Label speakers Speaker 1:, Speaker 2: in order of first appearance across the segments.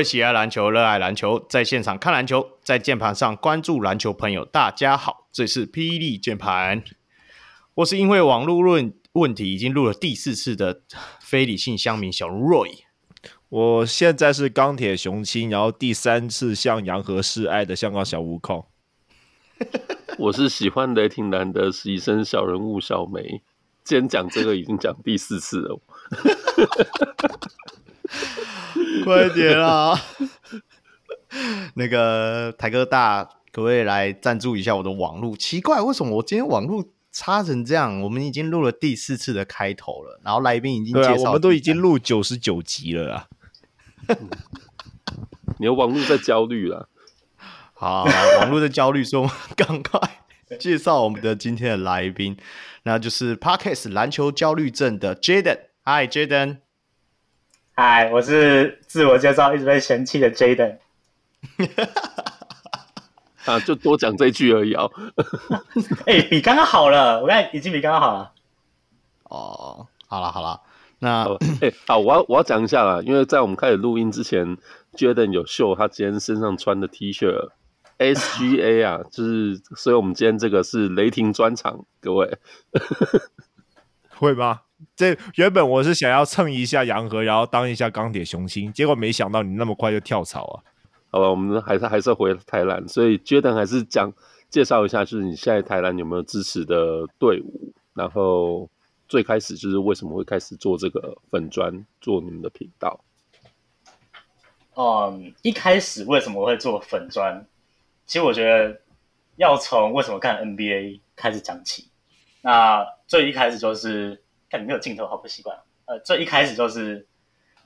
Speaker 1: 位喜爱篮球、热爱篮球，在现场看篮球，在键盘上关注篮球朋友，大家好，这是霹雳键盘。我是因为网络论问题已经录了第四次的非理性乡民小如 Roy。
Speaker 2: 我现在是钢铁雄心，然后第三次向洋河示爱的香港小悟空。
Speaker 3: 我是喜欢雷霆男的实习生小人物小梅。今天讲这个已经讲第四次了，
Speaker 1: 快点啦！那个台哥大可不可以来赞助一下我的网路？奇怪，为什么我今天网路差成这样？我们已经录了第四次的开头了，然后来宾已经介绍、
Speaker 2: 啊，我们都已经录九十九集了啊！
Speaker 3: 你的网路在焦虑了，
Speaker 1: 好，网路在焦虑，说赶快介绍我们的今天的来宾。那就是 Parkes 篮球焦虑症的 Jaden。Hi，Jaden。
Speaker 4: Hi，我是自我介绍一直被嫌弃的 Jaden。
Speaker 3: 啊，就多讲这句而已哦。
Speaker 4: 哎、欸，比刚刚好了，我看已经比刚刚好了。
Speaker 1: 哦，好了好了，那
Speaker 3: 哎、欸，好，我要我要讲一下啦，因为在我们开始录音之前，Jaden 有秀他今天身上穿的 T 恤。SGA 啊，就是，所以我们今天这个是雷霆专场，各位
Speaker 2: 会吗？这原本我是想要蹭一下洋河，然后当一下钢铁雄心，结果没想到你那么快就跳槽啊！
Speaker 3: 好吧，我们还是还是回台南，所以 Jaden 还是讲介绍一下，就是你现在台南有没有支持的队伍？然后最开始就是为什么会开始做这个粉砖，做你们的频道？
Speaker 4: 嗯，一开始为什么会做粉砖？其实我觉得要从为什么看 NBA 开始讲起。那最一开始就是看你没有镜头，好不习惯。呃，最一开始就是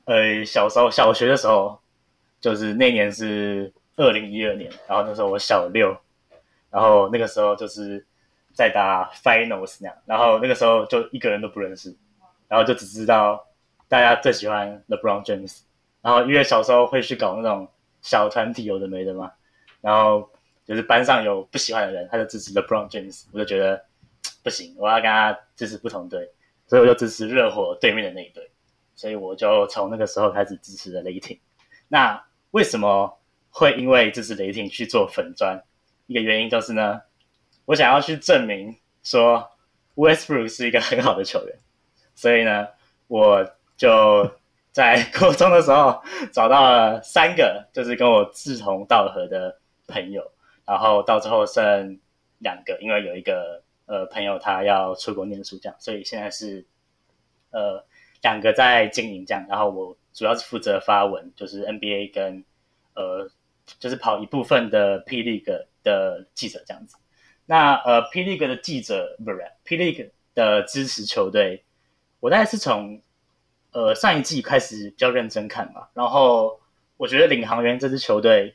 Speaker 4: 呃小时候小学的时候，就是那年是二零一二年，然后那时候我小六，然后那个时候就是在打 Finals 那样，然后那个时候就一个人都不认识，然后就只知道大家最喜欢 LeBron James，然后因为小时候会去搞那种小团体，有的没的嘛，然后。就是班上有不喜欢的人，他就支持 LeBron James，我就觉得 不行，我要跟他支持不同队，所以我就支持热火对面的那一队，所以我就从那个时候开始支持了雷霆。那为什么会因为支持雷霆去做粉砖？一个原因就是呢，我想要去证明说 Westbrook 是一个很好的球员，所以呢，我就在高中的时候找到了三个就是跟我志同道合的朋友。然后到最后剩两个，因为有一个呃朋友他要出国念书，这样，所以现在是呃两个在经营这样。然后我主要是负责发文，就是 NBA 跟呃就是跑一部分的 P League 的记者这样子。那呃 P League 的记者不是 P League 的支持球队，我大概是从呃上一季开始比较认真看嘛。然后我觉得领航员这支球队。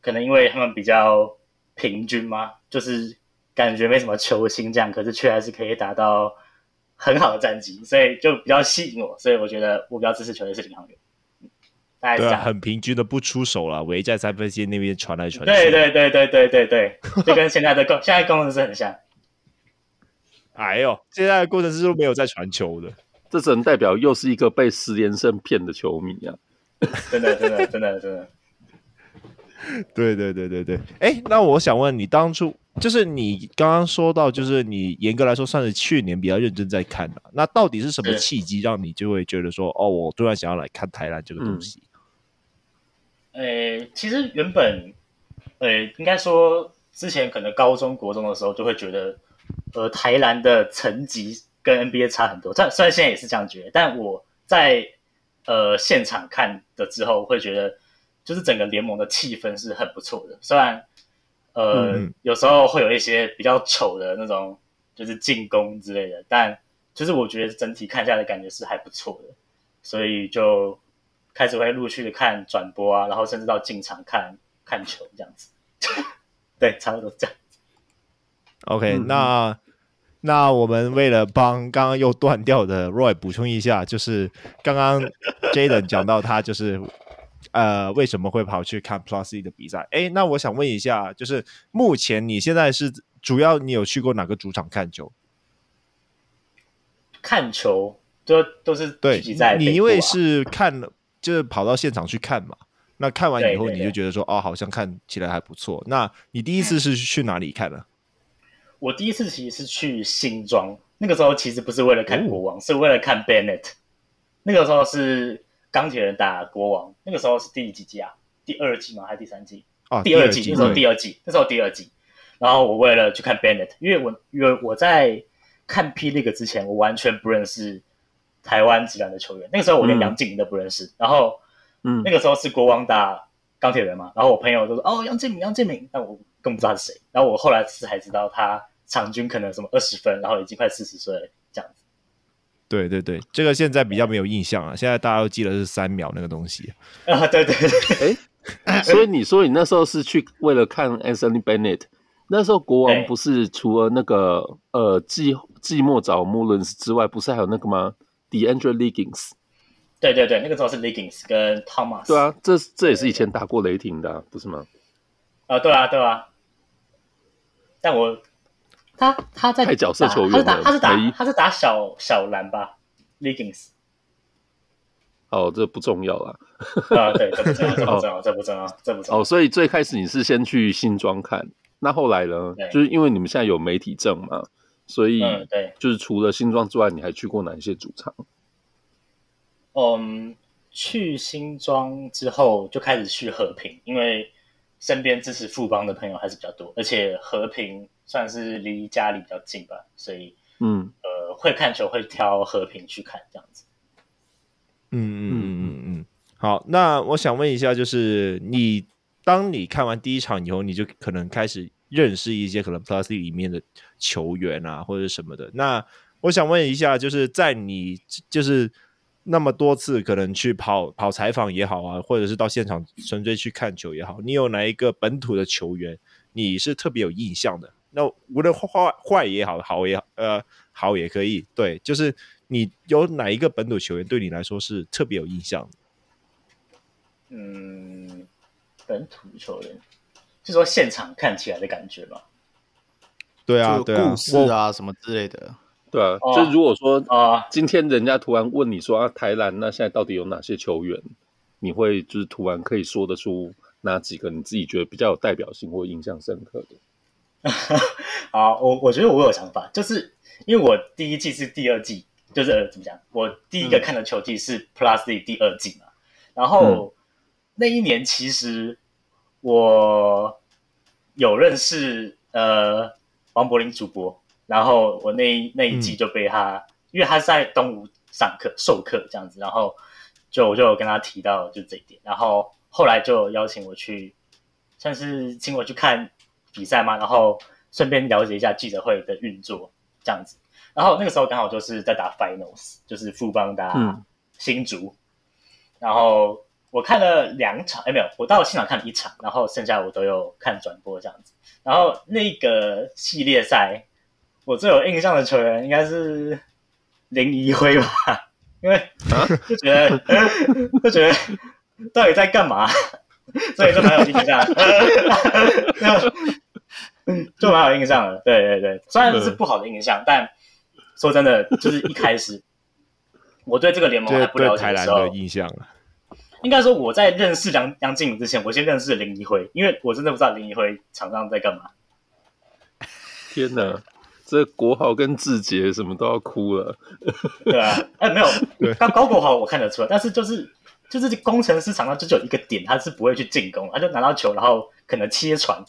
Speaker 4: 可能因为他们比较平均嘛，就是感觉没什么球星这样，可是却还是可以打到很好的战绩，所以就比较吸引我。所以我觉得我比较支持球队是领航员。
Speaker 2: 对啊，很平均的不出手了，围在三分线那边传来传去。
Speaker 4: 对对对对对对对，就跟现在的工 现在工程师很像。
Speaker 2: 哎呦，现在的工程师都没有在传球的，
Speaker 3: 这只能代表又是一个被十连胜骗的球迷啊！
Speaker 4: 真的真的真的真的。
Speaker 2: 对对对对对，哎，那我想问你，当初就是你刚刚说到，就是你严格来说算是去年比较认真在看的，那到底是什么契机让你就会觉得说，哦，我突然想要来看台篮这个东西？
Speaker 4: 呃，其实原本，呃，应该说之前可能高中国中的时候就会觉得，呃，台篮的层级跟 NBA 差很多，但虽然现在也是这样觉得，但我在呃现场看的之后会觉得。就是整个联盟的气氛是很不错的，虽然呃、嗯、有时候会有一些比较丑的那种就是进攻之类的，但就是我觉得整体看下来的感觉是还不错的，所以就开始会陆续的看转播啊，然后甚至到进场看看球这样子，对，差不多这样子。
Speaker 2: OK，嗯、那那我们为了帮刚刚又断掉的 Roy 补充一下，就是刚刚 Jaden 讲到他就是。呃，为什么会跑去看 Plus E 的比赛？哎，那我想问一下，就是目前你现在是主要你有去过哪个主场看球？
Speaker 4: 看球，都都是对
Speaker 2: 你因为是看了，就是跑到现场去看嘛。那看完以后，你就觉得说，哦，好像看起来还不错。那你第一次是去哪里看呢？
Speaker 4: 我第一次其实是去新庄，那个时候其实不是为了看国王，哦、是为了看 Bennett。那个时候是钢铁人打国王，那个时候是第几季啊？第二季吗？还是第三季？
Speaker 2: 哦，
Speaker 4: 第二季。那时候第二季，那时候第二季。然后我为了去看 Bennett，因为我因为我在看 P League 之前，我完全不认识台湾职篮的球员。那个时候我连杨敬敏都不认识。嗯、然后，嗯，那个时候是国王打钢铁人嘛。然后我朋友都说：“哦，杨敬明，杨敬明。”但我更不知道他是谁。然后我后来是才知道他场均可能什么二十分，然后已经快四十岁。
Speaker 2: 对对对，这个现在比较没有印象了。现在大家都记得是三秒那个东西
Speaker 4: 啊。对对对，
Speaker 3: 哎，所以你说你那时候是去为了看 Anthony Bennett。那时候国王不是除了那个呃寂寂寞找穆伦斯之外，不是还有那个吗？DeAndre Liggins。
Speaker 4: 对对对，那个时候是 Liggins 跟 Thomas。
Speaker 3: 对啊，这这也是以前打过雷霆的、啊，不是吗？
Speaker 4: 啊、呃，对啊，对啊。但我他他在
Speaker 3: 太角色球员了，
Speaker 4: 他是打他是打他是打小小蓝吧？Liggins。
Speaker 3: 哦，这不重要啦。
Speaker 4: 啊，对，这不重要，这不重要，这不重要，这不重要。
Speaker 3: 哦，所以最开始你是先去新庄看。那后来呢？就是因为你们现在有媒体证嘛，所以对，就是除了新庄之外，你还去过哪一些主场？
Speaker 4: 嗯，去新庄之后就开始去和平，因为身边支持富邦的朋友还是比较多，而且和平算是离家里比较近吧，所以嗯呃会看球会挑和平去看这样子。
Speaker 2: 嗯嗯嗯嗯嗯，好，那我想问一下，就是你。当你看完第一场以后，你就可能开始认识一些可能 Plus 里面的球员啊，或者什么的。那我想问一下，就是在你就是那么多次可能去跑跑采访也好啊，或者是到现场纯粹去看球也好，你有哪一个本土的球员你是特别有印象的？那无论坏坏也好，好也好，呃，好也可以。对，就是你有哪一个本土球员对你来说是特别有印象的？
Speaker 4: 嗯。本土球员，就说现场看起来的感觉吧？
Speaker 2: 对啊，对啊，
Speaker 1: 故事啊什么之类的。
Speaker 3: 对啊，哦、就如果说啊，今天人家突然问你说啊，台篮那现在到底有哪些球员？你会就是突然可以说得出哪几个你自己觉得比较有代表性或印象深刻的？
Speaker 4: 啊，我我觉得我有想法，就是因为我第一季是第二季，就是呃怎么讲？我第一个看的球季是 Plus D 第二季嘛，嗯、然后。嗯那一年其实我有认识呃王柏林主播，然后我那一那一季就被他，嗯、因为他是在东吴上课授课这样子，然后就我就有跟他提到就这一点，然后后来就邀请我去，算是请我去看比赛嘛，然后顺便了解一下记者会的运作这样子，然后那个时候刚好就是在打 Finals，就是富邦打新竹，嗯、然后。我看了两场，哎，没有，我到现场看了一场，然后剩下我都有看转播这样子。然后那个系列赛，我最有印象的球员应该是林宜辉吧，因为就觉得、啊、就觉得到底在干嘛，所以就蛮有印象，就蛮有印象的。对对对，虽然是不好的印象，但说真的，就是一开始我对这个联盟还不了解的时候，
Speaker 2: 的印象
Speaker 4: 应该说，我在认识杨杨敬敏之前，我先认识林宜辉，因为我真的不知道林宜辉场上在干嘛。
Speaker 3: 天哪，这国豪跟志杰什么都要哭了。
Speaker 4: 对啊，哎，没有，高高国豪我看得出来，但是就是就是工程师场上就只有一个点，他是不会去进攻，他就拿到球，然后可能切传，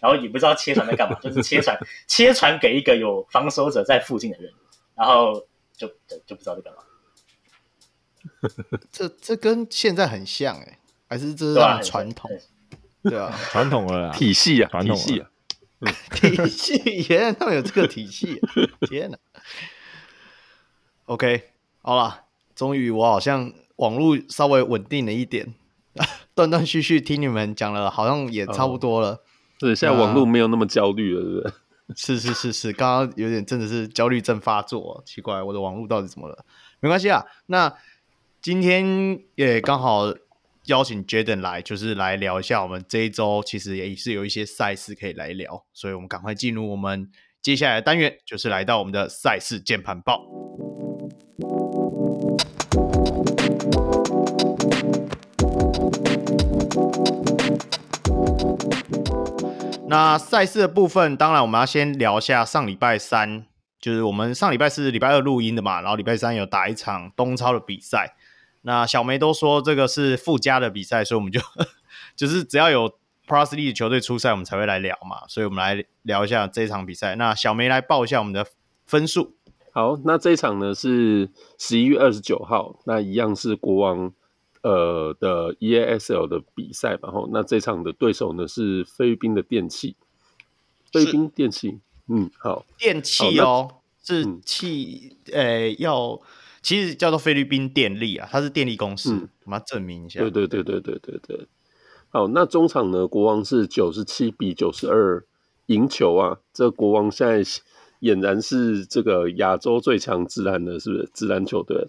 Speaker 4: 然后也不知道切传在干嘛，就是切传切传给一个有防守者在附近的人，然后就就不知道在干嘛。
Speaker 1: 这这跟现在很像哎、欸，还是这是传统？对啊，
Speaker 2: 传统了啦，
Speaker 3: 体系啊，传统
Speaker 2: 体系啊，
Speaker 1: 体系，原来他们有这个体系、啊，天哪！OK，好了，终于我好像网络稍微稳定了一点，断断续续听你们讲了，好像也差不多了。
Speaker 3: 对，现在网络没有那么焦虑了，对不对？
Speaker 1: 是是是是，刚刚有点真的是焦虑症发作，奇怪，我的网络到底怎么了？没关系啊，那。今天也刚好邀请 Jaden 来，就是来聊一下我们这一周其实也是有一些赛事可以来聊，所以我们赶快进入我们接下来的单元，就是来到我们的赛事键盘报。那赛事的部分，当然我们要先聊一下上礼拜三，就是我们上礼拜四礼拜二录音的嘛，然后礼拜三有打一场东超的比赛。那小梅都说这个是附加的比赛，所以我们就就是只要有 Plus League 的球队出赛，我们才会来聊嘛。所以我们来聊一下这场比赛。那小梅来报一下我们的分数。
Speaker 3: 好，那这一场呢是十一月二十九号，那一样是国王呃的 EASL 的比赛，然后那这场的对手呢是菲律宾的电器，菲律宾电器，嗯，好，
Speaker 1: 电器哦，是气，呃、嗯欸，要其实叫做菲律宾电力啊，它是电力公司，嗯、我们要证明一下，
Speaker 3: 对对对对对对对，好，那中场呢，国王是九十七比九十二赢球啊，这个、国王现在。俨然是这个亚洲最强自然的，是不是自然球队？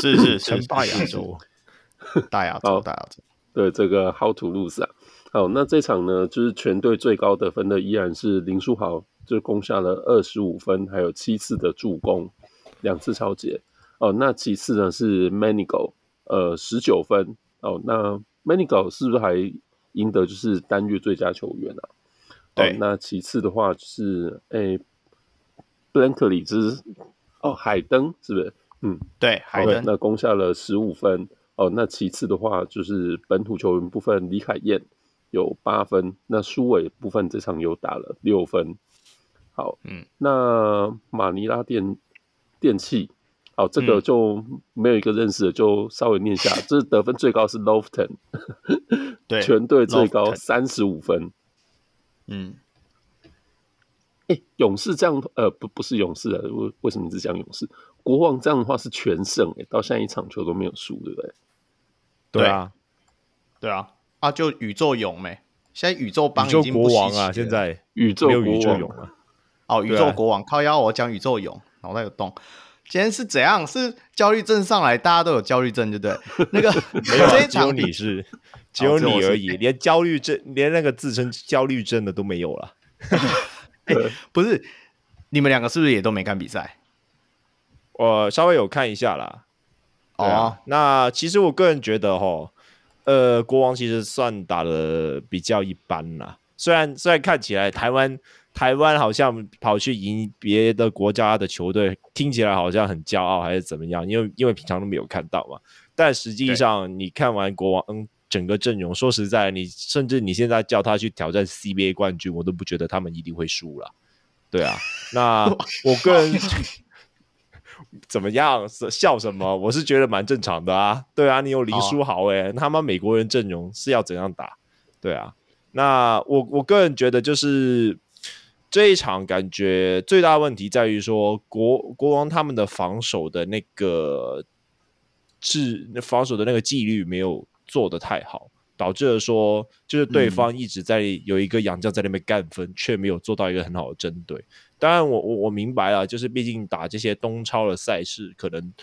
Speaker 1: 是是称霸亚洲，大亚洲，大亚洲。
Speaker 3: 对，这个 How to lose 啊？好，那这场呢，就是全队最高得分的依然是林书豪，就攻下了二十五分，还有七次的助攻，两次抄截。哦，那其次呢是 Manigo，呃，十九分。哦，那 Manigo 是不是还赢得就是单月最佳球员啊？
Speaker 1: 对，
Speaker 3: 哦、那其次的话就是，诶、欸。布兰克里兹哦，海登是不是？嗯，
Speaker 1: 对，海登
Speaker 3: 那攻下了十五分哦。那其次的话就是本土球员部分，李海燕有八分。那苏伟部分这场又打了六分。好，嗯，那马尼拉电电气，好，这个就没有一个认识的，就稍微念一下。这是得分最高是 Lofton，
Speaker 1: 对，
Speaker 3: 全队最高三十五分。嗯。欸、勇士这样，呃，不，不是勇士啊，为为什么只讲勇士？国王这样的话是全胜，哎，到现在一场球都没有输，对不对？
Speaker 1: 对啊，对啊，啊，就宇宙勇没？现在宇宙帮已经
Speaker 2: 国王啊，现在
Speaker 3: 宇宙国王
Speaker 2: 勇啊，
Speaker 1: 哦，宇宙国王，靠腰，我讲宇宙勇，脑袋有洞。今天是怎样？是焦虑症上来，大家都有焦虑症，对不对？那个
Speaker 2: 没有，只有你是，只有你而已，连焦虑症，连那个自称焦虑症的都没有了。
Speaker 1: 欸、不是，你们两个是不是也都没看比赛？
Speaker 2: 我稍微有看一下啦。哦、啊，那其实我个人觉得，哈，呃，国王其实算打的比较一般啦。虽然虽然看起来台湾台湾好像跑去赢别的国家的球队，听起来好像很骄傲还是怎么样？因为因为平常都没有看到嘛。但实际上，你看完国王，嗯。整个阵容，说实在，你甚至你现在叫他去挑战 CBA 冠军，我都不觉得他们一定会输了。对啊，那 我个人怎么样？笑什么？我是觉得蛮正常的啊。对啊，你有林书豪诶、欸，他妈美国人阵容是要怎样打？对啊，那我我个人觉得就是这一场感觉最大问题在于说国国王他们的防守的那个制防守的那个纪律没有。做得太好，导致了说，就是对方一直在有一个洋将在那边干分，嗯、却没有做到一个很好的针对。当然我，我我我明白了，就是毕竟打这些东超的赛事，可能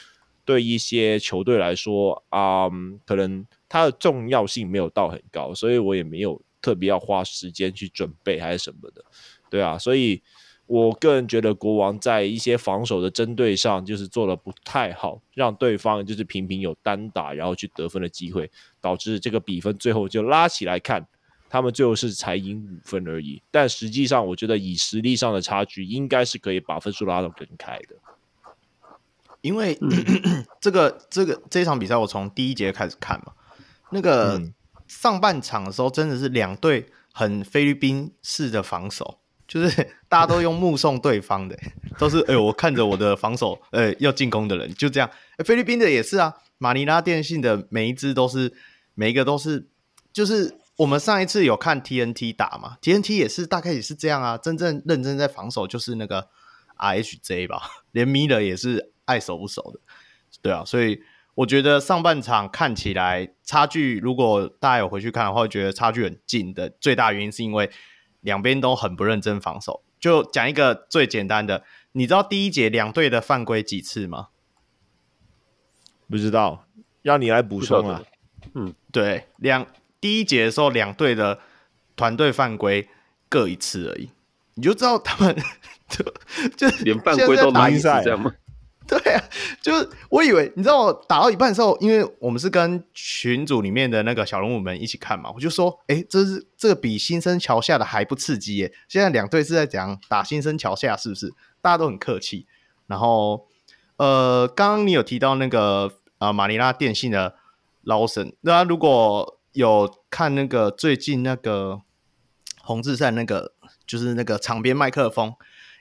Speaker 2: 对一些球队来说，啊、嗯，可能它的重要性没有到很高，所以我也没有特别要花时间去准备还是什么的，对啊，所以。我个人觉得国王在一些防守的针对上，就是做的不太好，让对方就是频频有单打，然后去得分的机会，导致这个比分最后就拉起来看，他们最后是才赢五分而已。但实际上，我觉得以实力上的差距，应该是可以把分数拉到更开的。
Speaker 1: 因为、嗯、这个这个这场比赛，我从第一节开始看嘛，那个上半场的时候，真的是两队很菲律宾式的防守。就是 大家都用目送对方的，都是哎、欸，我看着我的防守，呃、要进攻的人就这样。菲律宾的也是啊，马尼拉电信的每一支都是，每一个都是，就是我们上一次有看 TNT 打嘛，TNT 也是大概也是这样啊。真正认真在防守就是那个 RHJ 吧，连米勒也是爱守不守的，对啊。所以我觉得上半场看起来差距，如果大家有回去看的话，觉得差距很近的最大原因是因为。两边都很不认真防守，就讲一个最简单的，你知道第一节两队的犯规几次吗？
Speaker 2: 不知道，让你来补充啊。
Speaker 1: 嗯，对，两第一节的时候，两队的团队犯规各一次而已，你就知道他们 就就
Speaker 3: 连犯规都打一次这样吗？
Speaker 1: 对啊，就是我以为，你知道我打到一半的时候，因为我们是跟群组里面的那个小人物们一起看嘛，我就说，哎，这是这个比新生桥下的还不刺激耶！现在两队是在讲打新生桥下，是不是？大家都很客气。然后，呃，刚刚你有提到那个呃马尼拉电信的 Lawson，那如果有看那个最近那个红字赛那个，就是那个场边麦克风。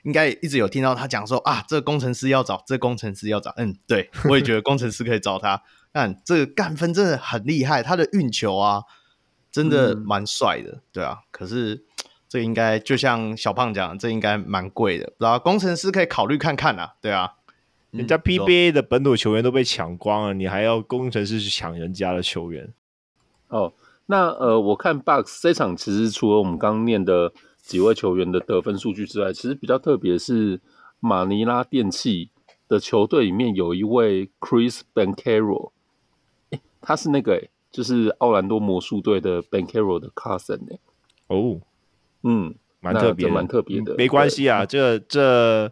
Speaker 1: 应该一直有听到他讲说啊，这个工程师要找，这个工程师要找。嗯，对，我也觉得工程师可以找他。但这个干分真的很厉害，他的运球啊，真的蛮帅的，对啊。可是 这应该就像小胖讲，这应该蛮贵的，然后工程师可以考虑看看啊，对啊。
Speaker 2: 人家 PBA 的本土球员都被抢光了，你还要工程师去抢人家的球员？
Speaker 3: 哦，那呃，我看 Bucks 这场其实除了我们刚念的。几位球员的得分数据之外，其实比较特别是马尼拉电器的球队里面有一位 Chris Banchero，欸，他是那个、欸、就是奥兰多魔术队的 Banchero 的 cousin 哎、欸，
Speaker 2: 哦，
Speaker 3: 嗯，
Speaker 2: 蛮特别，蛮
Speaker 3: 特别的，
Speaker 2: 没关系啊，这这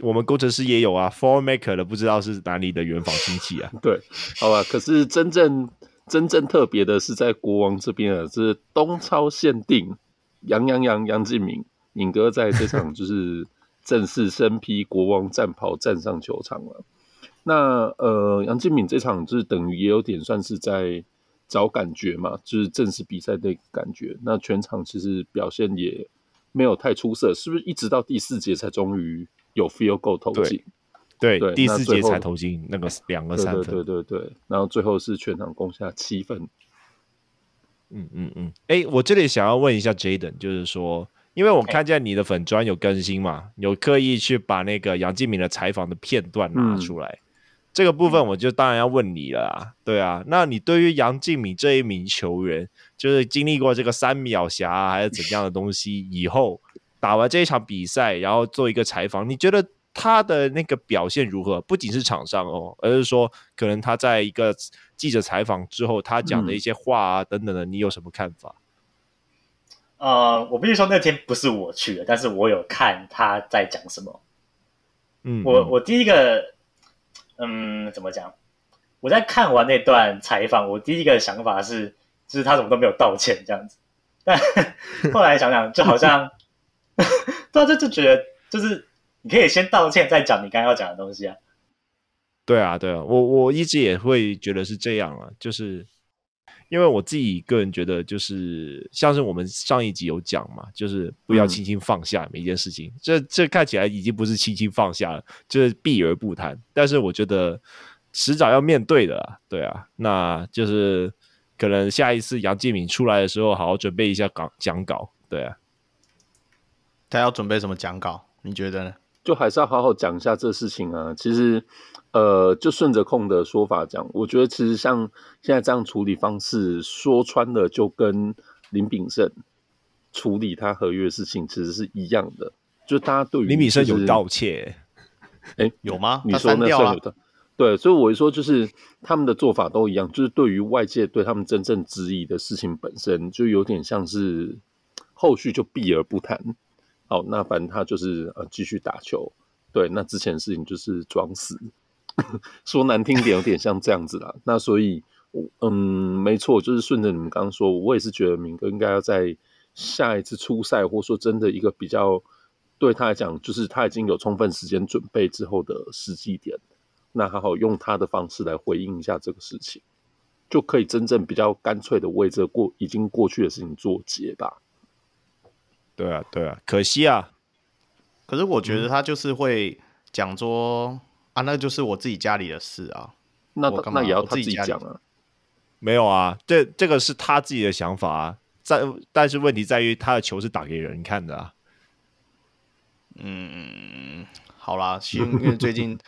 Speaker 2: 我们工程师也有啊，Four Maker 的不知道是哪里的远房亲戚啊，
Speaker 3: 对，好吧，可是真正真正特别的是在国王这边啊，是东超限定。杨杨杨杨敬敏，敏哥在这场就是 正式身披国王战袍站上球场了。那呃，杨敬敏这场就是等于也有点算是在找感觉嘛，就是正式比赛的感觉。那全场其实表现也没有太出色，是不是一直到第四节才终于有 field goal 投进？
Speaker 2: 对对，第四节才投进那个两个三分。
Speaker 3: 对对对对，然后最后是全场攻下七分。
Speaker 2: 嗯嗯嗯，哎、欸，我这里想要问一下 Jaden，就是说，因为我看见你的粉砖有更新嘛，有刻意去把那个杨敬敏的采访的片段拿出来，嗯、这个部分我就当然要问你了啊，对啊，那你对于杨敬敏这一名球员，就是经历过这个三秒侠还是怎样的东西以后，打完这一场比赛，然后做一个采访，你觉得？他的那个表现如何？不仅是场上哦，而是说可能他在一个记者采访之后，他讲的一些话啊等等的，你有什么看法？
Speaker 4: 呃，我必须说那天不是我去的，但是我有看他在讲什么。嗯，我我第一个，嗯，怎么讲？我在看完那段采访，我第一个想法是，就是他怎么都没有道歉这样子。但后来想想，就好像，对啊，就就觉得就是。你可以先道歉，再讲你刚刚要讲的东西啊。
Speaker 2: 对啊，对啊，我我一直也会觉得是这样啊，就是因为我自己个人觉得，就是像是我们上一集有讲嘛，就是不要轻轻放下每一件事情。嗯、这这看起来已经不是轻轻放下了，就是避而不谈。但是我觉得迟早要面对的啊，对啊，那就是可能下一次杨敬敏出来的时候，好好准备一下讲讲稿。对啊，
Speaker 1: 他要准备什么讲稿？你觉得呢？
Speaker 3: 就还是要好好讲一下这事情啊。其实，呃，就顺着空的说法讲，我觉得其实像现在这样处理方式，说穿了就跟林秉胜处理他合约的事情其实是一样的。就大家对于、就是、
Speaker 2: 林秉胜有道歉，
Speaker 3: 哎、欸，
Speaker 1: 有吗？
Speaker 3: 你说那算有的？对，所以我就说，就是他们的做法都一样，就是对于外界对他们真正质疑的事情本身，就有点像是后续就避而不谈。好，那反正他就是呃继续打球，对，那之前的事情就是装死，说难听点有点像这样子啦。那所以，嗯，没错，就是顺着你们刚刚说，我也是觉得明哥应该要在下一次初赛，或者说真的一个比较对他来讲，就是他已经有充分时间准备之后的时机点，那好好用他的方式来回应一下这个事情，就可以真正比较干脆的为这过已经过去的事情做结吧。
Speaker 2: 对啊，对啊，可惜啊。
Speaker 1: 可是我觉得他就是会讲说、嗯、啊，那就是我自己家里的事啊。
Speaker 3: 那那也要他自己讲啊。
Speaker 2: 没有啊，这这个是他自己的想法啊。在但是问题在于他的球是打给人看的啊。
Speaker 1: 嗯，好啦，行，因为最近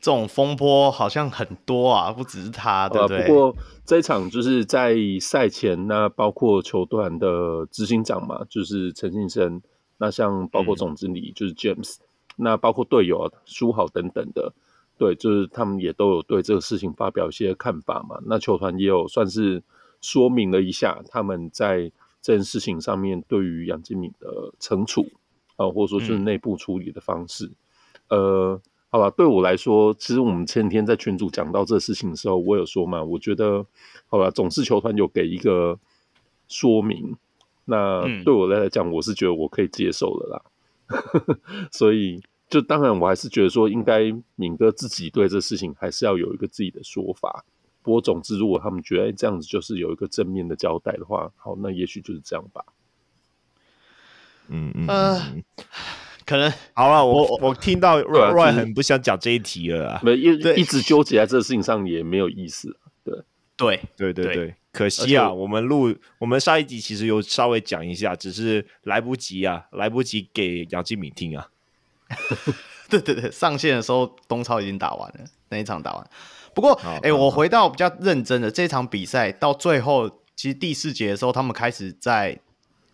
Speaker 1: 这种风波好像很多啊，不只是他，对不对？
Speaker 3: 不过这一场就是在赛前，那包括球团的执行长嘛，就是陈信生，那像包括总经理就是 James，、嗯、那包括队友书豪等等的，对，就是他们也都有对这个事情发表一些看法嘛。那球团也有算是说明了一下他们在这件事情上面对于杨敬敏的惩处啊、呃，或者说是内部处理的方式，嗯、呃。好吧，对我来说，其实我们前几天在群主讲到这事情的时候，我有说嘛，我觉得，好吧，总是球团有给一个说明，那对我来讲，我是觉得我可以接受的啦。所以，就当然，我还是觉得说，应该敏哥自己对这事情还是要有一个自己的说法。不过，总之，如果他们觉得这样子就是有一个正面的交代的话，好，那也许就是这样吧。
Speaker 2: 嗯嗯
Speaker 1: 呃。可能
Speaker 2: 好了，我我，我听到 Roy、Roy 很不想讲这一题了啊，
Speaker 3: 没一一直纠结在这个事情上也没有意思。对
Speaker 1: 对
Speaker 2: 对对对，可惜啊，我们录我们上一集其实有稍微讲一下，只是来不及啊，来不及给杨敬敏听啊。
Speaker 1: 对对对，上线的时候东超已经打完了，那一场打完。不过哎、欸，我回到比较认真的这场比赛，到最后其实第四节的时候，他们开始在。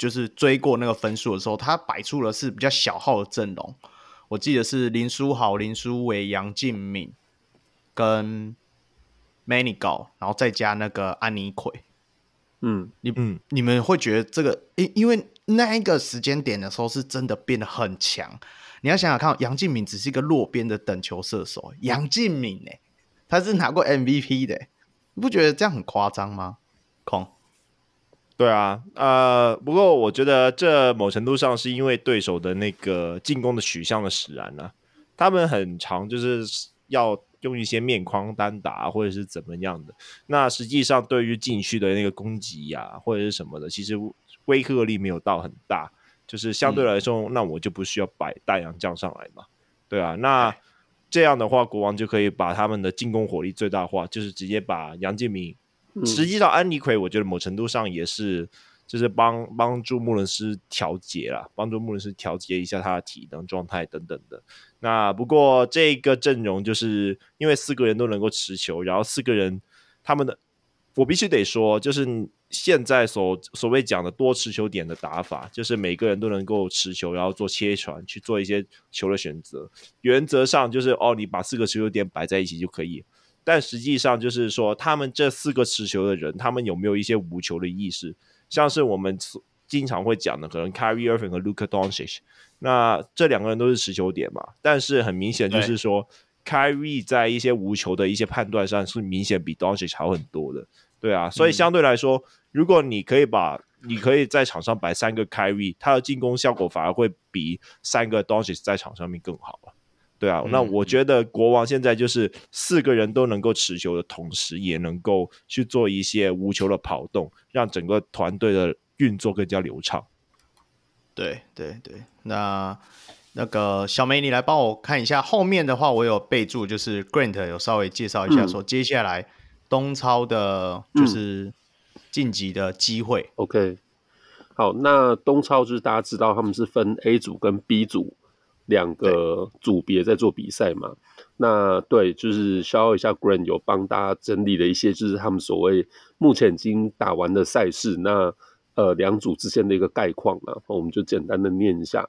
Speaker 1: 就是追过那个分数的时候，他摆出的是比较小号的阵容。我记得是林书豪、林书伟、杨敬敏跟 Manigault，然后再加那个安妮奎。嗯，你嗯，你们会觉得这个，因因为那一个时间点的时候，是真的变得很强。你要想想看，杨敬敏只是一个弱边的等球射手，杨敬敏呢，他是拿过 MVP 的，你不觉得这样很夸张吗？空。
Speaker 2: 对啊，呃，不过我觉得这某程度上是因为对手的那个进攻的取向的使然呢、啊，他们很常就是要用一些面框单打或者是怎么样的。那实际上对于禁区的那个攻击呀、啊，或者是什么的，其实威慑力没有到很大。就是相对来说，嗯、那我就不需要摆大洋将上来嘛。对啊，那这样的话，国王就可以把他们的进攻火力最大化，就是直接把杨敬敏。实际上，安妮奎我觉得某程度上也是，就是帮帮助穆伦斯调节啦，帮助穆伦斯调节一下他的体能状态等等的。那不过这个阵容就是因为四个人都能够持球，然后四个人他们的，我必须得说，就是现在所所谓讲的多持球点的打法，就是每个人都能够持球，然后做切传去做一些球的选择。原则上就是哦，你把四个持球点摆在一起就可以。但实际上就是说，他们这四个持球的人，他们有没有一些无球的意识？像是我们经常会讲的，可能 Kyrie Irving 和 Luka Doncic，那这两个人都是持球点嘛。但是很明显就是说，Kyrie 在一些无球的一些判断上是明显比 Doncic 好很多的，对啊。所以相对来说，嗯、如果你可以把你可以在场上摆三个 Kyrie，他的进攻效果反而会比三个 Doncic 在场上面更好啊。对啊，那我觉得国王现在就是四个人都能够持球的同时，也能够去做一些无球的跑动，让整个团队的运作更加流畅。
Speaker 1: 对对对，那那个小梅，你来帮我看一下后面的话，我有备注，就是 Grant 有稍微介绍一下，说接下来东超的就是晋级的机会。
Speaker 3: 嗯、OK，好，那东超就是大家知道他们是分 A 组跟 B 组。两个组别在做比赛嘛，那对，就是消耗一下 Grant 有帮大家整理了一些，就是他们所谓目前已经打完的赛事，那呃两组之间的一个概况啊，我们就简单的念一下。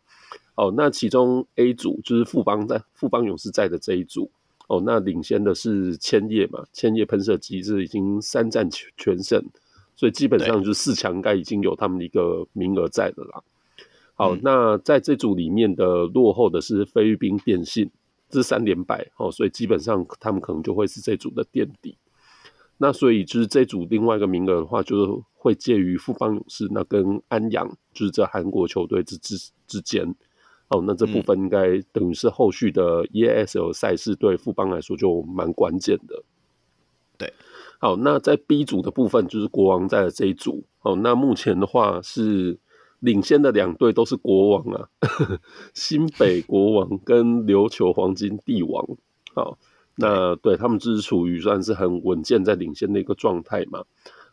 Speaker 3: 哦，那其中 A 组就是富邦在富邦勇士在的这一组，哦，那领先的是千叶嘛，千叶喷射机是已经三战全胜，所以基本上就是四强应该已经有他们的一个名额在的啦。好，那在这组里面的落后的是菲律宾电信，这是三连败哦，所以基本上他们可能就会是这组的垫底。那所以就是这组另外一个名额的话，就是会介于富邦勇士那跟安阳，就是这韩国球队之之之间。哦，那这部分应该等于是后续的 EASL 赛事对富邦来说就蛮关键的。
Speaker 1: 对，
Speaker 3: 好，那在 B 组的部分就是国王在的这一组。哦，那目前的话是。领先的两队都是国王啊，新北国王跟琉球黄金帝王。好，那对他们就是处于算是很稳健在领先的一个状态嘛。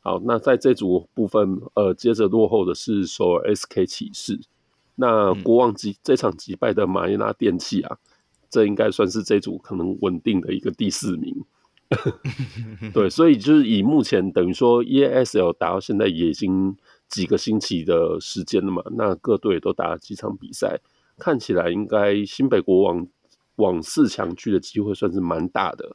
Speaker 3: 好，那在这组部分，呃，接着落后的是首尔 SK 骑士。那国王击这场击败的马尼拉电器啊，这应该算是这组可能稳定的一个第四名。对，所以就是以目前等于说 EASL 打到现在也已经。几个星期的时间了嘛，那各队都打了几场比赛，看起来应该新北国王往四强去的机会算是蛮大的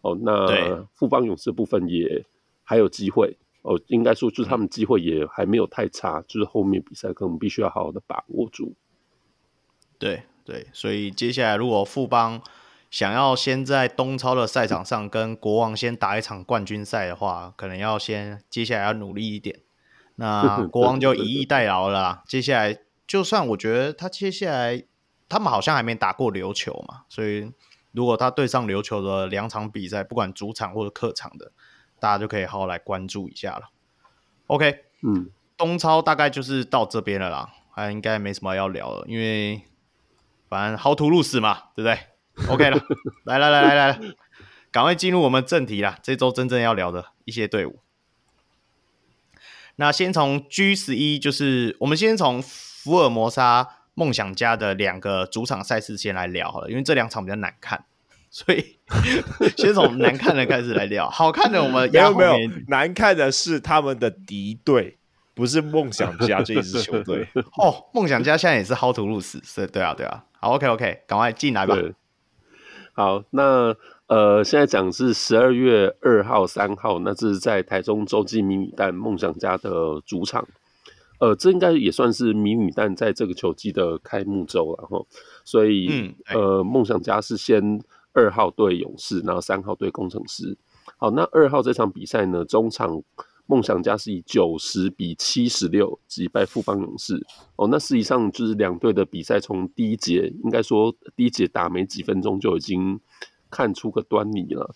Speaker 3: 哦。那富邦勇士部分也还有机会哦，应该说就是他们机会也还没有太差，就是后面比赛可能必须要好好的把握住。
Speaker 1: 对对，所以接下来如果富邦想要先在东超的赛场上跟国王先打一场冠军赛的话，可能要先接下来要努力一点。那 国王就以逸待劳了啦。接下来，就算我觉得他接下来他们好像还没打过琉球嘛，所以如果他对上琉球的两场比赛，不管主场或者客场的，大家就可以好好来关注一下了。OK，
Speaker 3: 嗯，
Speaker 1: 东超大概就是到这边了啦，还应该没什么要聊了，因为反正豪图入死嘛，对不对？OK 了，来来来来来，赶快进入我们正题啦，这周真正要聊的一些队伍。那先从 G 十一，就是我们先从福尔摩沙梦想家的两个主场赛事先来聊好了，因为这两场比较难看，所以先从难看的开始来聊。好看的我们
Speaker 2: 没 有没有，难看的是他们的敌队，不是梦想家这一支球队。
Speaker 1: 哦，梦想家现在也是薅图入死，是，对啊对啊。好，OK OK，赶快进来吧。
Speaker 3: 好，那。呃，现在讲是十二月二号、三号，那这是在台中洲际迷你蛋梦想家的主场。呃，这应该也算是迷你蛋在这个球季的开幕周了哈。所以，嗯、呃，梦想家是先二号对勇士，然后三号对工程师。好，那二号这场比赛呢，中场梦想家是以九十比七十六击败富邦勇士。哦，那实际上就是两队的比赛从第一节，应该说第一节打没几分钟就已经。看出个端倪了，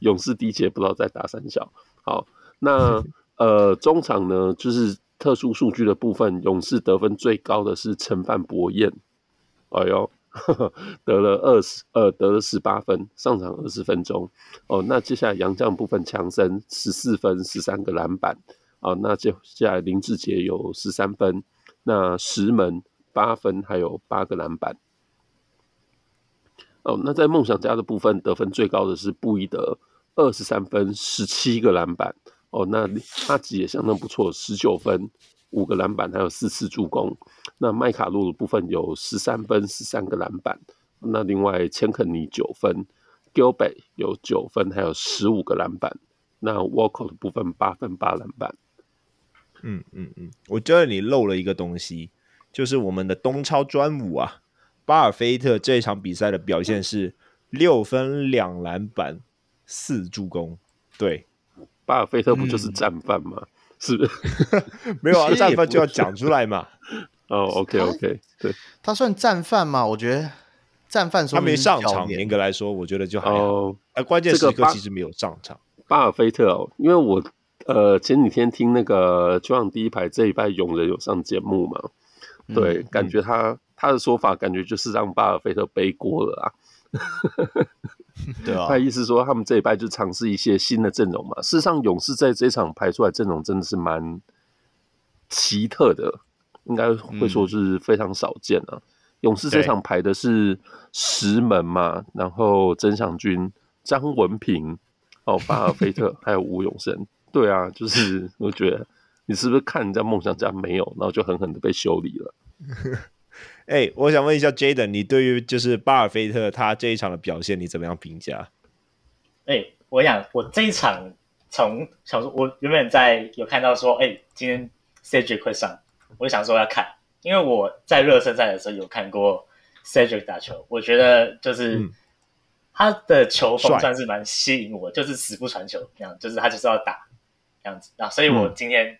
Speaker 3: 勇士第一节不知道在打三小。好，那 呃中场呢，就是特殊数据的部分，勇士得分最高的是陈范博彦，哎呦，得了二十呃得了十八分，上场二十分钟。哦，那接下来杨将部分，强森十四分十三个篮板。哦，那接下来林志杰有十三分，那石门八分，还有八个篮板。哦，那在梦想家的部分，得分最高的是布伊德，二十三分，十七个篮板。哦，那哈吉也相当不错，十九分，五个篮板，还有四次助攻。那麦卡洛的部分有十三分，十三个篮板。那另外钱肯尼九分，Gilbe 有九分，还有十五个篮板。那 w a l k e 的部分八分八篮板。
Speaker 2: 嗯嗯嗯，我觉得你漏了一个东西，就是我们的东超专武啊。巴尔菲特这一场比赛的表现是六分两篮板四助攻。对，
Speaker 3: 巴尔菲特不就是战犯吗？嗯、是不是？
Speaker 2: 没有啊，战犯就要讲出来嘛。
Speaker 3: 哦，OK OK，对，
Speaker 1: 他算战犯吗？我觉得战犯说他
Speaker 2: 没上场，严格来说，我觉得就还好。哦，关键时刻其实没有上场。
Speaker 3: 巴尔菲特哦，因为我呃前几天听那个球场第一排这一排勇人有上节目嘛，对，嗯、感觉他。他的说法感觉就是让巴尔菲特背锅了啊，
Speaker 1: 对啊，
Speaker 3: 他意思说他们这一拜就尝试一些新的阵容嘛。事实上，勇士在这一场排出来阵容真的是蛮奇特的，应该会说是非常少见啊。嗯、勇士这场排的是石门嘛，然后曾祥军、张文平、哦巴尔菲特 还有吴永生，对啊，就是我觉得你是不是看人家梦想家没有，然后就狠狠的被修理了。
Speaker 2: 哎、欸，我想问一下 Jaden，你对于就是巴尔菲特他这一场的表现，你怎么样评价？
Speaker 4: 哎、欸，我想我这一场从想说，我原本在有看到说，哎、欸，今天 Cedric 会上，我就想说要看，因为我在热身赛的时候有看过 Cedric 打球，我觉得就是、嗯、他的球风算是蛮吸引我，就是死不传球这样，就是他就是要打这样子啊，所以我今天，嗯、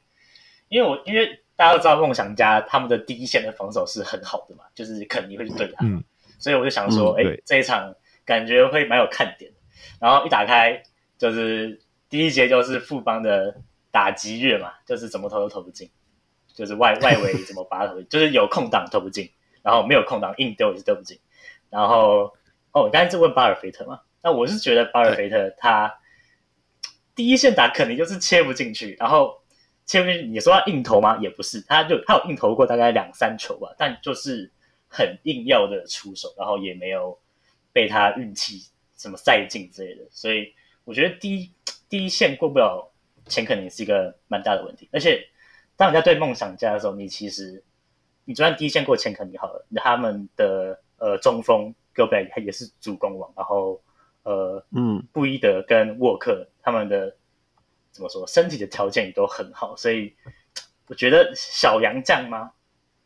Speaker 4: 因为我因为。大家都知道梦想家他们的第一线的防守是很好的嘛，就是肯定会去对他，嗯、所以我就想说，哎、嗯欸，这一场感觉会蛮有看点。然后一打开，就是第一节就是富邦的打击乐嘛，就是怎么投都投不进，就是外 外围怎么拔投，就是有空档投不进，然后没有空档硬丢也是丢不进。然后哦，你刚才是问巴尔菲特嘛？那我是觉得巴尔菲特他第一线打肯定就是切不进去，然后。前面你说他硬投吗？也不是，他就他有硬投过大概两三球吧，但就是很硬要的出手，然后也没有被他运气什么赛进之类的，所以我觉得第一第一线过不了钱肯定是一个蛮大的问题。而且当人家对梦想家的时候，你其实你就算第一线过钱肯定好了，他们的呃中锋 Gobert 他也是主攻王，然后呃嗯布伊德跟沃克他们的。怎么说？身体的条件也都很好，所以我觉得小杨将吗？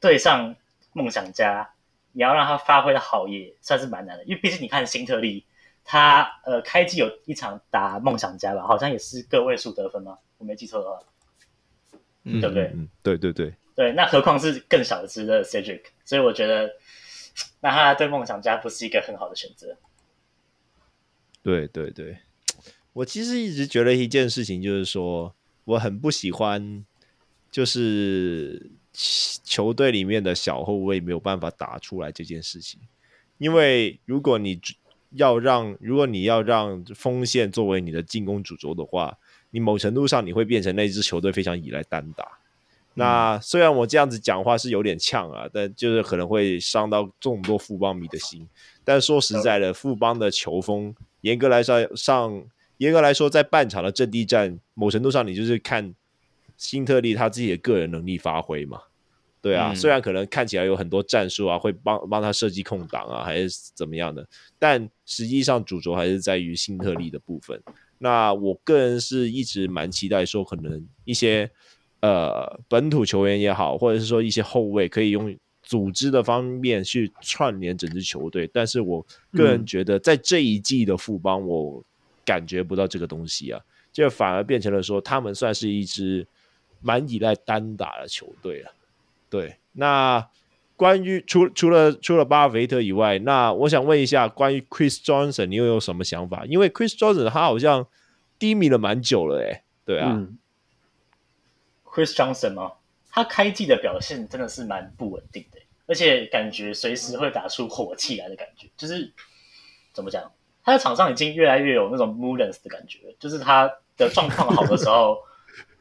Speaker 4: 对上梦想家你要让他发挥的好也算是蛮难的，因为毕竟你看辛特利，他呃开季有一场打梦想家吧，好像也是个位数得分吗？我没记错的话，嗯，对不对？
Speaker 2: 嗯，对对对
Speaker 4: 对，那何况是更小只的 Cedric，所以我觉得那他对梦想家不是一个很好的选择。
Speaker 2: 对对对，我其实一直觉得一件事情就是说，我很不喜欢，就是。球队里面的小后卫没有办法打出来这件事情，因为如果你要让，如果你要让锋线作为你的进攻主轴的话，你某程度上你会变成那支球队非常依赖单打。嗯、那虽然我这样子讲话是有点呛啊，但就是可能会伤到众多富邦迷的心。但说实在的，富邦的球风，严格来说上，严格来说，在半场的阵地战，某程度上你就是看。辛特利他自己的个人能力发挥嘛，对啊，嗯、虽然可能看起来有很多战术啊，会帮帮他设计空档啊，还是怎么样的，但实际上主轴还是在于辛特利的部分。那我个人是一直蛮期待说，可能一些呃本土球员也好，或者是说一些后卫，可以用组织的方面去串联整支球队。但是我个人觉得，在这一季的富邦，我感觉不到这个东西啊，就反而变成了说，他们算是一支。蛮依赖单打的球队了，对。那关于除除了除了巴菲特以外，那我想问一下，关于 Chris Johnson，你又有什么想法？因为 Chris Johnson 他好像低迷了蛮久了，哎，对啊。
Speaker 4: Chris Johnson 吗？他开季的表现真的是蛮不稳定的，而且感觉随时会打出火气来的感觉。就是怎么讲？他在场上已经越来越有那种 moodiness 的感觉，就是他的状况好的时候。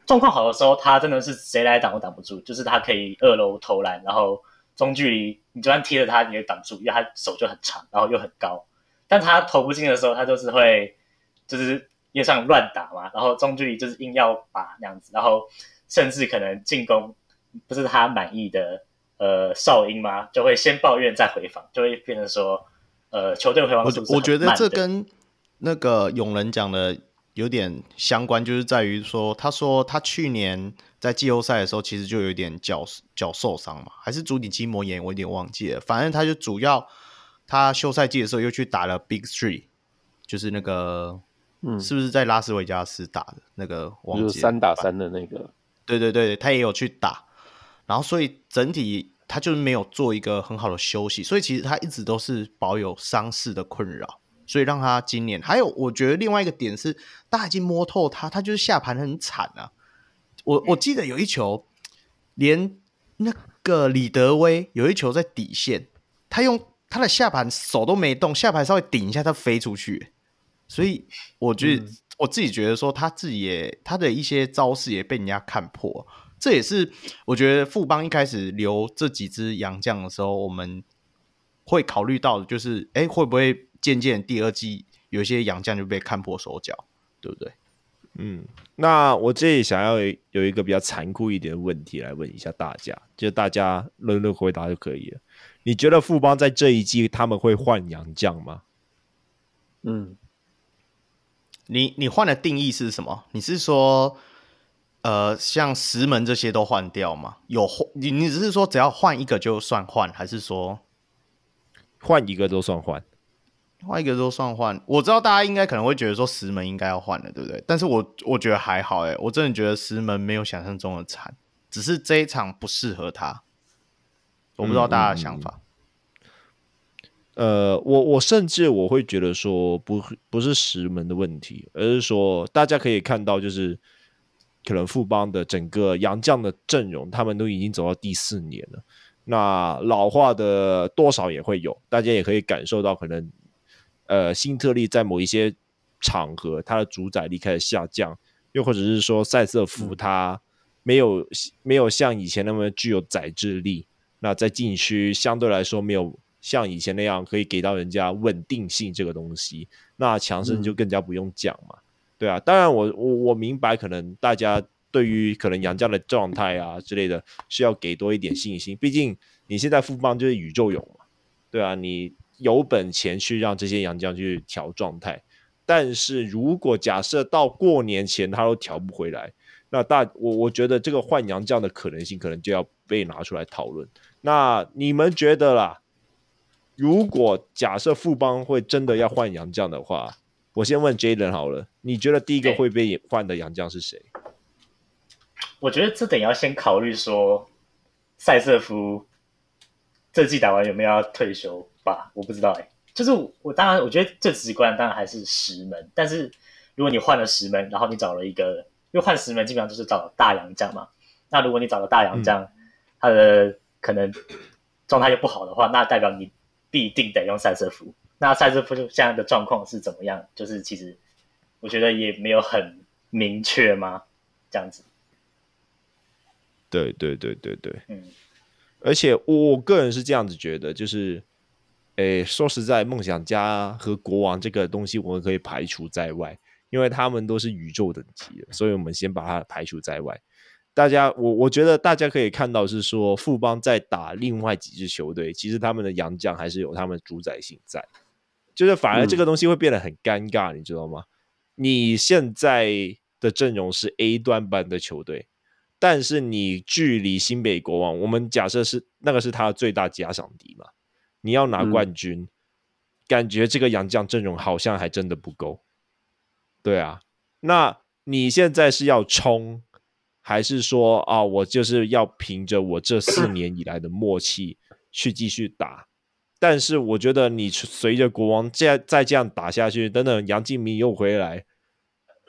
Speaker 4: 状况好的时候，他真的是谁来挡都挡不住。就是他可以二楼投篮，然后中距离你就算贴着他，你也挡不住，因为他手就很长，然后又很高。但他投不进的时候，他就是会就是也像乱打嘛，然后中距离就是硬要把那样子，然后甚至可能进攻不是他满意的，呃，哨音嘛，就会先抱怨再回防，就会变成说，呃，球队。我我觉得
Speaker 1: 这跟那个永仁讲的。有点相关，就是在于说，他说他去年在季后赛的时候，其实就有点脚脚受伤嘛，还是足底筋膜炎，我有点忘记了。反正他就主要他休赛季的时候又去打了 Big Three，就是那个，嗯，是不是在拉斯维加斯打的那个？
Speaker 3: 就是三打三的那个。
Speaker 1: 对对对，他也有去打，然后所以整体他就是没有做一个很好的休息，所以其实他一直都是保有伤势的困扰。所以让他今年还有，我觉得另外一个点是，大家已经摸透他，他就是下盘很惨啊。我我记得有一球，连那个李德威有一球在底线，他用他的下盘手都没动，下盘稍微顶一下，他飞出去。所以我觉得、嗯、我自己觉得说，他自己也他的一些招式也被人家看破。这也是我觉得富邦一开始留这几支洋将的时候，我们会考虑到的就是，哎，会不会？渐渐第二季有一些洋将就被看破手脚，对不对？
Speaker 2: 嗯，那我这里想要有一个比较残酷一点的问题来问一下大家，就大家轮流回答就可以了。你觉得富邦在这一季他们会换洋将吗？
Speaker 1: 嗯，你你换的定义是什么？你是说呃，像石门这些都换掉吗？有换你你只是说只要换一个就算换，还是说
Speaker 2: 换一个都算换？
Speaker 1: 换一个都算换，我知道大家应该可能会觉得说石门应该要换了，对不对？但是我我觉得还好，哎，我真的觉得石门没有想象中的惨，只是这一场不适合他。我不知道大家的想法。
Speaker 2: 嗯、呃，我我甚至我会觉得说不不是石门的问题，而是说大家可以看到，就是可能富邦的整个洋将的阵容，他们都已经走到第四年了，那老化的多少也会有，大家也可以感受到可能。呃，新特利在某一些场合，他的主宰力开始下降，又或者是说塞瑟夫他没有、嗯、没有像以前那么具有宰制力，那在禁区相对来说没有像以前那样可以给到人家稳定性这个东西，那强盛就更加不用讲嘛，嗯、对啊，当然我我我明白，可能大家对于可能杨将的状态啊之类的，需要给多一点信心，毕竟你现在富邦就是宇宙勇嘛，对啊，你。有本钱去让这些杨将去调状态，但是如果假设到过年前他都调不回来，那大我我觉得这个换杨将的可能性可能就要被拿出来讨论。那你们觉得啦？如果假设富邦会真的要换杨将的话，我先问 Jaden 好了，你觉得第一个会被换的洋将是谁？
Speaker 4: 我觉得这点要先考虑说，赛瑟夫这季打完有没有要退休吧？我不知道哎、欸。就是我当然我觉得最直观当然还是石门，但是如果你换了石门，然后你找了一个，因为换石门基本上就是找大洋将嘛。那如果你找了大洋将，嗯、他的可能状态又不好的话，那代表你必定得用赛瑟夫。那赛瑟夫就现在的状况是怎么样？就是其实我觉得也没有很明确吗？这样子。
Speaker 2: 对对对对对，
Speaker 4: 嗯。
Speaker 2: 而且我个人是这样子觉得，就是。诶，说实在，梦想家和国王这个东西我们可以排除在外，因为他们都是宇宙等级的，所以我们先把它排除在外。大家，我我觉得大家可以看到是说，富邦在打另外几支球队，其实他们的洋将还是有他们主宰性在，就是反而这个东西会变得很尴尬，嗯、你知道吗？你现在的阵容是 A 端班的球队，但是你距离新北国王，我们假设是那个是他的最大假想敌嘛。你要拿冠军，嗯、感觉这个杨将阵容好像还真的不够。对啊，那你现在是要冲，还是说啊，我就是要凭着我这四 年以来的默契去继续打？但是我觉得你随着国王再再这样打下去，等等杨敬明又回来，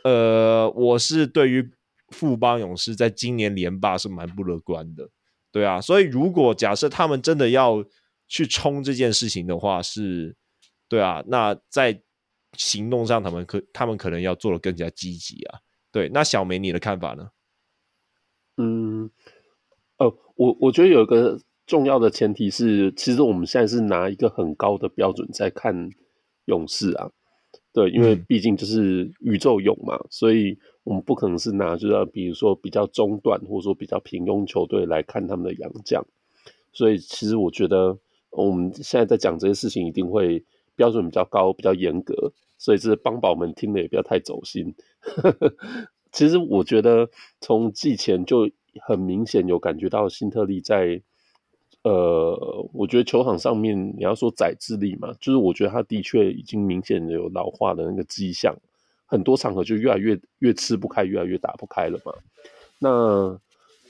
Speaker 2: 呃，我是对于富邦勇士在今年连霸是蛮不乐观的。对啊，所以如果假设他们真的要去冲这件事情的话是，对啊，那在行动上他们可他们可能要做的更加积极啊。对，那小梅你的看法呢？
Speaker 3: 嗯，哦，我我觉得有一个重要的前提是，其实我们现在是拿一个很高的标准在看勇士啊。对，因为毕竟就是宇宙勇嘛，嗯、所以我们不可能是拿就是比如说比较中段或者说比较平庸球队来看他们的洋将。所以其实我觉得。我们现在在讲这些事情，一定会标准比较高、比较严格，所以这帮宝们听的也不要太走心。其实我觉得从季前就很明显有感觉到辛特利在，呃，我觉得球场上面你要说宰智力嘛，就是我觉得他的确已经明显有老化的那个迹象，很多场合就越来越越吃不开，越来越打不开了嘛。那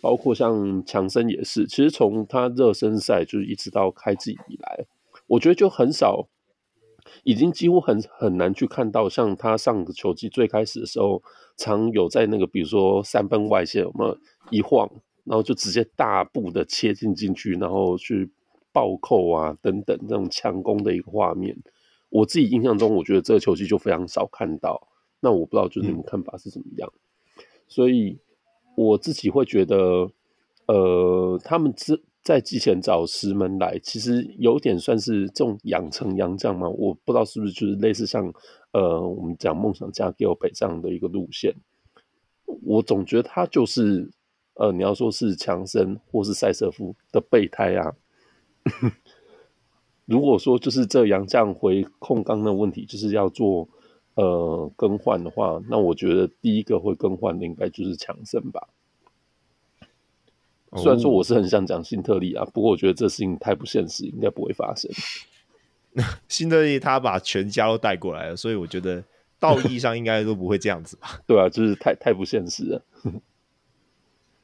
Speaker 3: 包括像强森也是，其实从他热身赛就是一直到开季以来，我觉得就很少，已经几乎很很难去看到像他上个球季最开始的时候，常有在那个比如说三分外线有没有一晃，然后就直接大步的切进进去，然后去暴扣啊等等这种强攻的一个画面。我自己印象中，我觉得这个球技就非常少看到。那我不知道就是你们看法是怎么样，嗯、所以。我自己会觉得，呃，他们之在之前找石门来，其实有点算是这种养成洋将嘛。我不知道是不是就是类似像，呃，我们讲梦想家 Gilbert 这样的一个路线。我总觉得他就是，呃，你要说是强森或是赛瑟夫的备胎啊。如果说就是这杨将回控刚的问题，就是要做。呃，更换的话，那我觉得第一个会更换的应该就是强森吧。虽然说我是很想讲新特利啊，不过我觉得这事情太不现实，应该不会发生。
Speaker 2: 新特利他把全家都带过来了，所以我觉得道义上应该都不会这样子吧？
Speaker 3: 对啊，就是太太不现实了。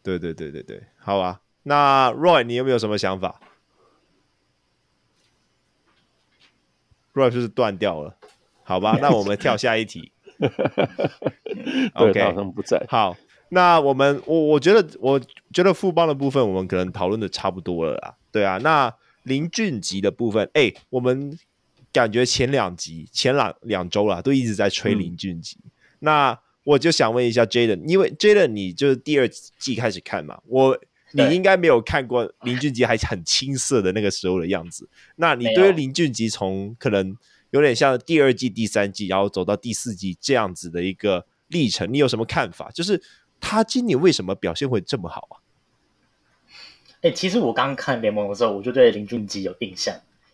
Speaker 2: 对对对对对，好吧。那 Roy，你有没有什么想法？Roy 就是断掉了。好吧，那我们跳下一题。
Speaker 3: OK，好像不在。
Speaker 2: 好，那我们我我觉得我觉得富邦的部分我们可能讨论的差不多了啦。对啊，那林俊吉的部分，哎、欸，我们感觉前两集前两两周啦，都一直在吹林俊吉。嗯、那我就想问一下 Jaden，因为 Jaden 你就是第二季开始看嘛，我你应该没有看过林俊杰还很青涩的那个时候的样子。那你对于林俊杰从可能？有点像第二季、第三季，然后走到第四季这样子的一个历程，你有什么看法？就是他今年为什么表现会这么好啊？
Speaker 4: 哎、欸，其实我刚看联盟的时候，我就对林俊杰有印象，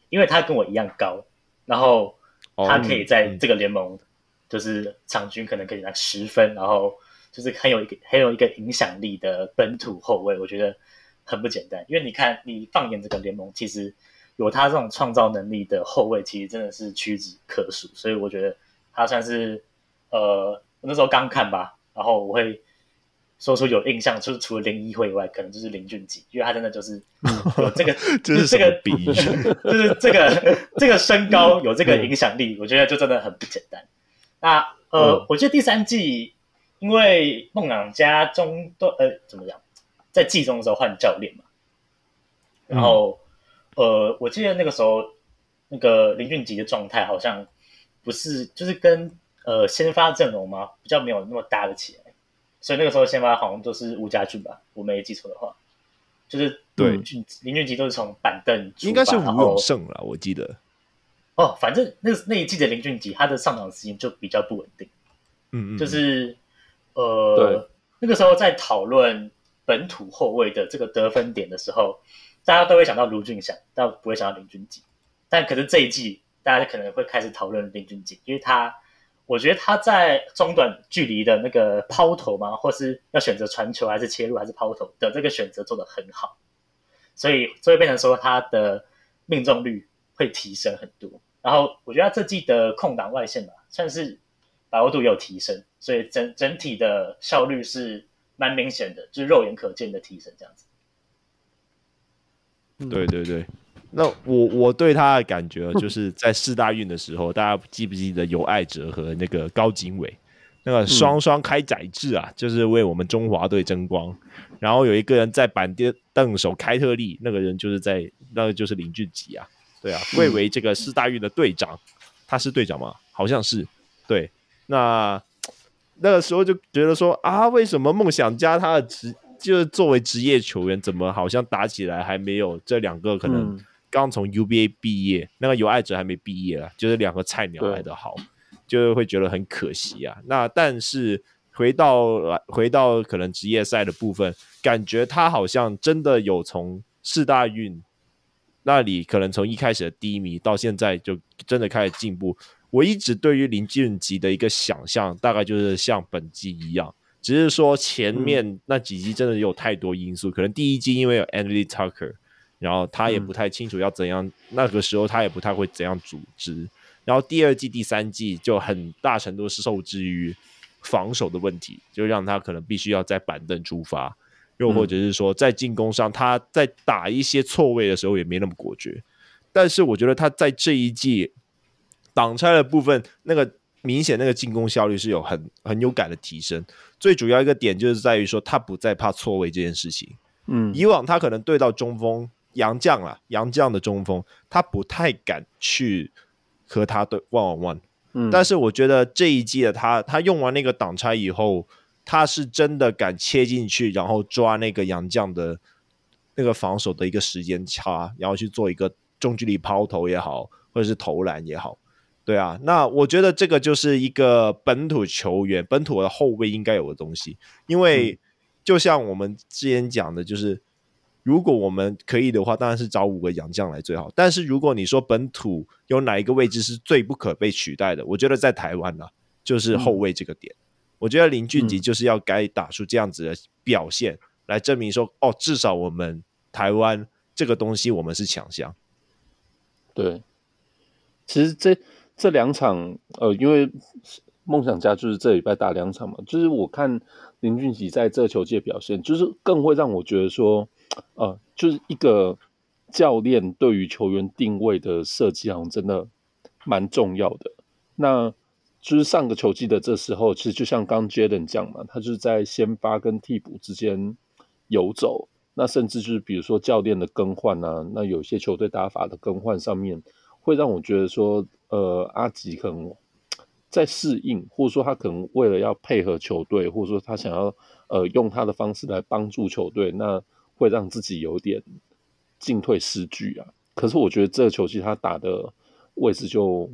Speaker 4: 因为他跟我一样高，然后他可以在这个联盟，就是场均可能可以拿十分，然后就是很有一个很有一个影响力的本土后卫，我觉得很不简单。因为你看，你放眼这个联盟，其实。有他这种创造能力的后卫，其实真的是屈指可数。所以我觉得他算是呃，我那时候刚看吧，然后我会说出有印象，就是除了林一辉以外，可能就是林俊杰，因为他真的就是 有这个
Speaker 2: 就是这个比喻，
Speaker 4: 就是这个这个身高有这个影响力，我觉得就真的很不简单。那呃，嗯、我记得第三季因为梦朗家中段呃怎么讲，在季中的时候换教练嘛，然后。嗯。呃，我记得那个时候，那个林俊杰的状态好像不是，就是跟呃先发阵容嘛，比较没有那么搭得起来，所以那个时候先发好像都是吴家俊吧，我没记错的话，就是对林俊林俊杰都是从板凳出，
Speaker 2: 应该是吴永胜了，我记得。
Speaker 4: 哦，反正那那一季的林俊杰，他的上场时间就比较不稳定，嗯嗯，就是呃，那个时候在讨论本土后卫的这个得分点的时候。大家都会想到卢俊祥，但不会想到林俊杰。但可是这一季，大家可能会开始讨论林俊杰，因为他，我觉得他在中短距离的那个抛投嘛，或是要选择传球还是切入还是抛投的这个选择做得很好，所以就会变成说他的命中率会提升很多。然后我觉得他这季的空档外线吧，算是把握度也有提升，所以整整体的效率是蛮明显的，就是肉眼可见的提升这样子。
Speaker 2: 对对对，那我我对他的感觉就是在四大运的时候，大家记不记得有爱哲和那个高景伟那个双双开宰制啊，就是为我们中华队争光。然后有一个人在板凳手开特例，那个人就是在那个就是林俊杰啊，对啊，贵为这个四大运的队长，他是队长吗？好像是。对，那那个时候就觉得说啊，为什么梦想家他的职就是作为职业球员，怎么好像打起来还没有这两个可能刚从 UBA 毕业，嗯、那个尤爱哲还没毕业啊，就是两个菜鸟来的好，对就会觉得很可惜啊。那但是回到来回到可能职业赛的部分，感觉他好像真的有从四大运那里可能从一开始的低迷到现在就真的开始进步。我一直对于林俊杰的一个想象，大概就是像本季一样。只是说前面那几季真的有太多因素，嗯、可能第一季因为有 Anthony Tucker，然后他也不太清楚要怎样，嗯、那个时候他也不太会怎样组织，然后第二季、第三季就很大程度是受制于防守的问题，就让他可能必须要在板凳出发，又或者是说在进攻上他在打一些错位的时候也没那么果决，但是我觉得他在这一季挡拆的部分那个。明显那个进攻效率是有很很有感的提升，最主要一个点就是在于说他不再怕错位这件事情。嗯，以往他可能对到中锋杨将啊，杨将的中锋，他不太敢去和他对 one on one。嗯，但是我觉得这一季的他，他用完那个挡拆以后，他是真的敢切进去，然后抓那个洋将的那个防守的一个时间差，然后去做一个中距离抛投也好，或者是投篮也好。对啊，那我觉得这个就是一个本土球员、本土的后卫应该有的东西。因为就像我们之前讲的，就是如果我们可以的话，当然是找五个洋将来最好。但是如果你说本土有哪一个位置是最不可被取代的，我觉得在台湾呢、啊，就是后卫这个点。嗯、我觉得林俊杰就是要该打出这样子的表现，嗯、来证明说，哦，至少我们台湾这个东西我们是强项。
Speaker 3: 对，其实这。这两场，呃，因为梦想家就是这礼拜打两场嘛，就是我看林俊杰在这个球界表现，就是更会让我觉得说，呃，就是一个教练对于球员定位的设计，好像真的蛮重要的。那就是上个球季的这时候，其实就像刚 Jaden 讲嘛，他就是在先发跟替补之间游走，那甚至就是比如说教练的更换啊，那有些球队打法的更换上面。会让我觉得说，呃，阿吉可能在适应，或者说他可能为了要配合球队，或者说他想要呃用他的方式来帮助球队，那会让自己有点进退失据啊。可是我觉得这个球季他打的位置就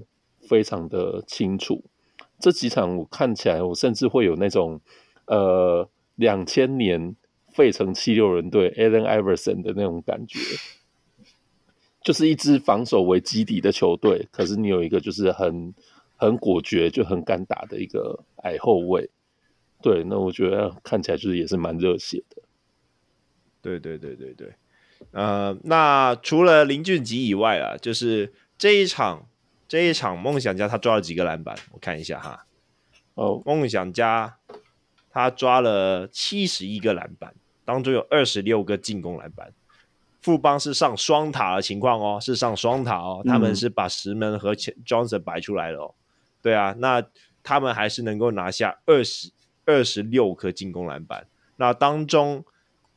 Speaker 3: 非常的清楚，这几场我看起来，我甚至会有那种呃两千年费城七六人队 Allen Iverson 的那种感觉。就是一支防守为基底的球队，可是你有一个就是很很果决，就很敢打的一个矮后卫，对，那我觉得看起来就是也是蛮热血的。
Speaker 2: 对对对对对，呃，那除了林俊杰以外啊，就是这一场这一场梦想家他抓了几个篮板？我看一下哈。哦，梦想家他抓了七十一个篮板，当中有二十六个进攻篮板。富邦是上双塔的情况哦，是上双塔哦，他们是把石门和 Johnson 摆出来了哦。对啊，那他们还是能够拿下二十二十六颗进攻篮板。那当中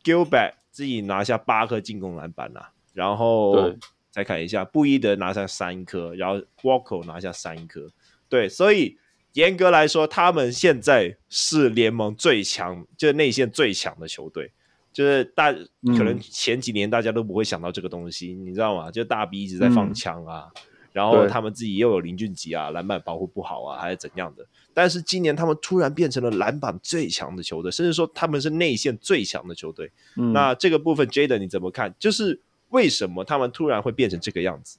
Speaker 2: Gilbert 自己拿下八颗进攻篮板呐、啊，然后再看一下布伊德拿下三颗，然后 Walker 拿下三颗。对，所以严格来说，他们现在是联盟最强，就是内线最强的球队。就是大可能前几年大家都不会想到这个东西，嗯、你知道吗？就大 B 一直在放枪啊。嗯然后他们自己又有林俊杰啊，篮板保护不好啊，还是怎样的？但是今年他们突然变成了篮板最强的球队，甚至说他们是内线最强的球队。嗯、那这个部分，Jaden 你怎么看？就是为什么他们突然会变成这个样子？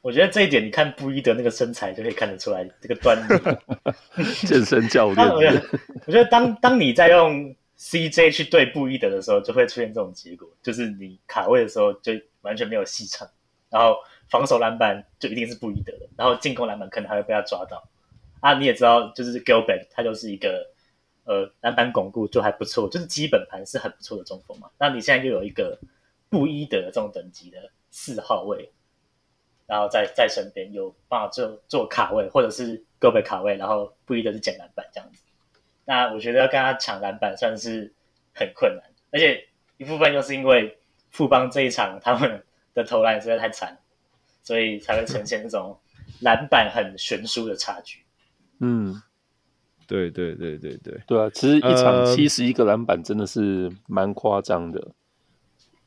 Speaker 4: 我觉得这一点，你看布伊德那个身材就可以看得出来这个端倪。
Speaker 3: 健身教练，
Speaker 4: 我觉得，我觉得当当你在用 CJ 去对布伊德的时候，就会出现这种结果，就是你卡位的时候就完全没有戏唱，然后。防守篮板就一定是布伊德的，然后进攻篮板可能还会被他抓到啊！你也知道，就是 Gilbert 他就是一个呃篮板巩固就还不错，就是基本盘是很不错的中锋嘛。那你现在又有一个布伊德这种等级的四号位，然后在在身边有办法做做卡位，或者是 Gilbert 卡位，然后布伊德是捡篮板这样子。那我觉得要跟他抢篮板算是很困难，而且一部分又是因为富邦这一场他们的投篮实在太惨。所以才会呈现这种篮板很悬殊的差距。
Speaker 2: 嗯，对对对对对
Speaker 3: 对啊！其实一场七十一个篮板真的是蛮夸张的。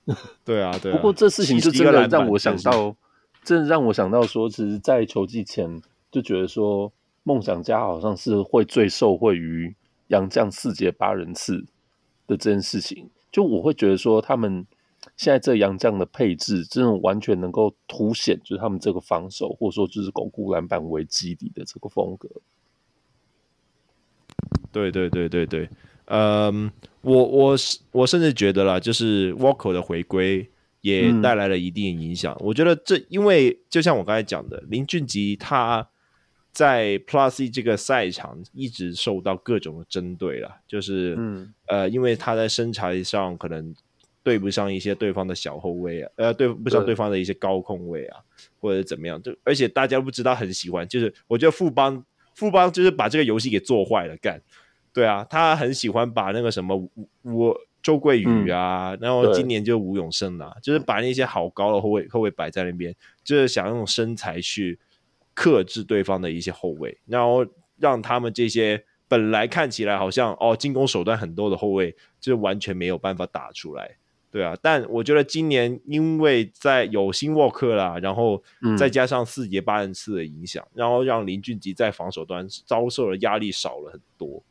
Speaker 2: 对啊，对啊。
Speaker 3: 不过这事情就真的让我想到，真的让我想到说，其实，在球季前就觉得说，梦想家好像是会最受惠于杨将四节八人次的这件事情。就我会觉得说，他们。现在这杨将的配置，真的完全能够凸显，就是他们这个防守，或者说就是巩固篮板为基底的这个风格。
Speaker 2: 对对对对对，嗯，我我我甚至觉得啦，就是 Walker 的回归也带来了一定影响。嗯、我觉得这因为就像我刚才讲的，林俊杰他在 Plus E 这个赛场一直受到各种的针对了，就是嗯呃，因为他在身材上可能。对不上一些对方的小后卫啊，呃，对不上对方的一些高控位啊，或者怎么样，就而且大家都不知道很喜欢，就是我觉得富邦富邦就是把这个游戏给做坏了，干，对啊，他很喜欢把那个什么我周桂宇啊，嗯、然后今年就吴永胜啊，就是把那些好高的后卫后卫摆在那边，就是想用身材去克制对方的一些后卫，然后让他们这些本来看起来好像哦进攻手段很多的后卫，就完全没有办法打出来。对啊，但我觉得今年因为在有新沃克啦，然后再加上四节八人次的影响，嗯、然后让林俊杰在防守端遭受的压力少了很多。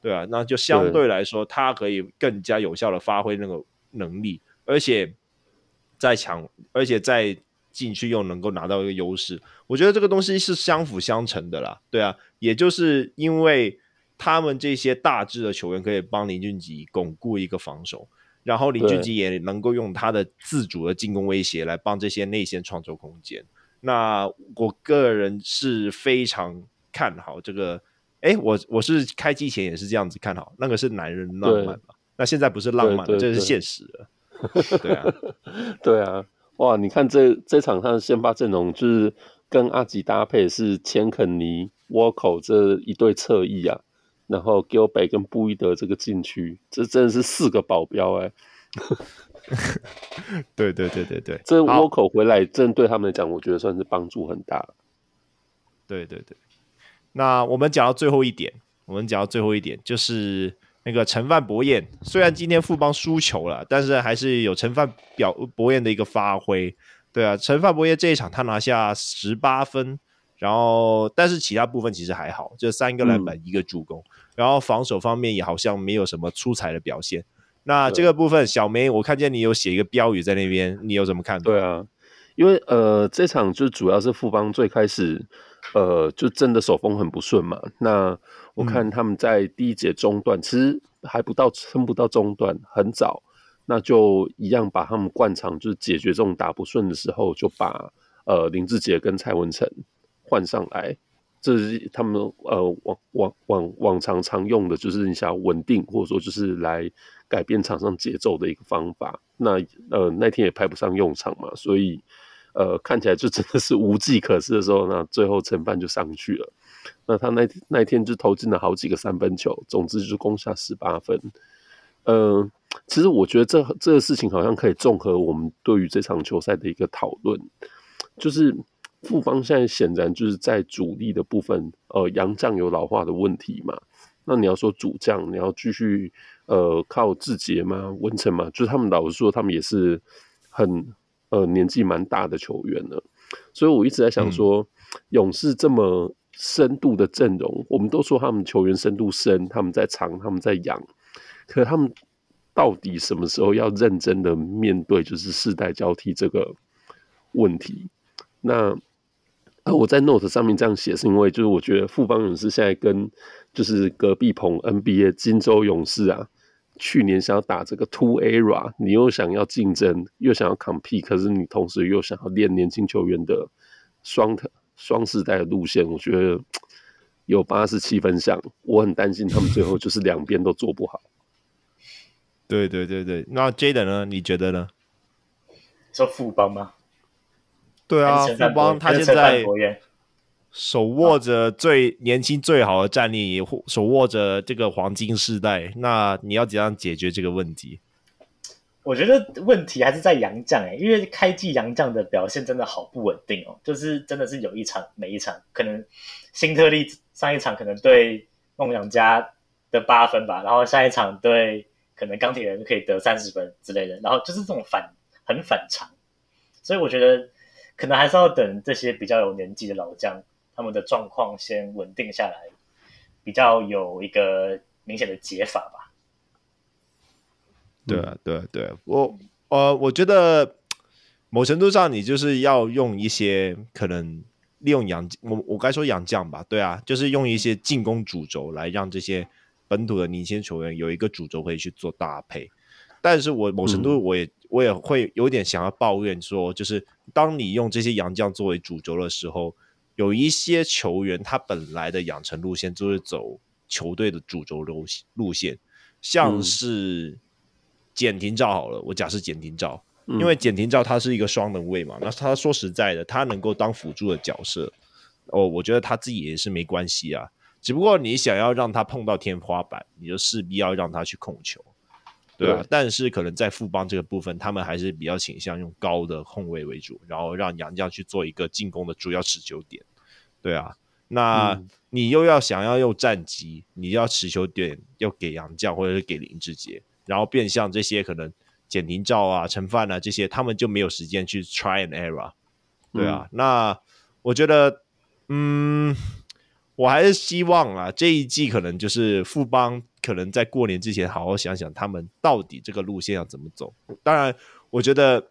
Speaker 2: 对啊，那就相对来说，他可以更加有效的发挥那个能力，而且在抢，而且在禁区又能够拿到一个优势。我觉得这个东西是相辅相成的啦。对啊，也就是因为他们这些大致的球员可以帮林俊杰巩固一个防守。然后林俊杰也能够用他的自主的进攻威胁来帮这些内线创造空间。那我个人是非常看好这个。哎，我我是开机前也是这样子看好，那个是男人浪漫嘛？那现在不是浪漫了，这是现实了。对啊，
Speaker 3: 对啊，哇！你看这这场上的先发阵容就是跟阿吉搭配是钱肯尼、沃口这一对侧翼啊。然后 Gilbert 跟布伊德这个禁区，这真的是四个保镖哎、
Speaker 2: 欸！对对对对对，
Speaker 3: 这沃口回来，真对他们来讲，我觉得算是帮助很大。
Speaker 2: 对对对，那我们讲到最后一点，我们讲到最后一点，就是那个陈范博彦，虽然今天富邦输球了，但是还是有陈范表博彦的一个发挥。对啊，陈范博彦这一场他拿下十八分。然后，但是其他部分其实还好，就三个篮板，一个助攻。然后防守方面也好像没有什么出彩的表现。那这个部分，小梅，我看见你有写一个标语在那边，你有怎么看？
Speaker 3: 对啊，因为呃，这场就主要是富邦最开始，呃，就真的手风很不顺嘛。那我看他们在第一节中段，嗯、其实还不到撑不到中段，很早。那就一样把他们惯常就是解决这种打不顺的时候，就把呃林志杰跟蔡文成换上来，这是他们呃往往往往常常用的，就是你想要稳定或者说就是来改变场上节奏的一个方法。那呃那天也派不上用场嘛，所以呃看起来就真的是无计可施的时候，那最后陈范就上去了。那他那那天就投进了好几个三分球，总之就是攻下十八分。呃，其实我觉得这这个事情好像可以综合我们对于这场球赛的一个讨论，就是富邦现在显然就是在主力的部分，呃，洋将有老化的问题嘛。那你要说主将，你要继续呃靠志杰吗？文成嘛，就是他们老实说，他们也是很呃年纪蛮大的球员了。所以我一直在想说，嗯、勇士这么深度的阵容，我们都说他们球员深度深，他们在长，他们在养。可他们到底什么时候要认真的面对，就是世代交替这个问题？那呃，我在 note 上面这样写，是因为就是我觉得富邦勇士现在跟就是隔壁棚 NBA 金州勇士啊，去年想要打这个 two era，你又想要竞争，又想要 compete，可是你同时又想要练年轻球员的双双世代的路线，我觉得有八十七分像，我很担心他们最后就是两边都做不好。
Speaker 2: 对对对对，那 Jaden 呢？你觉得呢？
Speaker 4: 说富邦吗？
Speaker 2: 对啊，富邦他现在手握着最年轻、最好的战力，手握着这个黄金世代。那你要怎样解决这个问题？
Speaker 4: 我觉得问题还是在杨将哎，因为开季杨将的表现真的好不稳定哦，就是真的是有一场没一场，可能新特利上一场可能对梦想家的八分吧，然后下一场对。可能钢铁人可以得三十分之类的，然后就是这种反很反常，所以我觉得可能还是要等这些比较有年纪的老将，他们的状况先稳定下来，比较有一个明显的解法吧。
Speaker 2: 对啊，对啊，对啊，我呃，我觉得某程度上你就是要用一些可能利用洋我我该说洋将吧，对啊，就是用一些进攻主轴来让这些。本土的年轻球员有一个主轴可以去做搭配，但是我某程度我也、嗯、我也会有点想要抱怨说，就是当你用这些洋将作为主轴的时候，有一些球员他本来的养成路线就是走球队的主轴路路线，像是简廷照好了，我假设简廷照，因为简廷照他是一个双能位嘛，那他说实在的，他能够当辅助的角色，哦，我觉得他自己也是没关系啊。只不过你想要让他碰到天花板，你就势必要让他去控球，对吧？对。但是可能在富邦这个部分，他们还是比较倾向用高的控卫为主，然后让杨将去做一个进攻的主要持球点，对啊。那你又要想要用战机，你要持球点要给杨将或者是给林志杰，然后变相这些可能简廷照啊、陈范啊这些，他们就没有时间去 try and error，对啊。嗯、那我觉得，嗯。我还是希望啊，这一季可能就是富邦可能在过年之前好好想想，他们到底这个路线要怎么走。当然，我觉得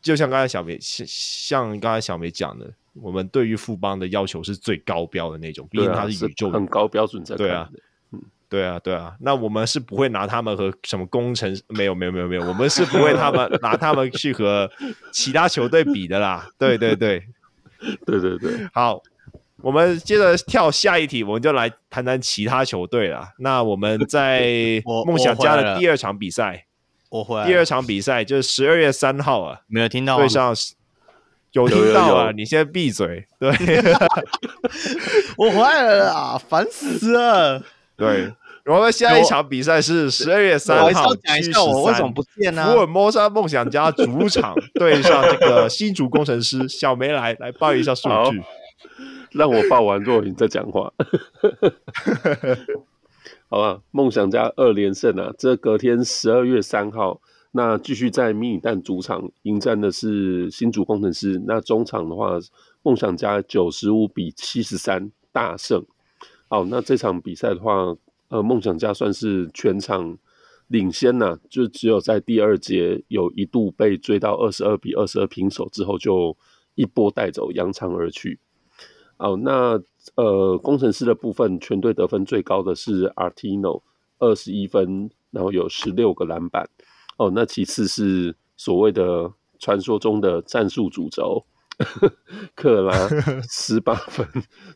Speaker 2: 就像刚才小梅像像刚才小梅讲的，我们对于富邦的要求是最高标的那种，毕竟它是宇宙、很高标准在。对啊，嗯，对啊，对啊。那我们是不会拿他们和什么工程没有没有没有没有，我们是不会他们 拿他们去和其他球队比的啦。对对对，
Speaker 3: 对 对对，
Speaker 2: 好。我们接着跳下一题，我们就来谈谈其他球队了。那我们在 梦想家的第二场比赛，
Speaker 1: 我回来。
Speaker 2: 第二场比赛就是十二月三号啊，
Speaker 1: 没有听到？
Speaker 2: 对上有听到啊？你现在闭嘴。对，
Speaker 1: 我回来了啊，烦死了。
Speaker 2: 对，然后下一场比赛是十二月三号，
Speaker 1: 讲一下我为什么不见呢？
Speaker 2: 福尔摩沙梦想家主场对上这个新竹工程师，小梅来来报一下数据。
Speaker 3: 让我报完若云再讲话，好吧？梦想家二连胜啊！这隔天十二月三号，那继续在迷你蛋主场迎战的是新竹工程师。那中场的话，梦想家九十五比七十三大胜。好，那这场比赛的话，呃，梦想家算是全场领先呐、就只有在第二节有一度被追到二十二比二十二平手之后，就一波带走，扬长而去。哦，那呃，工程师的部分，全队得分最高的是 Artino，二十一分，然后有十六个篮板。哦，那其次是所谓的传说中的战术主轴，克拉 十八分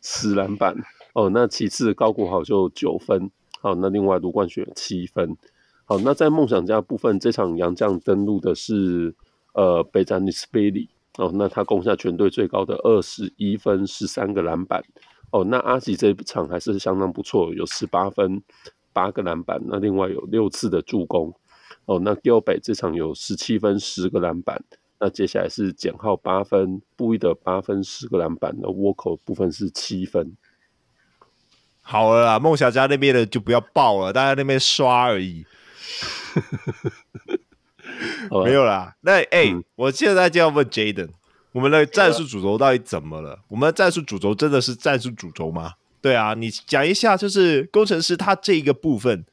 Speaker 3: 十篮板。哦，那其次高国豪就九分。好，那另外卢冠雪七分。好，那在梦想家部分，这场洋将登陆的是呃贝詹尼斯贝里。哦，那他攻下全队最高的二十一分，十三个篮板。哦，那阿吉这一场还是相当不错，有十八分，八个篮板。那另外有六次的助攻。哦，那 Gilbert 这场有十七分，十个篮板。那接下来是简浩八分，布伊德八分，十个篮板。那沃口部分是七分。
Speaker 2: 好了啦，梦想家那边的就不要报了，大家那边刷而已。没有啦，那哎、欸嗯，我现在就要问 Jaden，我们的战术主轴到底怎么了？我们的战术主轴真的是战术主轴吗？对啊，你讲一下，就是工程师他这一个部分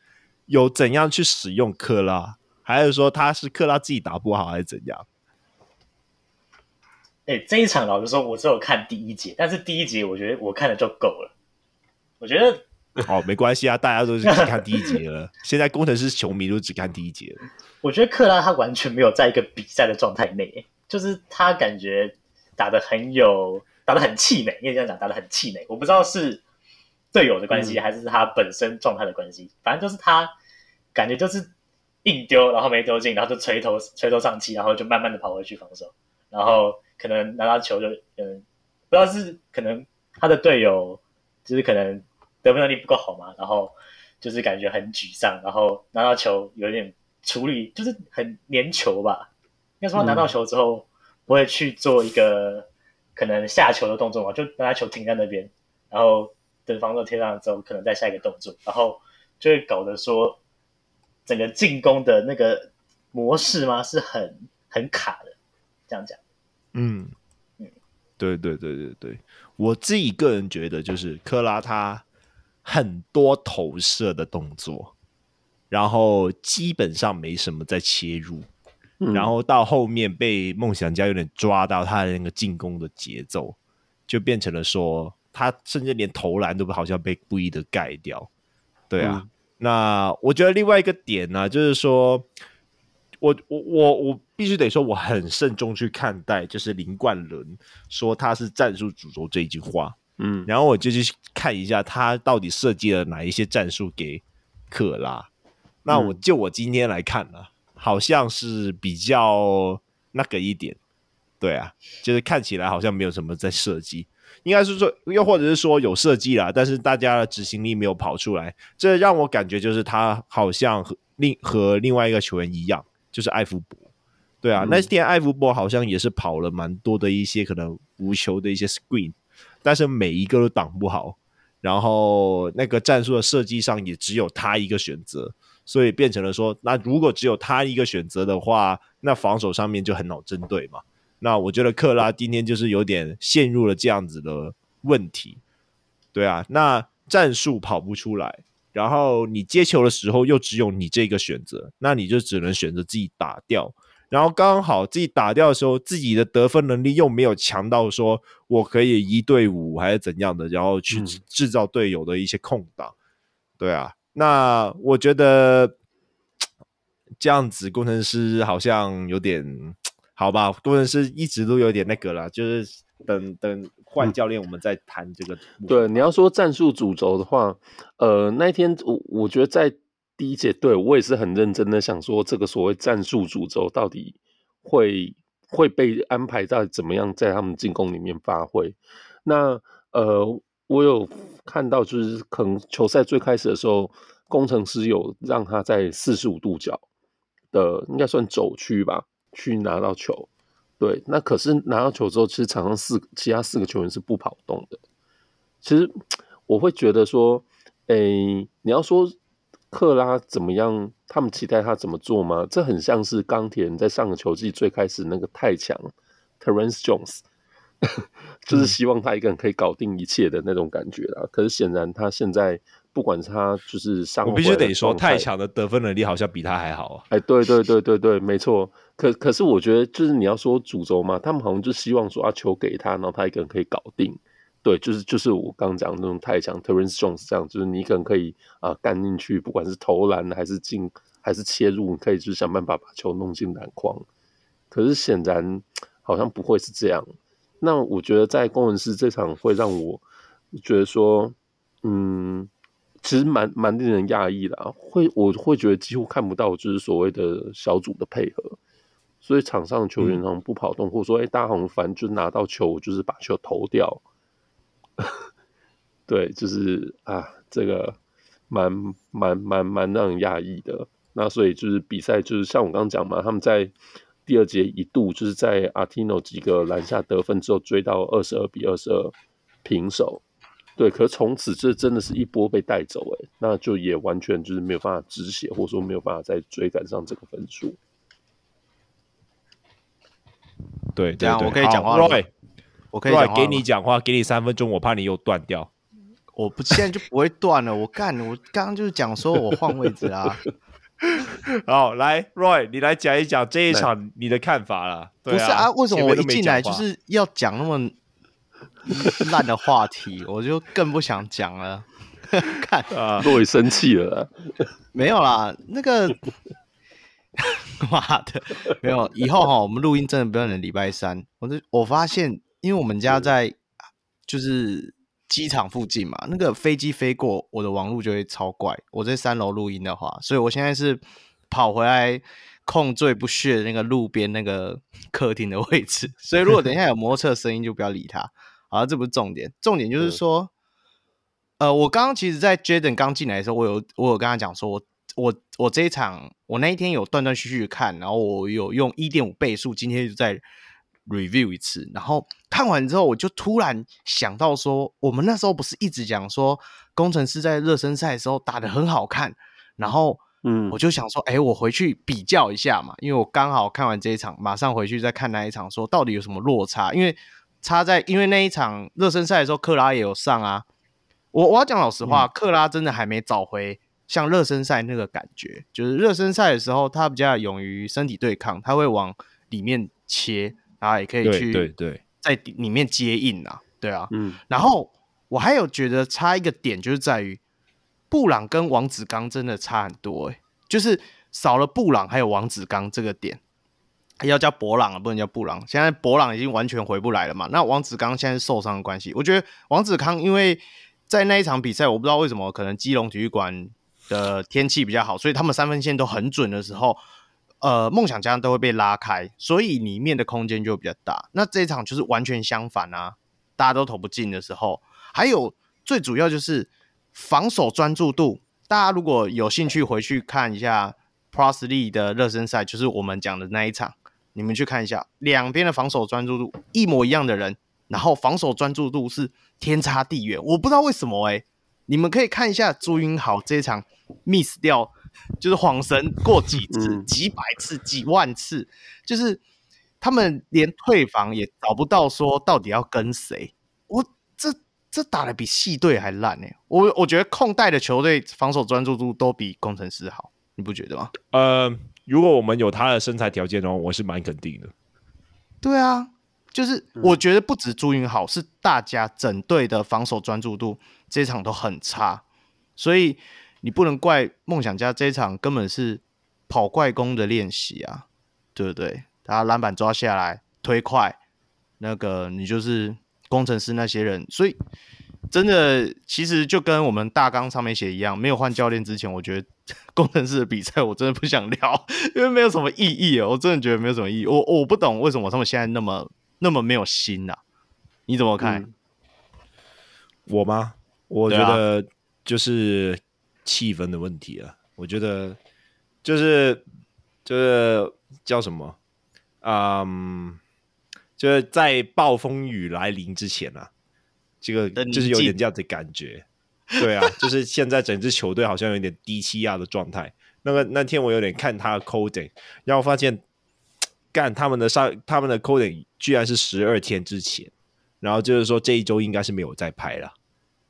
Speaker 2: 有怎样去使用克拉，还是说他是克拉自己打不好，还是怎样？
Speaker 4: 哎、欸，这一场老实说，我只有看第一节，但是第一节我觉得我看了就够了。我觉得
Speaker 2: 哦，没关系啊，大家都是只看第一节了。现在工程师球迷都只看第一节了。
Speaker 4: 我觉得克拉他完全没有在一个比赛的状态内，就是他感觉打的很有，打的很气馁。因为这样讲，打的很气馁。我不知道是队友的关系，还是他本身状态的关系、嗯。反正就是他感觉就是硬丢，然后没丢进，然后就垂头垂头丧气，然后就慢慢的跑回去防守，然后可能拿到球就嗯，不知道是可能他的队友就是可能。得分能力不够好嘛，然后就是感觉很沮丧，然后拿到球有点处理，就是很粘球吧。应该说他拿到球之后不会去做一个可能下球的动作嘛，就拿球停在那边，然后等防守贴上之后，可能再下一个动作，然后就会搞得说整个进攻的那个模式嘛是很很卡的，这样讲。
Speaker 2: 嗯嗯，对对对对对，我自己个人觉得就是克拉他。很多投射的动作，然后基本上没什么在切入，嗯，然后到后面被梦想家有点抓到他的那个进攻的节奏，就变成了说他甚至连投篮都好像被故意的盖掉。对啊，嗯，那我觉得另外一个点呢，就是说我我我我必须得说我很慎重去看待，就是林冠伦说他是战术主轴这一句话。嗯，然后我就去看一下他到底设计了哪一些战术给克拉。那我就我今天来看呢，好像是比较那个一点，对啊，就是看起来好像没有什么在设计，应该是说，又或者是说有设计啦，但是大家的执行力没有跑出来，这让我感觉就是他好像和另和另外一个球员一样，就是艾福伯，对啊，那天艾福伯好像也是跑了蛮多的一些可能无球的一些 screen。但是每一个都挡不好，然后那个战术的设计上也只有他一个选择，所以变成了说，那如果只有他一个选择的话，那防守上面就很好针对嘛。那我觉得克拉今天就是有点陷入了这样子的问题，对啊，那战术跑不出来，然后你接球的时候又只有你这个选择，那你就只能选择自己打掉。然后刚好自己打掉的时候，自己的得分能力又没有强到说我可以一对五还是怎样的，然后去制造队友的一些空档。嗯。对啊，那我觉得这样子工程师好像有点好吧？工程师一直都有点那个啦，就是等等换教练，我们再谈这个。
Speaker 3: 嗯。对，你要说战术主轴的话，呃，那一天我我觉得在。第一节，对，我也是很认真的想说，这个所谓战术主轴到底会会被安排在怎么样，在他们进攻里面发挥。那呃，我有看到，就是可能球赛最开始的时候，工程师有让他在四十五度角的，应该算轴区吧，去拿到球。对，那可是拿到球之后，其实场上四其他四个球员是不跑动的。其实我会觉得说，诶，你要说。克拉怎么样？他们期待他怎么做吗？这很像是钢铁人在上个球季最开始那个太强 Terrence Jones，就是希望他一个人可以搞定一切的那种感觉啦。嗯、可是显然他现在不管是他就是上，我
Speaker 2: 必须得说太强的得分能力好像比他还好啊！
Speaker 3: 哎，对对对对对，没错。可可是我觉得就是你要说主轴嘛，他们好像就希望说啊球给他，然后他一个人可以搞定。对，就是就是我刚刚讲的那种太强，Terrence Jones 这样，就是你可能可以啊干进去，不管是投篮还是进还是切入，你可以就是想办法把球弄进篮筐。可是显然好像不会是这样。那我觉得在工程师这场会让我觉得说，嗯，其实蛮蛮令人讶异的啊。会我会觉得几乎看不到就是所谓的小组的配合，所以场上的球员好像不跑动，嗯、或者说哎、欸，大家好像反正就拿到球就是把球投掉。对，就是啊，这个蛮蛮蛮蛮让人讶异的。那所以就是比赛就是像我刚刚讲嘛，他们在。第二节一度就是在阿提诺几个篮下得分之后追到二十二比二十二平手，对，可是从此这真的是一波被带走哎，那就也完全就是没有办法止血，或者说没有办法再追赶上这个分数。
Speaker 2: 对，这样
Speaker 1: 我可以讲话了。Roy，
Speaker 2: 我可以给你讲话，给你三分钟，我怕你又断掉。
Speaker 1: 我不现在就不会断了，我干，我刚刚就是讲说我换位置啊。
Speaker 2: 好，来，Roy，你来讲一讲这一场你的看法了。对啊，
Speaker 1: 不是啊，为什么我一进来就是要讲那么烂的话题？我就更不想讲了。看
Speaker 3: 啊，Roy 生气了。
Speaker 1: 没有啦，那个妈的，没有。以后哈，我们录音真的不要等礼拜三。我就我发现，因为我们家在就是。机场附近嘛，那个飞机飞过，我的网络就会超怪。我在三楼录音的话，所以我现在是跑回来控最不屑的那个路边那个 客厅的位置。所以如果等一下有摩托车声音，就不要理他。好，这不是重点，重点就是说，呃，我刚刚其实，在 Jaden 刚进来的时候，我有我有跟他讲说，我我我这一场，我那一天有断断续续看，然后我有用一点五倍速，今天就在。Review 一次，然后看完之后，我就突然想到说，我们那时候不是一直讲说，工程师在热身赛的时候打得很好看，然后，嗯，我就想说，哎、欸，我回去比较一下嘛，因为我刚好看完这一场，马上回去再看那一场，说到底有什么落差？因为差在，因为那一场热身赛的时候，克拉也有上啊。我我要讲老实话，嗯、克拉真的还没找回像热身赛那个感觉，就是热身赛的时候，他比较勇于身体对抗，他会往里面切。啊，也可以去对对，在里面接应啊，对啊，嗯，然后我还有觉得差一个点，就是在于布朗跟王子刚真的差很多，欸，就是少了布朗还有王子刚这个点，要叫博朗啊，不能叫布朗。现在博朗已经完全回不来了嘛，那王子刚现在受伤的关系，我觉得王子康因为在那一场比赛，我不知道为什么，可能基隆体育馆的天气比较好，所以他们三分线都很准的时候。呃，梦想家都会被拉开，所以里面的空间就比较大。那这一场就是完全相反啊，大家都投不进的时候，还有最主要就是防守专注度。大家如果有兴趣回去看一下 Plus League 的热身赛，就是我们讲的那一场，你们去看一下，两边的防守专注度一模一样的人，然后防守专注度是天差地远。我不知道为什么哎、欸，你们可以看一下朱云豪这一场 miss 掉。就是晃神过 几次、嗯、几百次、几万次，就是他们连退防也找不到，说到底要跟谁？我这这打的比系队还烂呢、欸。我我觉得控带的球队防守专注度都比工程师好，你不觉得吗？
Speaker 2: 呃，如果我们有他的身材条件的话，我是蛮肯定的。
Speaker 1: 对啊，就是我觉得不止朱云好，是大家整队的防守专注度这场都很差，所以。你不能怪梦想家这一场根本是跑怪攻的练习啊，对不对？他篮板抓下来推快，那个你就是工程师那些人，所以真的其实就跟我们大纲上面写一样，没有换教练之前，我觉得 工程师的比赛我真的不想聊，因为没有什么意义啊，我真的觉得没有什么意义。我我不懂为什么他们现在那么那么没有心呐、啊？你怎么看？
Speaker 2: 嗯、我吗？我觉得就是。气氛的问题啊，我觉得就是就是叫什么，嗯，就是在暴风雨来临之前啊，这个就是有点这样的感觉，对啊，就是现在整支球队好像有点低气压的状态。那个那天我有点看他的 coding，然后发现干他们的上他们的 coding 居然是十二天之前，然后就是说这一周应该是没有再拍了。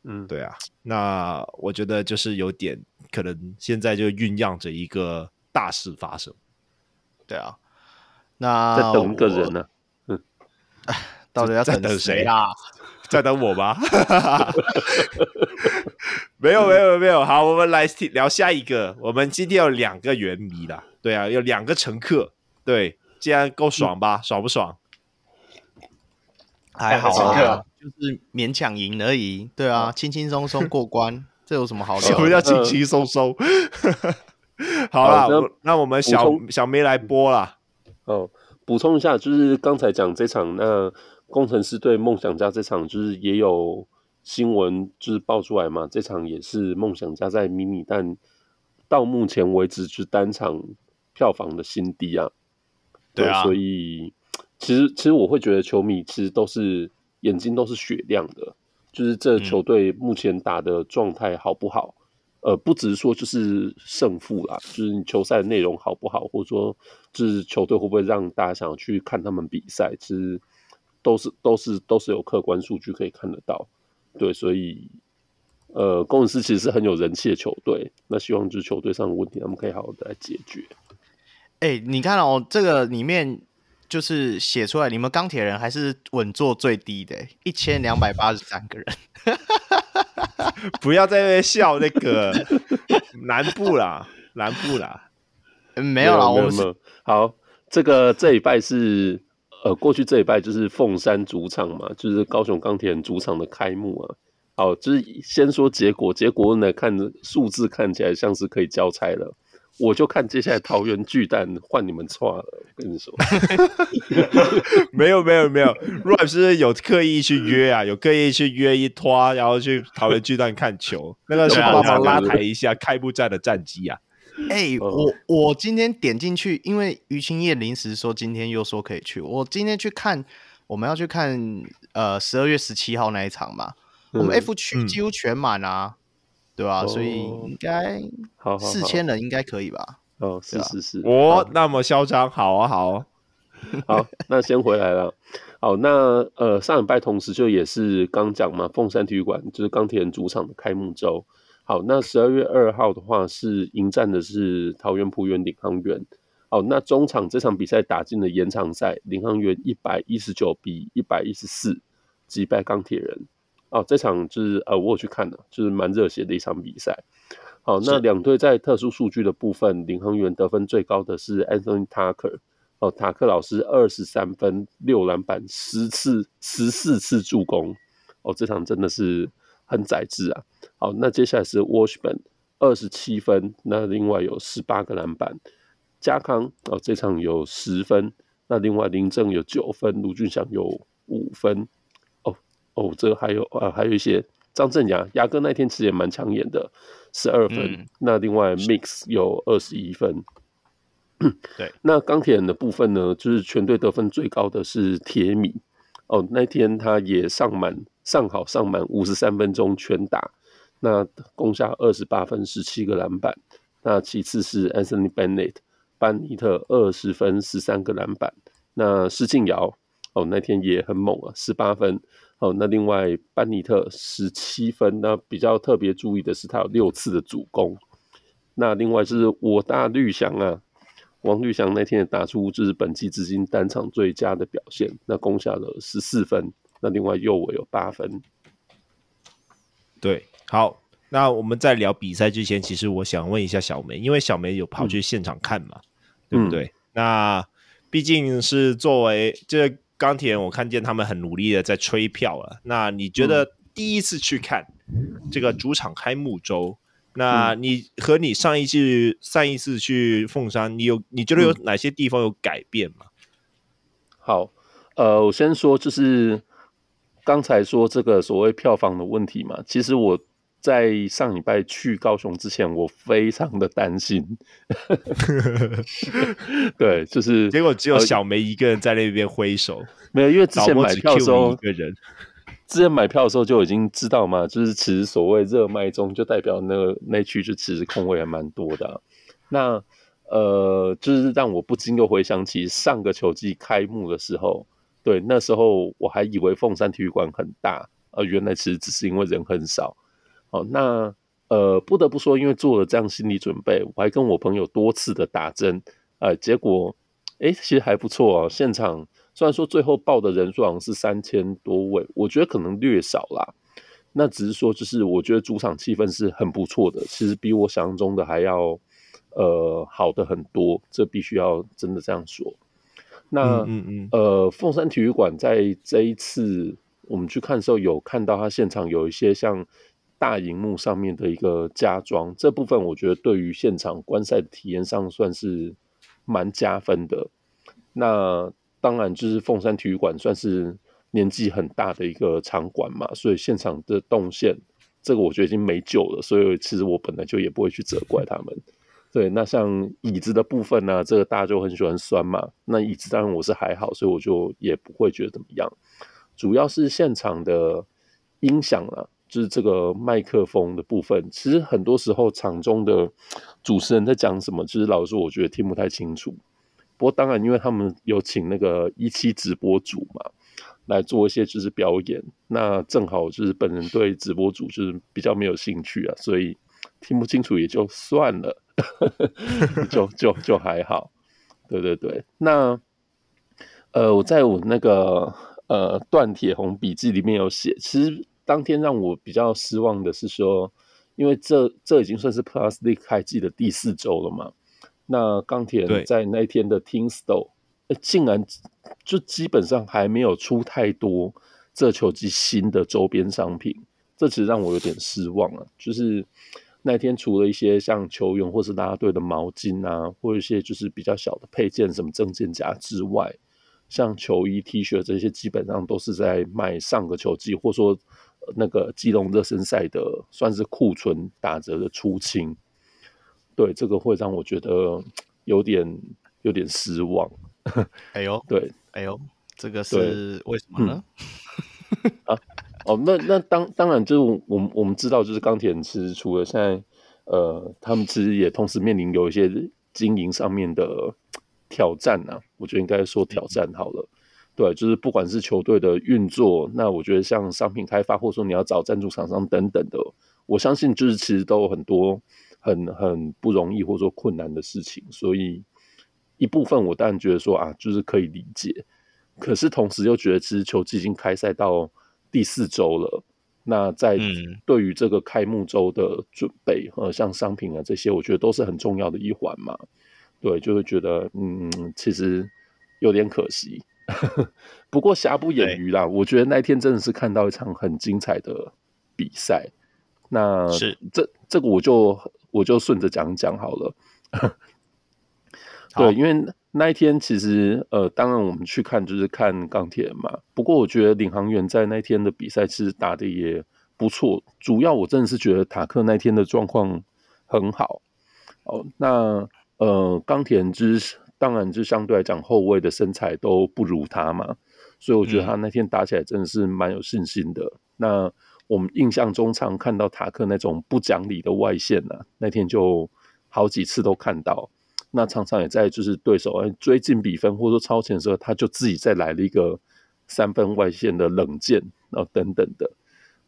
Speaker 2: 嗯，对啊，那我觉得就是有点可能现在就酝酿着一个大事发生。
Speaker 1: 对啊，那
Speaker 3: 在等一个人呢？嗯，
Speaker 1: 哎，到底要等谁啊？
Speaker 2: 在等我吗。没有没有没有。好，我们来聊下一个。我们今天有两个原迷啦，对啊，有两个乘客，对，这样够爽吧？嗯、爽不爽？
Speaker 1: 还好啊，就是勉强赢而已。对啊，轻轻松松过关，这有什么好聊？
Speaker 2: 什么叫轻轻松松？好啦，那我们小小梅来播啦。
Speaker 3: 哦，补充一下，就是刚才讲这场那工程师对梦想家这场，就是也有新闻就是爆出来嘛，这场也是梦想家在迷你蛋到目前为止是单场票房的新低啊。对啊，所以。其实，其实我会觉得球迷其实都是眼睛都是雪亮的，就是这球队目前打的状态好不好？嗯、呃，不只是说就是胜负啦，就是你球赛的内容好不好，或者说就是球队会不会让大家想要去看他们比赛，其实都是都是都是有客观数据可以看得到。对，所以呃，攻城狮其实是很有人气的球队，那希望就是球队上的问题，他们可以好好的来解决。
Speaker 1: 哎、欸，你看哦，这个里面。就是写出来，你们钢铁人还是稳坐最低的，一千两百八十三个人。
Speaker 2: 不要在那边笑那个南部啦，南部啦，
Speaker 1: 嗯、没有啦，
Speaker 3: 我们是好。这个这一拜是呃，过去这一拜就是凤山主场嘛，就是高雄钢铁人主场的开幕啊。好，就是先说结果，结果呢，看数字看起来像是可以交差了。我就看接下来桃园巨蛋换你们错了，我跟你说，
Speaker 2: 没有没有没有，Rap 是有刻意去约啊？有刻意去约一拖，然后去桃园巨蛋看球，那个是帮忙拉抬一下开幕战的战绩啊。
Speaker 1: 哎、欸，我我今天点进去，因为于青叶临时说今天又说可以去，我今天去看，我们要去看呃十二月十七号那一场嘛，嗯、我们 F 区几乎全满啊。嗯对吧、啊？所以应该四千人应该可以吧？
Speaker 3: 哦，是是是，
Speaker 2: 哦，那么嚣张，好啊，好啊，
Speaker 3: 好，那先回来了。好，那呃，上礼拜同时就也是刚讲嘛，凤山体育馆就是钢铁人主场的开幕周。好，那十二月二号的话是迎战的是桃园浦园领航员。好，那中场这场比赛打进了延长赛，领航员一百一十九比一百一十四击败钢铁人。哦，这场就是呃，我有去看了，就是蛮热血的一场比赛。好，那两队在特殊数据的部分，领航员得分最高的是 Anthony Tucker，哦，塔克老师二十三分、六篮板、十次、十四次助攻。哦，这场真的是很宰制啊。好，那接下来是 Washburn 二十七分，那另外有十八个篮板。加康哦，这场有十分，那另外林正有九分，卢俊祥有五分。哦，这个还有啊，还有一些张镇雅，牙哥那天其实也蛮抢眼的，十二分。嗯、那另外 Mix 有二十一分。
Speaker 1: 对，
Speaker 3: 那钢铁人的部分呢，就是全队得分最高的是铁米。哦，那天他也上满，上好上满五十三分钟全打，那攻下二十八分，十七个篮板。那其次是 Anthony Bennett，班尼特二十分，十三个篮板。那施晋尧，哦，那天也很猛啊，十八分。好，那另外班尼特十七分，那比较特别注意的是他有六次的主攻。那另外是我大绿翔啊，王绿翔那天也打出就是本季至今单场最佳的表现，那攻下了十四分。那另外右尾有八分。
Speaker 2: 对，好，那我们在聊比赛之前，其实我想问一下小梅，因为小梅有跑去现场看嘛，嗯、对不对？嗯、那毕竟是作为这。钢铁人，我看见他们很努力的在吹票了。那你觉得第一次去看这个主场开幕周，嗯、那你和你上一次上一次去凤山，你有你觉得有哪些地方有改变吗？
Speaker 3: 好，呃，我先说，就是刚才说这个所谓票房的问题嘛，其实我。在上礼拜去高雄之前，我非常的担心。对，就是
Speaker 2: 结果只有小梅一个人在那边挥手，
Speaker 3: 没有，因为之前买票的时候，之前买票的时候就已经知道嘛，就是其实所谓热卖中，就代表那个那区就其实空位还蛮多的啊。那呃，就是让我不禁又回想起上个球季开幕的时候，对，那时候我还以为凤山体育馆很大，呃，原来其实只是因为人很少。好，那呃，不得不说，因为做了这样心理准备，我还跟我朋友多次的打针，呃，结果，哎，其实还不错哦。现场虽然说最后报的人数好像是三千多位，我觉得可能略少啦。那只是说，就是我觉得主场气氛是很不错的，其实比我想象中的还要呃好的很多，这必须要真的这样说。那嗯嗯，嗯呃，凤山体育馆在这一次我们去看的时候，有看到它现场有一些像大荧幕上面的一个加装，这部分我觉得对于现场观赛的体验上算是蛮加分的。那当然就是凤山体育馆算是年纪很大的一个场馆嘛，所以现场的动线，这个我觉得已经没救了。所以其实我本来就也不会去责怪他们。对，那像椅子的部分呢，这个大家就很喜欢酸嘛。那椅子当然我是还好，所以我就也不会觉得怎么样。主要是现场的音响啊，就是这个麦克风的部分，其实很多时候场中的主持人在讲什么，其实老实说，我觉得听不太清楚。不过当然，因为他们有请那个一期直播主嘛，来做一些就是表演，那正好就是本人对直播主就是比较没有兴趣啊，所以听不清楚也就算了。就就就还好，对对对。那呃，我在我那个呃断铁红笔记里面有写，其实当天让我比较失望的是说，因为这这已经算是 Plus League 开季的第四周了嘛。那钢铁在那一天的对竟然就基本上还没有出太多这球季新的周边商品，这其实让我有点失望啊，就是。那天除了一些像球员或是啦啦队的毛巾啊，或者一些就是比较小的配件，什么证件夹之外，像球衣、T 恤这些，基本上都是在卖上个球季，或说那个基隆热身赛的，算是库存打折的出清。对，这个会让我觉得有点有点失望。
Speaker 1: 哎呦，
Speaker 3: 对，
Speaker 1: 哎呦，这个是为什么呢？
Speaker 3: 嗯、啊。哦，那那当当然就是我们我们知道，就是钢铁人其实除了现在，呃，他们其实也同时面临有一些经营上面的挑战啊。我觉得应该说挑战好了，对，就是不管是球队的运作，那我觉得像商品开发，或者说你要找赞助厂商等等的，我相信就是其实都有很多很很不容易或者说困难的事情。所以一部分我当然觉得说啊，就是可以理解，可是同时又觉得其实球季已经开赛到。第四周了，那在对于这个开幕周的准备，呃，像商品啊这些，我觉得都是很重要的一环嘛。对，就会觉得，嗯，其实有点可惜。不过瑕不掩瑜啦，我觉得那天真的是看到一场很精彩的比赛。那是这这个我就我就顺着讲讲好了。对，因为。那一天其实，呃，当然我们去看就是看钢铁人嘛。不过我觉得领航员在那天的比赛其实打的也不错。主要我真的是觉得塔克那天的状况很好。哦，那呃，钢铁人就是当然就相对来讲后卫的身材都不如他嘛，所以我觉得他那天打起来真的是蛮有信心的。嗯、那我们印象中常看到塔克那种不讲理的外线呢、啊，那天就好几次都看到。那常常也在就是对手追进比分或者说超前的时候，他就自己再来了一个三分外线的冷箭，然后等等的，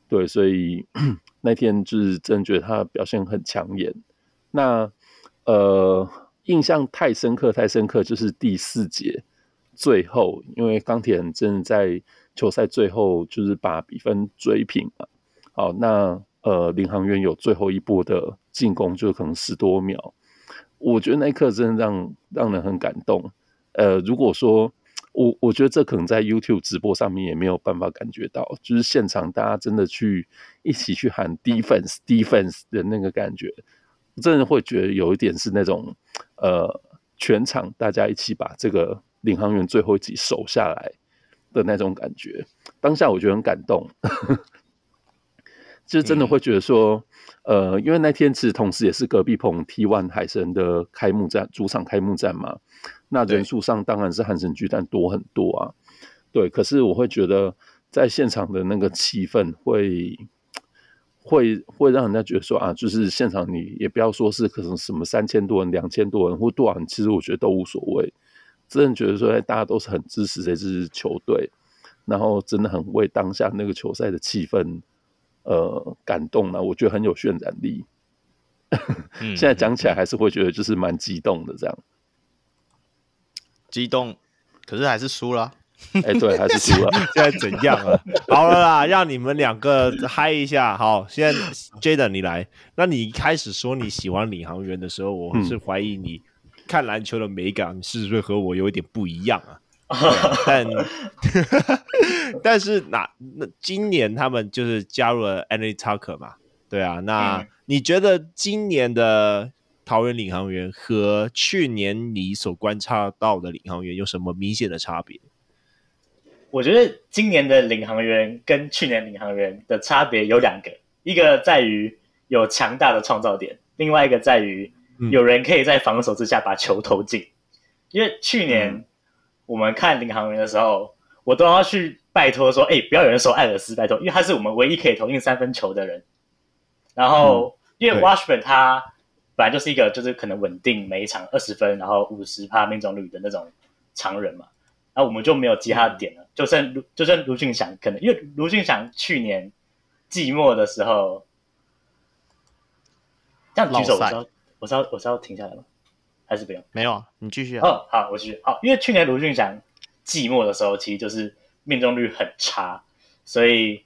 Speaker 3: 对，所以 那天就是真的觉得他表现很抢眼。那呃，印象太深刻太深刻，就是第四节最后，因为钢铁人真的在球赛最后就是把比分追平了。好，那呃，领航员有最后一波的进攻，就可能十多秒。我觉得那一刻真的让让人很感动。呃，如果说我我觉得这可能在 YouTube 直播上面也没有办法感觉到，就是现场大家真的去一起去喊 defense defense 的那个感觉，真的会觉得有一点是那种呃全场大家一起把这个领航员最后一集守下来的那种感觉。当下我觉得很感动，就是真的会觉得说。嗯呃，因为那天其实同时也是隔壁棚 T One 海神的开幕战，主场开幕战嘛，那人数上当然是汉神巨蛋多很多啊。对，可是我会觉得在现场的那个气氛会会会让人家觉得说啊，就是现场你也不要说是可能什么三千多人、两千多人或多少人，其实我觉得都无所谓。真的觉得说，大家都是很支持这支球队，然后真的很为当下那个球赛的气氛。呃，感动了，我觉得很有渲染力。现在讲起来还是会觉得就是蛮激动的，这样。
Speaker 1: 激动，可是还是输了。
Speaker 3: 哎，对，还是输了。
Speaker 2: 现在怎样了？好了啦，让你们两个嗨一下。好，现在 Jayden 你来。那你一开始说你喜欢领航员的时候，我是怀疑你看篮球的美感是不是和我有一点不一样啊？但但是那那今年他们就是加入了 Anthony Tucker 嘛？对啊，那你觉得今年的桃园领航员和去年你所观察到的领航员有什么明显的差别？
Speaker 4: 我觉得今年的领航员跟去年领航员的差别有两个，一个在于有强大的创造点，另外一个在于有人可以在防守之下把球投进。嗯、因为去年我们看领航员的时候，我都要去拜托说：“哎，不要有人守艾尔斯，拜托，因为他是我们唯一可以投进三分球的人。”然后，嗯、因为 Washburn 他本来就是一个就是可能稳定每一场二十分，然后五十趴命中率的那种常人嘛，那我们就没有其他的点了。就算卢就算卢俊祥，可能因为卢俊祥去年季末的时候，这样举手，我是要我是要我是要停下来吗？还是不用？
Speaker 1: 没有啊，你继续啊。
Speaker 4: 哦，好，我继续。好，因为去年卢俊祥季末的时候，其实就是命中率很差，所以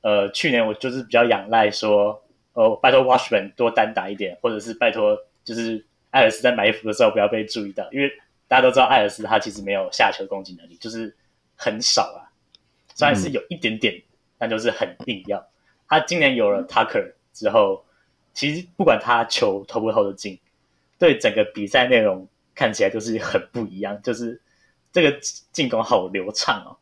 Speaker 4: 呃，去年我就是比较仰赖说。哦，拜托 Washburn 多单打一点，或者是拜托，就是艾尔斯在埋伏的时候不要被注意到，因为大家都知道艾尔斯他其实没有下球攻击能力，就是很少啊，虽然是有一点点，嗯、但就是很硬要。他今年有了 Tucker 之后，其实不管他球投不投得进，对整个比赛内容看起来就是很不一样，就是这个进攻好流畅哦，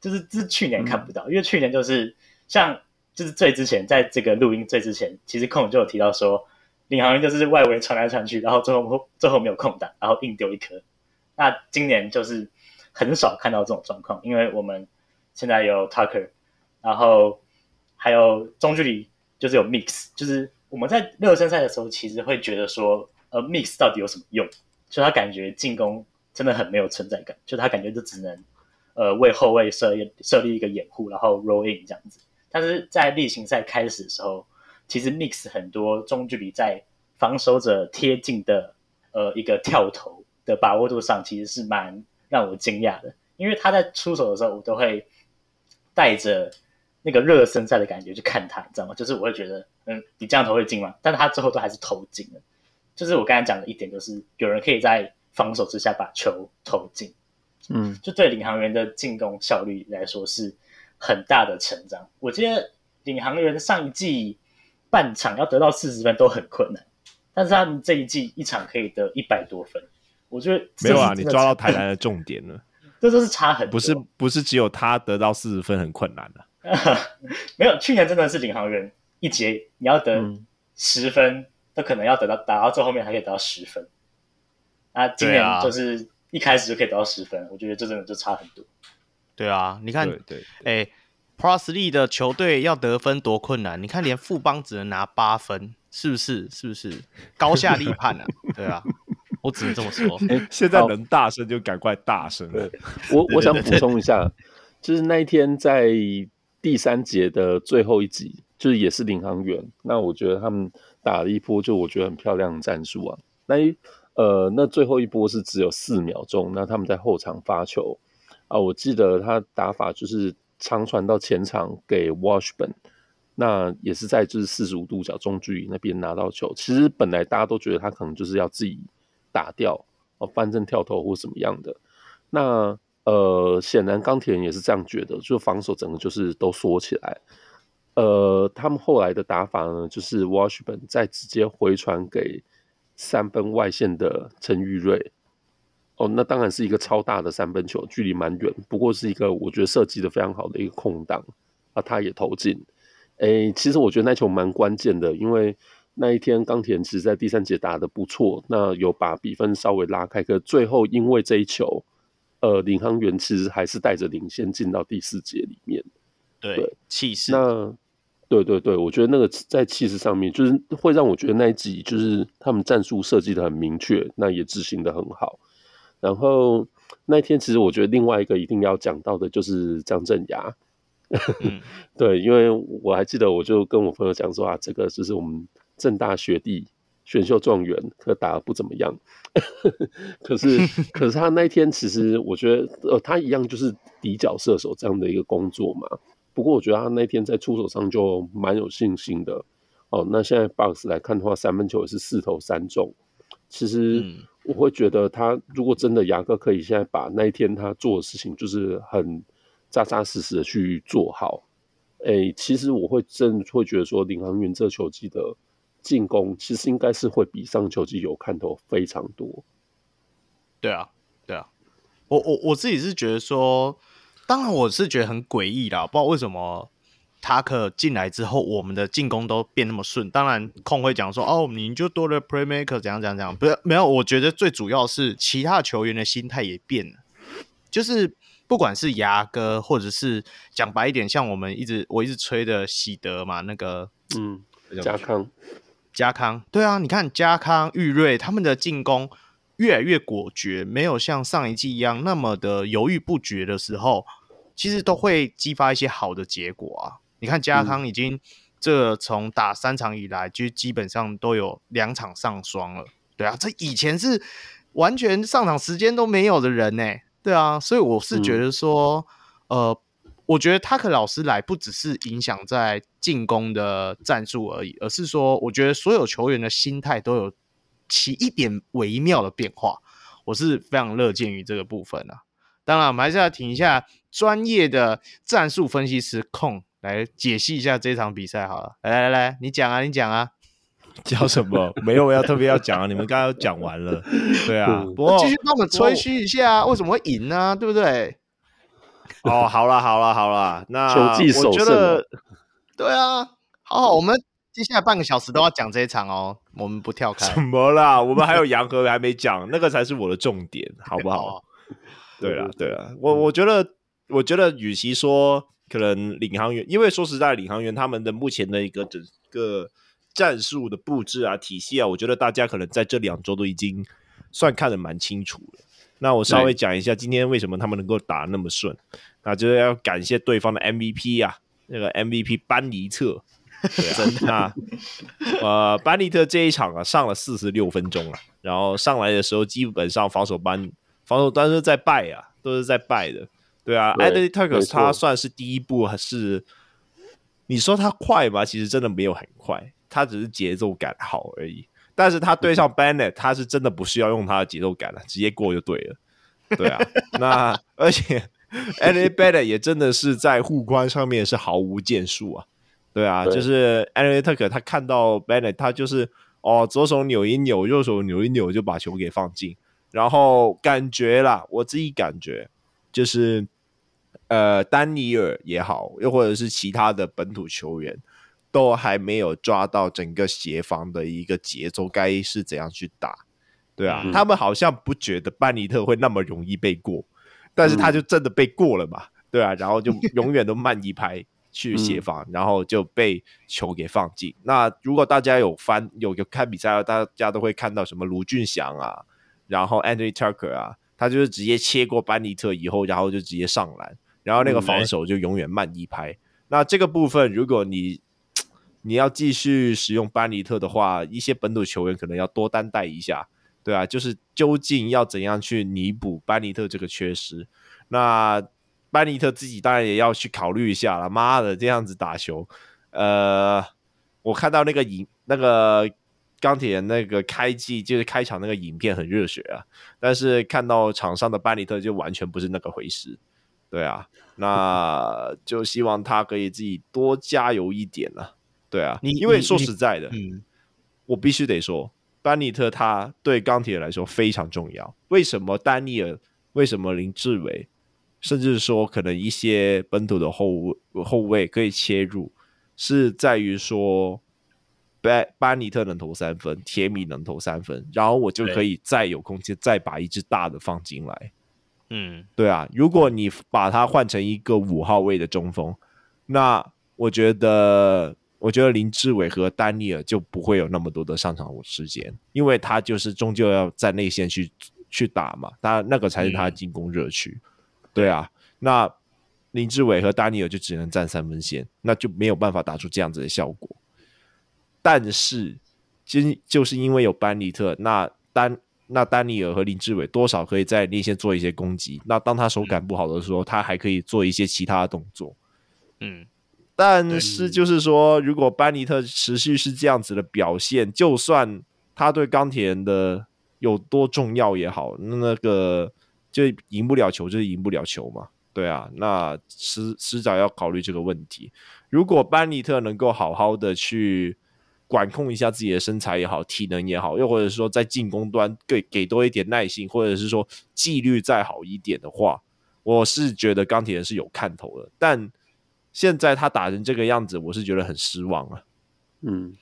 Speaker 4: 就是这是去年看不到，嗯、因为去年就是像。就是最之前，在这个录音最之前，其实空就有提到说，领航员就是外围传来传去，然后最后最后没有空档，然后硬丢一颗。那今年就是很少看到这种状况，因为我们现在有 Tucker，然后还有中距离就是有 Mix，就是我们在热身赛的时候，其实会觉得说，呃，Mix 到底有什么用？就他感觉进攻真的很没有存在感，就他感觉就只能呃为后卫设立设立一个掩护，然后 roll in 这样子。但是在例行赛开始的时候，其实 Mix 很多中距离在防守者贴近的呃一个跳投的把握度上，其实是蛮让我惊讶的。因为他在出手的时候，我都会带着那个热身赛的感觉去看他，你知道吗？就是我会觉得，嗯，你这样投会进吗？但是他最后都还是投进了。就是我刚才讲的一点，就是有人可以在防守之下把球投进，嗯，就对领航员的进攻效率来说是。很大的成长，我记得领航员上一季半场要得到四十分都很困难，但是他们这一季一场可以得一百多分，我觉得
Speaker 2: 没有啊，你抓到台南的重点了，
Speaker 4: 这都是差很多，
Speaker 2: 不是不是只有他得到四十分很困难的，
Speaker 4: 没有，去年真的是领航员一节你要得十分，嗯、都可能要得到打到最后面还可以得到十分，啊今年就是一开始就可以得到十分，啊、我觉得这真的就差很多。
Speaker 1: 对啊，你看，哎，Plus League 的球队要得分多困难？你看，连富邦只能拿八分，是不是？是不是高下立判啊？对啊，我只能这么说。
Speaker 2: 哎，现在能大声就赶快大声。
Speaker 3: 我我想补充一下，就是那一天在第三节的最后一集，就是也是领航员。那我觉得他们打了一波，就我觉得很漂亮的战术啊。那一呃，那最后一波是只有四秒钟，那他们在后场发球。啊，我记得他打法就是长传到前场给 Washburn，那也是在就是四十五度角中距离那边拿到球。其实本来大家都觉得他可能就是要自己打掉哦，翻正跳投或什么样的。那呃，显然钢铁人也是这样觉得，就防守整个就是都缩起来。呃，他们后来的打法呢，就是 Washburn 再直接回传给三分外线的陈玉瑞。哦，那当然是一个超大的三分球，距离蛮远，不过是一个我觉得设计的非常好的一个空档啊，他也投进。诶，其实我觉得那球蛮关键的，因为那一天钢铁人其实在第三节打得不错，那有把比分稍微拉开，可最后因为这一球，呃，领航员其实还是带着领先进到第四节里面。
Speaker 1: 对，气势。
Speaker 3: 那对对对，我觉得那个在气势上面，就是会让我觉得那一集就是他们战术设计的很明确，那也执行的很好。然后那一天，其实我觉得另外一个一定要讲到的就是张镇衙，嗯、对，因为我还记得，我就跟我朋友讲说啊，这个就是我们政大学弟选秀状元，可打得不怎么样。可是，可是他那一天其实我觉得，呃，他一样就是底角射手这样的一个工作嘛。不过我觉得他那天在出手上就蛮有信心的。哦，那现在 Bucks 来看的话，三分球也是四投三中。其实我会觉得，他如果真的牙哥可以现在把那一天他做的事情，就是很扎扎实实的去做好。诶，其实我会真会觉得说，领航员这球季的进攻其实应该是会比上球季有看头非常多。
Speaker 1: 对啊，对啊，我我我自己是觉得说，当然我是觉得很诡异啦，不知道为什么。塔克进来之后，我们的进攻都变那么顺。当然，控会讲说：“哦，你就多了 playmaker，怎样怎样怎样。”不是，没有。我觉得最主要是其他球员的心态也变了。就是不管是牙哥，或者是讲白一点，像我们一直我一直吹的喜德嘛，那个
Speaker 3: 嗯，加康，
Speaker 1: 家康，对啊，你看家康、玉瑞他们的进攻越来越果决，没有像上一季一样那么的犹豫不决的时候，其实都会激发一些好的结果啊。你看，家康已经这从打三场以来，就基本上都有两场上双了。对啊，这以前是完全上场时间都没有的人呢。对啊，所以我是觉得说，呃，我觉得塔克老师来不只是影响在进攻的战术而已，而是说，我觉得所有球员的心态都有起一点微妙的变化。我是非常乐见于这个部分啊。当然，我们还是要听一下专业的战术分析师控。来解析一下这场比赛好了，来来来，你讲啊，你讲啊，
Speaker 2: 讲什么？没有要特别要讲啊，你们刚刚讲完了，对啊，不过继
Speaker 1: 续帮我们吹嘘一下，为什么会赢呢？对不对？
Speaker 2: 哦，好了好了好了，那我觉得，
Speaker 1: 对啊，好好，我们接下来半个小时都要讲这一场哦，我们不跳开。
Speaker 2: 怎么啦？我们还有洋河还没讲，那个才是我的重点，好不好？对啊对啊，我我觉得，我觉得，与其说。可能领航员，因为说实在，领航员他们的目前的一个整个战术的布置啊、体系啊，我觉得大家可能在这两周都已经算看得蛮清楚了。那我稍微讲一下今天为什么他们能够打那么顺，那就是要感谢对方的 MVP 啊，那个 MVP 班尼特，真的啊，呃，班尼特这一场啊上了四十六分钟了，然后上来的时候基本上防守班防守端是在败啊，都是在败的。对啊，Anthony Tolles 他算是第一步，还是你说他快吗？其实真的没有很快，他只是节奏感好而已。但是他对上 Bennett，他是真的不需要用他的节奏感了，直接过就对了。对啊，那而且 Anthony Bennett 也真的是在护框上面是毫无建树啊。对啊，对就是 Anthony Tucker 他看到 Bennett，他就是哦，左手扭一扭，右手扭一扭就把球给放进，然后感觉啦，我自己感觉就是。呃，丹尼尔也好，又或者是其他的本土球员，都还没有抓到整个协防的一个节奏，该是怎样去打？对啊，嗯、他们好像不觉得班尼特会那么容易被过，但是他就真的被过了嘛？嗯、对啊，然后就 永远都慢一拍去协防，嗯、然后就被球给放进。那如果大家有翻有有看比赛，大家都会看到什么卢俊祥啊，然后 Anthony Tucker 啊，他就是直接切过班尼特以后，然后就直接上篮。然后那个防守就永远慢一拍。嗯、那这个部分，如果你你要继续使用班尼特的话，一些本土球员可能要多担待一下，对啊，就是究竟要怎样去弥补班尼特这个缺失？那班尼特自己当然也要去考虑一下了。妈的，这样子打球，呃，我看到那个影，那个钢铁那个开季就是开场那个影片很热血啊，但是看到场上的班尼特就完全不是那个回事。对啊，那就希望他可以自己多加油一点了。对啊，你因为说实在的，嗯，我必须得说，班尼特他对钢铁人来说非常重要。为什么丹尼尔？为什么林志伟？甚至说可能一些本土的后后卫可以切入，是在于说班班尼特能投三分，铁米能投三分，然后我就可以再有空间再把一支大的放进来。嗯，对啊，如果你把它换成一个五号位的中锋，那我觉得，我觉得林志伟和丹尼尔就不会有那么多的上场时间，因为他就是终究要在内线去去打嘛，他那个才是他的进攻热区。嗯、对啊，那林志伟和丹尼尔就只能站三分线，那就没有办法打出这样子的效果。但是今就是因为有班尼特，那丹那丹尼尔和林志伟多少可以在内线做一些攻击。那当他手感不好的时候，嗯、他还可以做一些其他的动作。
Speaker 1: 嗯，
Speaker 2: 但是就是说，如果班尼特持续是这样子的表现，就算他对钢铁人的有多重要也好，那个就赢不了球就是赢不了球嘛。对啊，那迟迟早要考虑这个问题。如果班尼特能够好好的去管控一下自己的身材也好，体能也好，又或者说在进攻端给给多一点耐心，或者是说纪律再好一点的话，我是觉得钢铁人是有看头的。但现在他打成这个样子，我是觉得很失望啊。
Speaker 3: 嗯，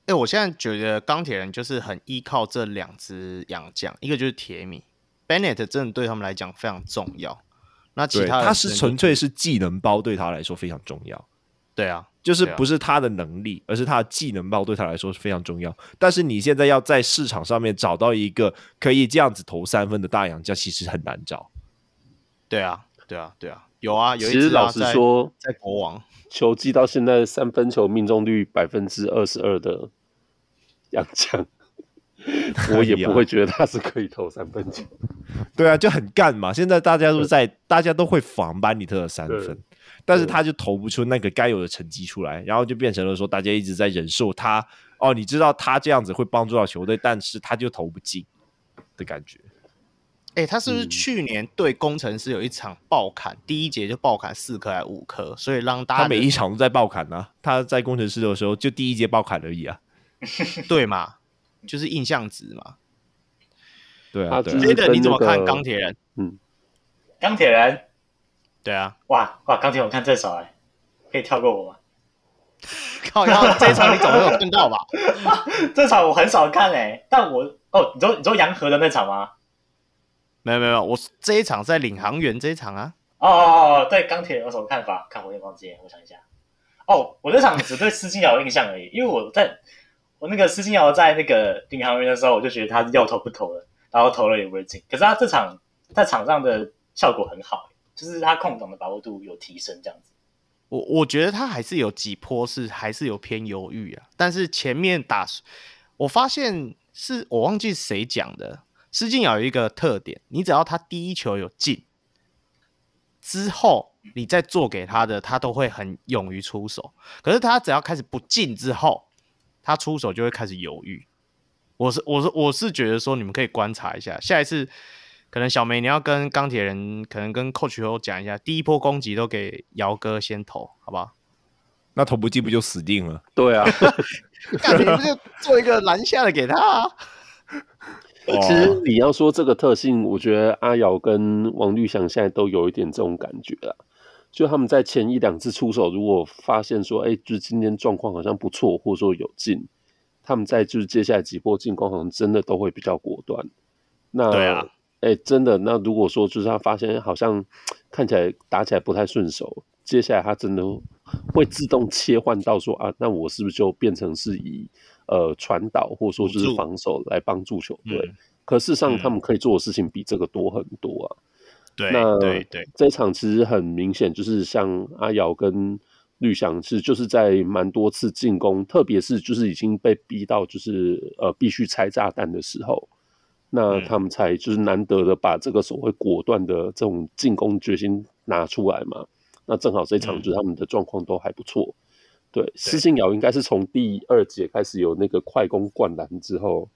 Speaker 1: 哎、欸，我现在觉得钢铁人就是很依靠这两支洋将，一个就是铁米，Bennett 真的对他们来讲非常重要。那其他
Speaker 2: 他是纯粹是技能包，对他来说非常重要。
Speaker 1: 对啊，
Speaker 2: 就是不是他的能力，而是他的技能包对他来说是非常重要。但是你现在要在市场上面找到一个可以这样子投三分的大洋将，其实很难找。
Speaker 1: 对啊，对啊，对啊，有啊，有一、啊。
Speaker 3: 其实老实说，
Speaker 1: 在，国王
Speaker 3: 球季到现在三分球命中率百分之二十二的洋将。我也不会觉得他是可以投三分球，
Speaker 2: 对啊，就很干嘛。现在大家都在，大家都会防班尼特的三分，但是他就投不出那个该有的成绩出来，然后就变成了说，大家一直在忍受他。哦，你知道他这样子会帮助到球队，但是他就投不进的感觉。
Speaker 1: 哎、欸，他是不是去年对工程师有一场爆砍，嗯、第一节就爆砍四颗还是五颗，所以让大家
Speaker 2: 他每一场都在爆砍呢、啊？他在工程师的时候就第一节爆砍而已啊，
Speaker 1: 对嘛？就是印象值嘛，
Speaker 2: 对啊，
Speaker 1: 你怎么看钢铁人？
Speaker 3: 嗯，
Speaker 4: 钢铁人，
Speaker 1: 对啊，
Speaker 4: 哇哇，钢铁人我看这场哎，可以跳过我吗？
Speaker 1: 靠，然后这一场你总没有看到吧？
Speaker 4: 这场我很少看哎，但我哦，你说你说洋河的那场吗？
Speaker 1: 没有没有，我这一场在领航员这一场啊。
Speaker 4: 哦哦哦，对钢铁有什么看法？看我也忘记，我想一下。哦，我这场只对施金尧有印象而已，因为我在。我那个施金尧在那个领航员的时候，我就觉得他要投不投了，然后投了也不会进。可是他这场在场上的效果很好，就是他控档的把握度有提升，这样子。
Speaker 1: 我我觉得他还是有几波是还是有偏犹豫啊，但是前面打，我发现是我忘记谁讲的，施晋尧有一个特点，你只要他第一球有进之后，你再做给他的，他都会很勇于出手。可是他只要开始不进之后，他出手就会开始犹豫，我是我是我是觉得说你们可以观察一下，下一次可能小梅你要跟钢铁人，可能跟 Coach 后讲一下，第一波攻击都给姚哥先投，好不好？
Speaker 2: 那投不进不就死定了？
Speaker 3: 对啊，
Speaker 1: 那你不就做一个篮下的给他啊？
Speaker 3: 其实你要说这个特性，我觉得阿瑶跟王绿祥现在都有一点这种感觉了。就他们在前一两次出手，如果发现说，哎、欸，就是今天状况好像不错，或者说有进，他们在就是接下来几波进攻，好像真的都会比较果断。那对啊，哎、欸，真的，那如果说就是他发现好像看起来打起来不太顺手，接下来他真的会自动切换到说啊，那我是不是就变成是以呃传导或者说就是防守来帮助球队？嗯、可事实上，他们可以做的事情比这个多很多啊。
Speaker 1: 对，
Speaker 3: 那
Speaker 1: 对
Speaker 3: 对，这场其实很明显，就是像阿瑶跟绿翔是，就是在蛮多次进攻，特别是就是已经被逼到就是呃必须拆炸弹的时候，那他们才就是难得的把这个所谓果断的这种进攻决心拿出来嘛。那正好这一场就是他们的状况都还不错。对，施晋尧应该是从第二节开始有那个快攻灌篮之后，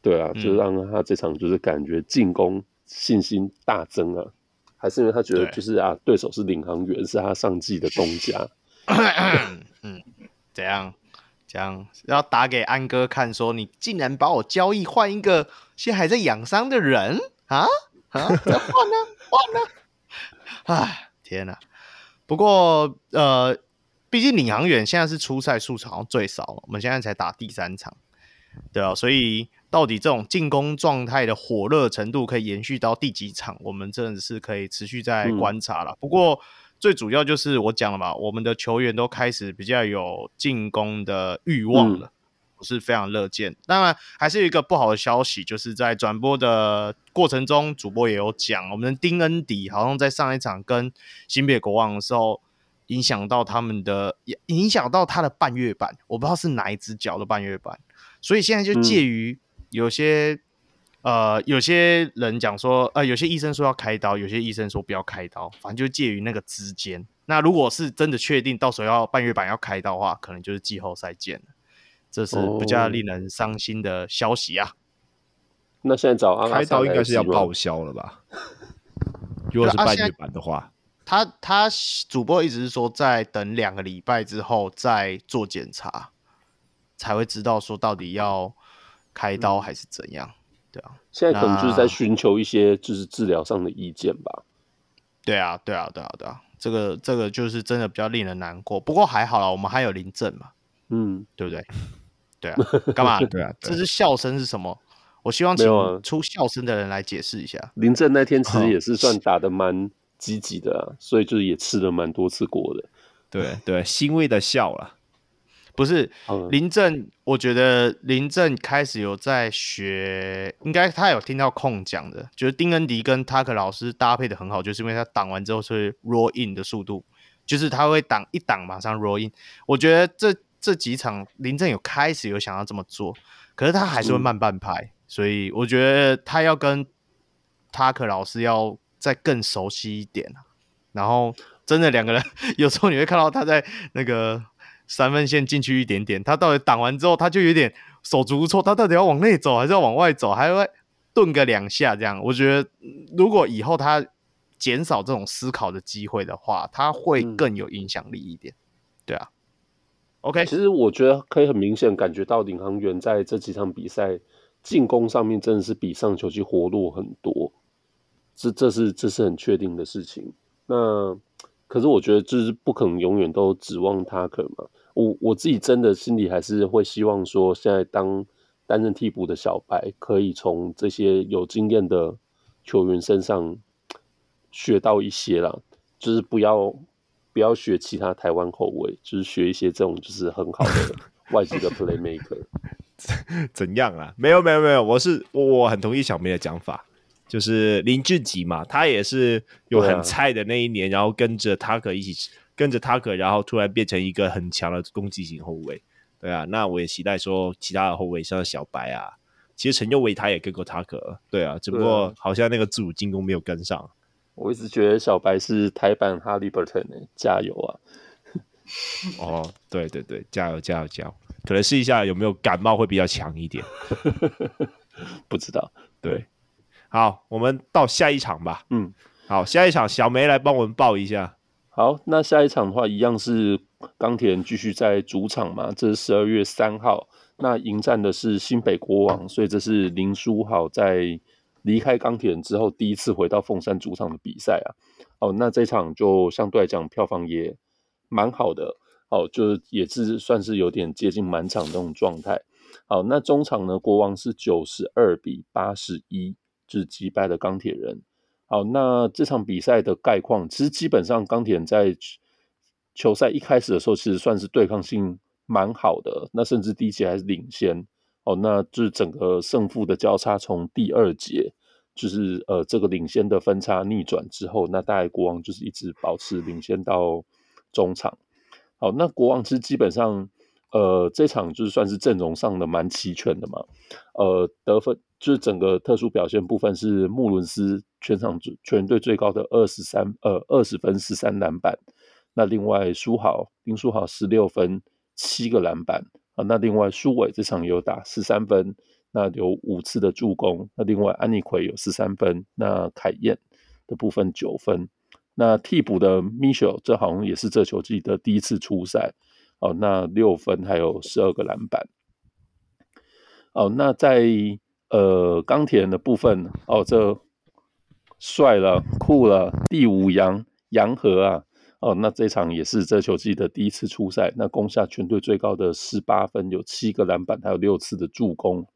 Speaker 3: 对啊，就让他这场就是感觉进攻。信心大增啊，还是因为他觉得就是啊，对，对手是领航员，是他上季的东家。
Speaker 1: 嗯，怎样？这样要打给安哥看，说你竟然把我交易换一个现在还在养伤的人啊啊！换呢换呢！哎，天哪！不过呃，毕竟领航员现在是出赛数场最少，我们现在才打第三场，对啊，所以。到底这种进攻状态的火热程度可以延续到第几场？我们真的是可以持续在观察了。嗯、不过最主要就是我讲了嘛，我们的球员都开始比较有进攻的欲望了，我、嗯、是非常乐见。当然，还是有一个不好的消息，就是在转播的过程中，主播也有讲，我们的丁恩迪好像在上一场跟新北国王的时候，影响到他们的，影响到他的半月板，我不知道是哪一只脚的半月板，所以现在就介于有些、嗯、呃，有些人讲说，呃，有些医生说要开刀，有些医生说不要开刀，反正就介于那个之间。那如果是真的确定到时候要半月板要开刀的话，可能就是季后赛见了，这是比较令人伤心的消息啊。
Speaker 3: 那现在找阿
Speaker 2: 开刀应该是要报销了吧？如果是半月板的话，
Speaker 1: 他他主播一直是说在等两个礼拜之后再做检查，才会知道说到底要开刀还是怎样，嗯、对啊。
Speaker 3: 现在可能就是在寻求一些就是治疗上的意见吧。
Speaker 1: 对啊，对啊，对啊，对啊，这个这个就是真的比较令人难过。不过还好啦，我们还有林政嘛，嗯，对不对？对啊，干嘛？
Speaker 2: 对啊，
Speaker 1: 这是笑声是什么？我希望请出笑声的人来解释一下。啊、
Speaker 3: 林政那天其实也是算 打的蛮积极的、啊，所以就是也吃了蛮多次锅的。
Speaker 2: 对对，欣慰的笑了。
Speaker 1: 不是 林正，我觉得林正开始有在学，应该他有听到空讲的，觉得丁恩迪跟塔克老师搭配的很好，就是因为他挡完之后是 roll in 的速度，就是他会挡一挡马上 roll in。我觉得这这几场林正有开始有想要这么做，可是他还是会慢半拍。嗯所以我觉得他要跟塔克老师要再更熟悉一点，然后真的两个人 有时候你会看到他在那个三分线进去一点点，他到底挡完之后他就有点手足无措，他到底要往内走还是要往外走，还会顿个两下这样。我觉得如果以后他减少这种思考的机会的话，他会更有影响力一点。嗯、对啊，OK，
Speaker 3: 其实我觉得可以很明显感觉到领航员在这几场比赛。进攻上面真的是比上球季活络很多，这这是这是很确定的事情。那可是我觉得就是不可能永远都指望他可嘛。我我自己真的心里还是会希望说，现在当担任替补的小白，可以从这些有经验的球员身上学到一些啦，就是不要不要学其他台湾后卫，就是学一些这种就是很好的 外籍的 playmaker。
Speaker 2: 怎样啊？没有没有没有，我是我我很同意小梅的讲法，就是林志杰嘛，他也是有很菜的那一年，啊、然后跟着塔克一起跟着塔克，然后突然变成一个很强的攻击型后卫。对啊，那我也期待说其他的后卫像小白啊，其实陈佑维他也跟过塔克，对啊，只不过好像那个自主进攻没有跟上。
Speaker 3: 我一直觉得小白是台版哈利伯顿呢，加油啊！
Speaker 2: 哦，对对对，加油加油加油！可能试一下有没有感冒会比较强一点，
Speaker 3: 不知道。
Speaker 2: 对，好，我们到下一场吧。
Speaker 3: 嗯，
Speaker 2: 好，下一场小梅来帮我们报一下。
Speaker 3: 好，那下一场的话，一样是钢铁人继续在主场嘛，这是十二月三号，那迎战的是新北国王，所以这是林书豪在离开钢铁人之后第一次回到凤山主场的比赛啊。哦，那这场就相对来讲票房也蛮好的。哦，就是也是算是有点接近满场这种状态。好，那中场呢，国王是九十二比八十一，就是击败了钢铁人。好，那这场比赛的概况，其实基本上钢铁人在球赛一开始的时候，其实算是对抗性蛮好的，那甚至第一节还是领先。哦，那就是整个胜负的交叉，从第二节就是呃这个领先的分差逆转之后，那大概国王就是一直保持领先到中场。好，那国王其实基本上，呃，这场就是算是阵容上的蛮齐全的嘛。呃，得分就是整个特殊表现部分是穆伦斯全场全队最高的二十三，呃，二十分十三篮板。那另外书豪林书豪十六分七个篮板啊。那另外书伟这场有打十三分，那有五次的助攻。那另外安妮奎有十三分，那凯燕的部分九分。那替补的 Mitchell，这好像也是这球季的第一次出赛哦。那六分还有十二个篮板哦。那在呃钢铁人的部分哦，这帅了酷了第五洋洋河啊哦。那这场也是这球季的第一次出赛，那攻下全队最高的十八分，有七个篮板，还有六次的助攻。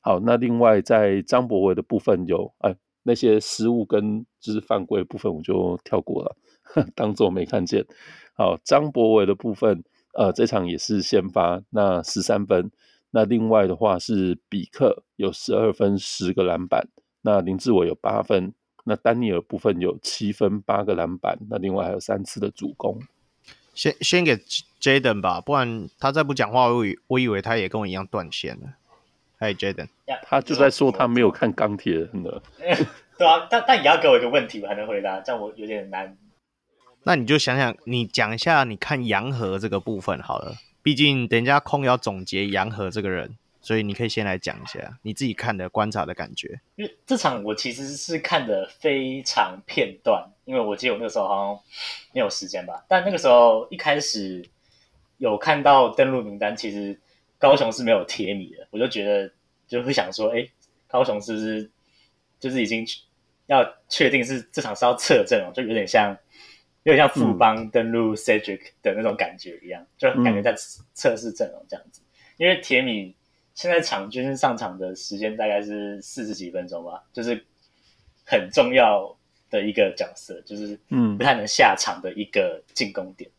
Speaker 3: 好，那另外在张博伟的部分有哎。那些失误跟就是犯规部分，我就跳过了，当做没看见。好，张博伟的部分，呃，这场也是先发，那十三分。那另外的话是比克有十二分，十个篮板。那林志伟有八分。那丹尼尔部分有七分，八个篮板。那另外还有三次的主攻。
Speaker 1: 先先给 Jaden 吧，不然他再不讲话，我以我以为他也跟我一样断线了。嗨，Jaden，
Speaker 3: 他就在说他没有看钢铁人了。
Speaker 4: 对啊，但但也要给我一个问题，我才能回答，这样我有点难。
Speaker 1: 那你就想想，你讲一下你看洋河这个部分好了，毕竟等一下空要总结洋河这个人。所以你可以先来讲一下你自己看的观察的感觉。
Speaker 4: 因为这场我其实是看的非常片段，因为我记得我那个时候好像没有时间吧。但那个时候一开始有看到登录名单，其实高雄是没有铁米的，我就觉得就会想说，哎，高雄是不是就是已经要确定是这场是要撤阵了？就有点像有点像富邦登陆 Cedric 的那种感觉一样，嗯、就感觉在测试阵容这样子。因为铁米。现在场均上场的时间大概是四十几分钟吧，就是很重要的一个角色，就是嗯不太能下场的一个进攻点。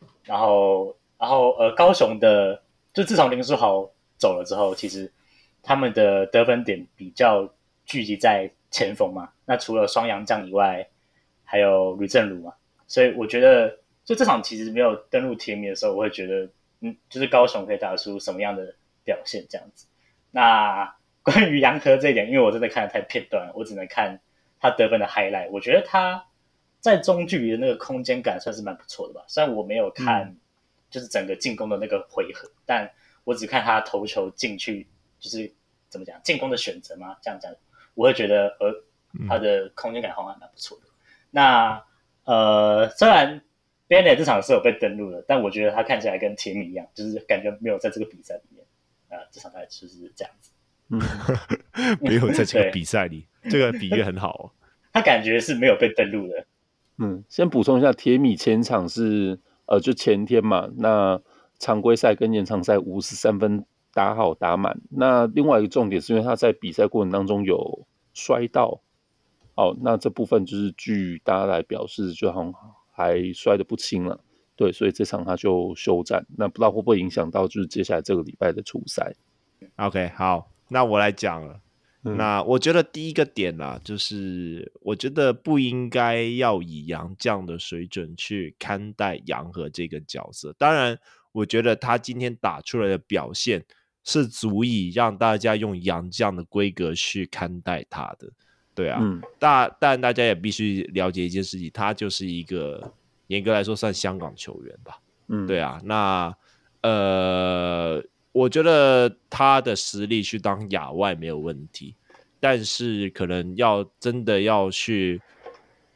Speaker 4: 嗯、然后，然后呃，高雄的就自从林书豪走了之后，其实他们的得分点比较聚集在前锋嘛。那除了双阳将以外，还有吕正儒嘛。所以我觉得，就这场其实没有登录铁米的时候，我会觉得，嗯，就是高雄可以打出什么样的表现这样子。那 关于杨和这一点，因为我真的看的太片段了，我只能看他得分的 highlight。我觉得他在中距离的那个空间感算是蛮不错的吧。虽然我没有看，就是整个进攻的那个回合，嗯、但我只看他投球进去，就是怎么讲进攻的选择嘛。这样讲，我会觉得呃，他的空间感好像还蛮不错的。嗯、那呃，虽然 Bennett 这场是有被登录的，但我觉得他看起来跟铁米一样，就是感觉没有在这个比赛里面。啊，这场大概就是这样子。
Speaker 2: 嗯，没有在这个比赛里，对这个比喻很好哦。
Speaker 4: 他感觉是没有被登录的。
Speaker 3: 嗯，先补充一下，铁米前场是呃，就前天嘛，那常规赛跟延长赛五十三分打好打满。那另外一个重点是因为他在比赛过程当中有摔到，哦，那这部分就是据大家来表示，就好像还摔得不轻了。对，所以这场他就休战，那不知道会不会影响到就是接下来这个礼拜的初赛。
Speaker 2: OK，好，那我来讲了。嗯、那我觉得第一个点啦，就是我觉得不应该要以杨将的水准去看待杨和这个角色。当然，我觉得他今天打出来的表现是足以让大家用杨将的规格去看待他的。对啊，嗯、大但大家也必须了解一件事情，他就是一个。严格来说，算香港球员吧。嗯，对啊。那呃，我觉得他的实力去当亚外没有问题，但是可能要真的要去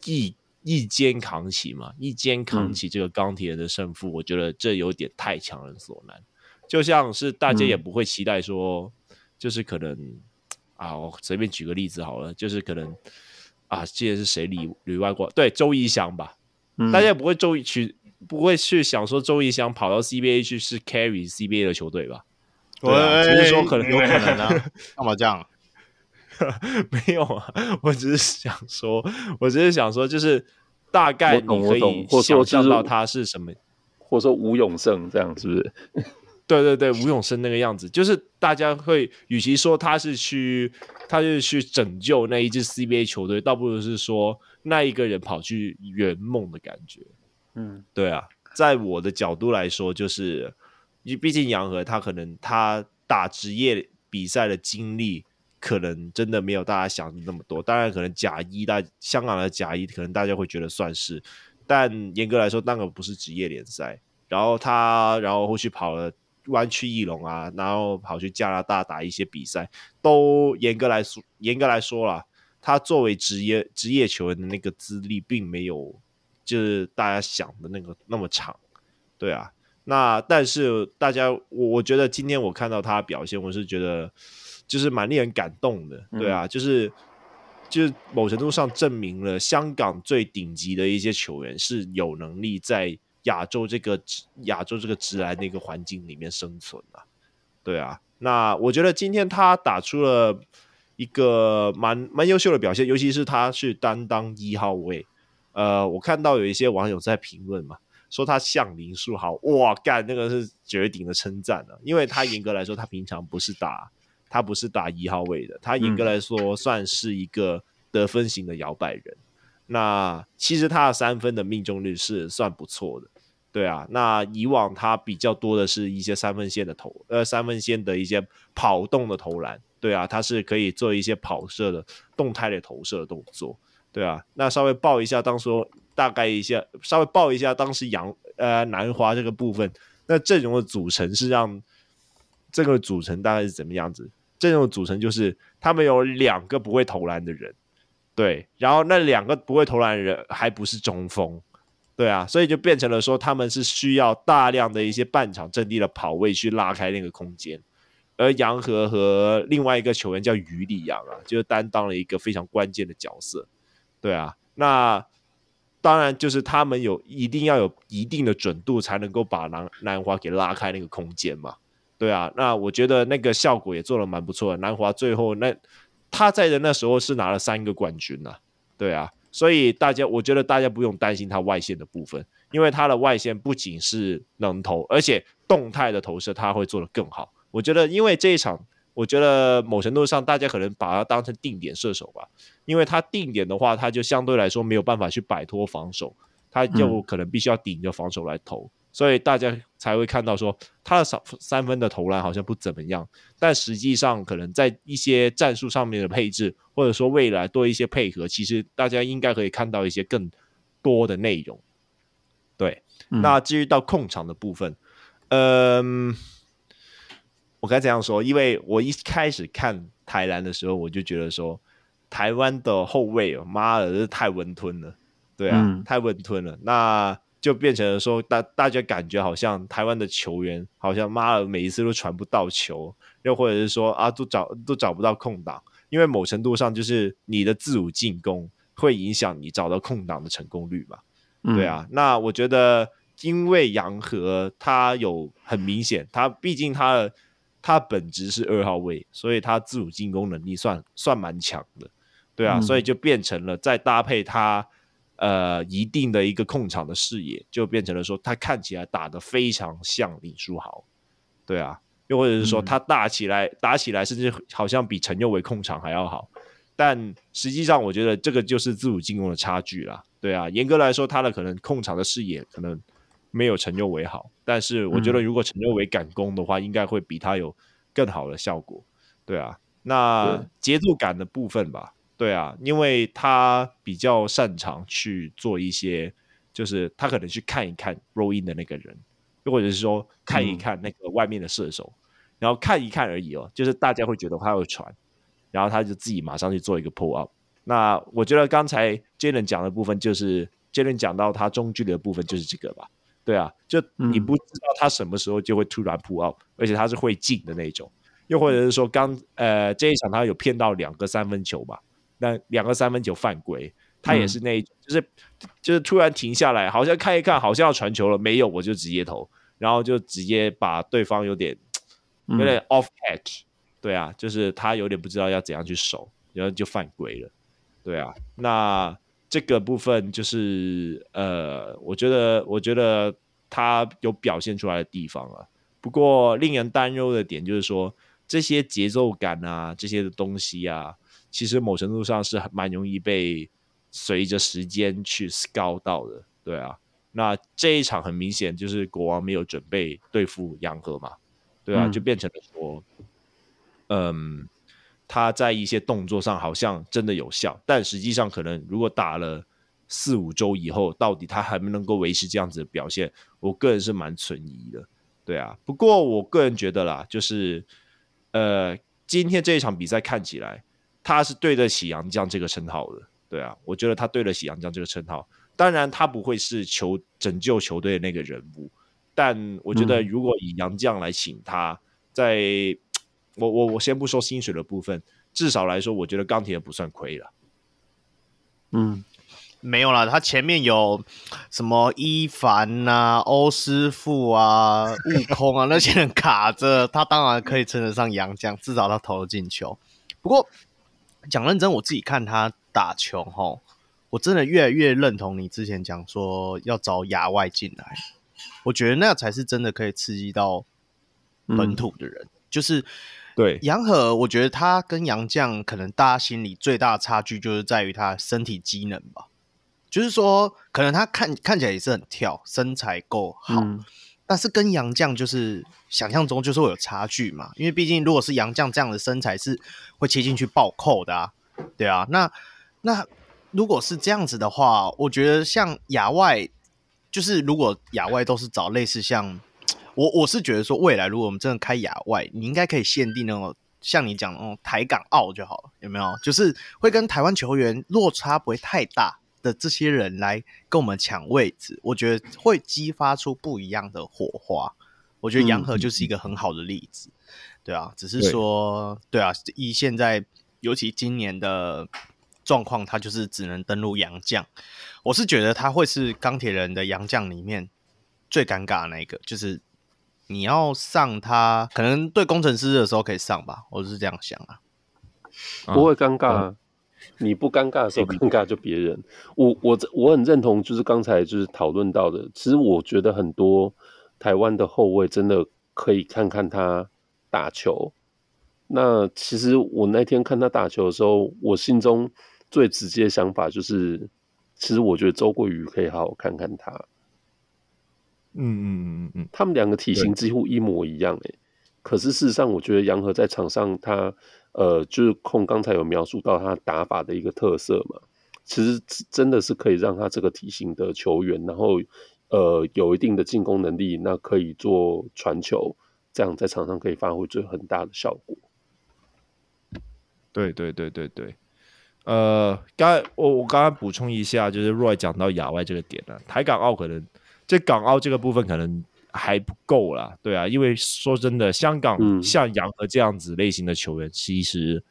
Speaker 2: 一一肩扛起嘛，一肩扛起这个钢铁人的胜负，嗯、我觉得这有点太强人所难。就像是大家也不会期待说，嗯、就是可能啊，我随便举个例子好了，就是可能啊，记得是谁里里外挂，对，周怡翔吧。大家也不会周一去，不会去想说周怡翔跑到 CBA 去是 carry CBA 的球队吧？对啊，只是说可能有可能啊。干嘛这样？没有啊，我只是想说，我只是想说，就是大概你可以想象到他是什么，
Speaker 3: 或者说吴永胜这样是不是？
Speaker 2: 对对对，吴永生那个样子，就是大家会，与其说他是去，他是去拯救那一支 CBA 球队，倒不如是说那一个人跑去圆梦的感觉。嗯，对啊，在我的角度来说，就是，毕竟杨和他可能他打职业比赛的经历，可能真的没有大家想的那么多。当然，可能甲一大香港的甲一，可能大家会觉得算是，但严格来说，那个不是职业联赛。然后他，然后后续跑了。湾区翼龙啊，然后跑去加拿大打一些比赛，都严格来说，严格来说啦，他作为职业职业球员的那个资历，并没有就是大家想的那个那么长，对啊。那但是大家，我我觉得今天我看到他的表现，我是觉得就是蛮令人感动的，对啊，嗯、就是就是某程度上证明了香港最顶级的一些球员是有能力在。亚洲这个亚洲这个直男那个环境里面生存啊，对啊，那我觉得今天他打出了一个蛮蛮优秀的表现，尤其是他是担当一号位，呃，我看到有一些网友在评论嘛，说他像林书豪，哇，干那个是绝顶的称赞啊，因为他严格来说，他平常不是打他不是打一号位的，他严格来说算是一个得分型的摇摆人。那其实他的三分的命中率是算不错的，对啊，那以往他比较多的是一些三分线的投，呃，三分线的一些跑动的投篮，对啊，他是可以做一些跑射的动态的投射的动作，对啊。那稍微报一下，当时大概一下，稍微报一下当时杨呃南华这个部分，那阵容的组成是让这个组成大概是怎么样子？阵容组成就是他们有两个不会投篮的人，对，然后那两个不会投篮的人还不是中锋。对啊，所以就变成了说，他们是需要大量的一些半场阵地的跑位去拉开那个空间，而杨和和另外一个球员叫于里杨啊，就担当了一个非常关键的角色。对啊，那当然就是他们有一定要有一定的准度，才能够把南南华给拉开那个空间嘛。对啊，那我觉得那个效果也做得蛮不错的。南华最后那他在的那时候是拿了三个冠军呐。对啊。所以大家，我觉得大家不用担心他外线的部分，因为他的外线不仅是能投，而且动态的投射他会做得更好。我觉得，因为这一场，我觉得某程度上大家可能把他当成定点射手吧，因为他定点的话，他就相对来说没有办法去摆脱防守，他就可能必须要顶着防守来投。嗯所以大家才会看到说他的三三分的投篮好像不怎么样，但实际上可能在一些战术上面的配置，或者说未来多一些配合，其实大家应该可以看到一些更多的内容。对，嗯、那至于到控场的部分，嗯，我该怎样说？因为我一开始看台篮的时候，我就觉得说台湾的后卫哦，妈的，这太温吞了，对啊，嗯、太温吞了。那就变成了说，大大家感觉好像台湾的球员好像妈的每一次都传不到球，又或者是说啊，都找都找不到空档，因为某程度上就是你的自主进攻会影响你找到空档的成功率嘛。嗯、对啊，那我觉得因为杨和他有很明显，他毕竟他的他本质是二号位，所以他自主进攻能力算算蛮强的。对啊，嗯、所以就变成了再搭配他。呃，一定的一个控场的视野，就变成了说他看起来打得非常像林书豪，对啊，又或者是说他打起来、嗯、打起来，甚至好像比陈佑维控场还要好，但实际上我觉得这个就是自主进攻的差距啦，对啊，严格来说他的可能控场的视野可能没有陈佑维好，但是我觉得如果陈佑维敢攻的话，嗯、应该会比他有更好的效果，对啊，那节奏感的部分吧。对啊，因为他比较擅长去做一些，就是他可能去看一看 roll in 的那个人，又或者是说看一看那个外面的射手，嗯、然后看一看而已哦。就是大家会觉得他会传，然后他就自己马上去做一个 pull up。那我觉得刚才 Jalen 讲的部分，就是 Jalen 讲到他中距离的部分，就是这个吧。对啊，就你不知道他什么时候就会突然 pull up，而且他是会进的那种。又或者是说刚呃这一场他有骗到两个三分球吧。那两个三分球犯规，他也是那一种，嗯、就是就是突然停下来，好像看一看，好像要传球了，没有，我就直接投，然后就直接把对方有点有点 off catch，、嗯、对啊，就是他有点不知道要怎样去守，然后就犯规了，对啊，那这个部分就是呃，我觉得我觉得他有表现出来的地方啊，不过令人担忧的点就是说这些节奏感啊，这些的东西啊。其实某程度上是蛮容易被随着时间去 scout 到的，对啊。那这一场很明显就是国王没有准备对付杨和嘛，对啊，嗯、就变成了说，嗯，他在一些动作上好像真的有效，但实际上可能如果打了四五周以后，到底他还能够维持这样子的表现，我个人是蛮存疑的，对啊。不过我个人觉得啦，就是呃，今天这一场比赛看起来。他是对得起杨将这个称号的，对啊，我觉得他对得起杨将这个称号。当然，他不会是球拯救球队的那个人物，但我觉得如果以杨将来请他，在我我我先不说薪水的部分，至少来说，我觉得钢铁不算亏了。
Speaker 1: 嗯，没有啦，他前面有什么伊凡呐、啊、欧师傅啊、悟空啊那些人卡着，他当然可以称得上洋将，至少他投了进球。不过。讲认真，我自己看他打球吼，我真的越来越认同你之前讲说要找亚外进来，我觉得那才是真的可以刺激到本土的人。嗯、就是对杨和，我觉得他跟杨绛可能大家心里最大的差距就是在于他身体机能吧。就是说，可能他看看起来也是很跳，身材够好，嗯、但是跟杨绛就是想象中就是会有差距嘛。因为毕竟如果是杨绛这样的身材是会切进去暴扣的啊，对啊。那那如果是这样子的话，我觉得像亚外，就是如果亚外都是找类似像我，我是觉得说未来如果我们真的开亚外，你应该可以限定那种。像你讲那种台港澳就好了，有没有？就是会跟台湾球员落差不会太大的这些人来跟我们抢位置，我觉得会激发出不一样的火花。我觉得洋和就是一个很好的例子，嗯、对啊，只是说，对，对啊，以现在尤其今年的状况，他就是只能登陆洋将。我是觉得他会是钢铁人的洋将里面最尴尬的那一个，就是。你要上他，可能对工程师的时候可以上吧，我是这样想啊，
Speaker 3: 不会尴尬啊。嗯、你不尴尬的时候，尴尬就别人。我我我很认同，就是刚才就是讨论到的。其实我觉得很多台湾的后卫真的可以看看他打球。那其实我那天看他打球的时候，我心中最直接的想法就是，其实我觉得周桂宇可以好好看看他。嗯嗯嗯嗯嗯，他们两个体型几乎一模一样诶，可是事实上，我觉得杨和在场上他呃，就是控刚才有描述到他打法的一个特色嘛，其实真的是可以让他这个体型的球员，然后呃有一定的进攻能力，那可以做传球，这样在场上可以发挥出很大的效果。
Speaker 2: 对对对对对，呃，刚我我刚刚补充一下，就是 Roy 讲到亚外这个点呢、啊，台港澳可能。这港澳这个部分可能还不够啦，对啊，因为说真的，香港像杨和这样子类型的球员，嗯、其实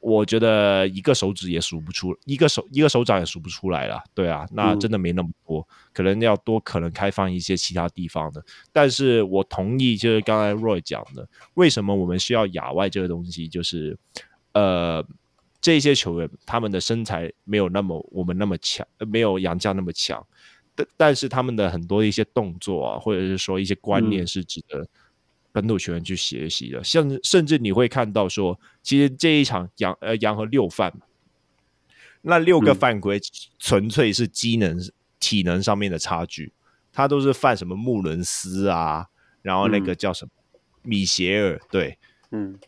Speaker 2: 我觉得一个手指也数不出，一个手一个手掌也数不出来了，对啊，那真的没那么多，嗯、可能要多可能开放一些其他地方的。但是我同意，就是刚才 Roy 讲的，为什么我们需要亚外这个东西，就是呃，这些球员他们的身材没有那么我们那么强，没有洋将那么强。但但是他们的很多一些动作啊，或者是说一些观念是值得本土球员去学习的。像、嗯、甚至你会看到说，其实这一场洋呃洋和六犯，那六个犯规纯粹是机能、嗯、体能上面的差距，他都是犯什么穆伦斯啊，然后那个叫什么、嗯、米歇尔，对，嗯，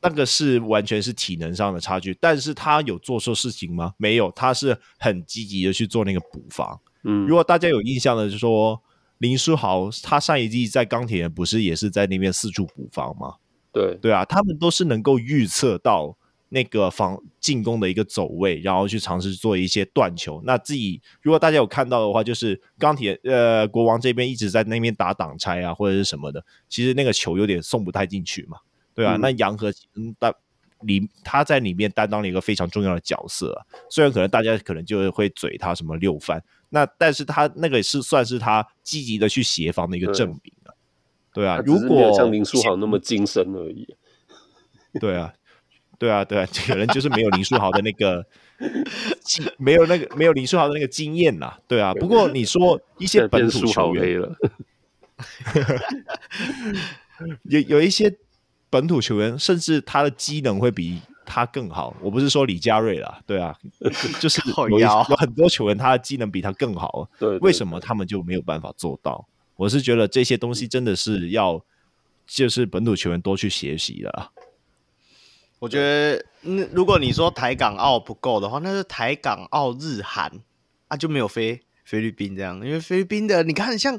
Speaker 2: 那个是完全是体能上的差距。但是他有做错事情吗？没有，他是很积极的去做那个补防。嗯，如果大家有印象的，就是说林书豪他上一季在钢铁人不是也是在那边四处补防吗？
Speaker 3: 对
Speaker 2: 对啊，他们都是能够预测到那个防进攻的一个走位，然后去尝试做一些断球。那自己如果大家有看到的话，就是钢铁呃国王这边一直在那边打挡拆啊或者是什么的，其实那个球有点送不太进去嘛，对啊，嗯、那杨和嗯但里他在里面担当了一个非常重要的角色，啊，虽然可能大家可能就会嘴他什么六犯。那但是他那个也是算是他积极的去协防的一个证明啊，对，啊，如果
Speaker 3: 像林书豪那么精深而已，
Speaker 2: 对啊，对啊，对啊，可能就是没有林书豪的那个，没有那个没有林书豪的那个经验啦，对啊。不过你说一些本土球员，有有一些本土球员，甚至他的机能会比。他更好，我不是说李佳瑞啦，对啊，就是有 有很多球员，他的技能比他更好，对，对，对，为什么他们就没有办法做到？我是觉得这些东西真的是要，就是本土球员多去学习的。
Speaker 1: 我觉得，那如果你说台港澳不够的话，那是台港澳日韩啊，就没有菲菲律宾这样，因为菲律宾的你看像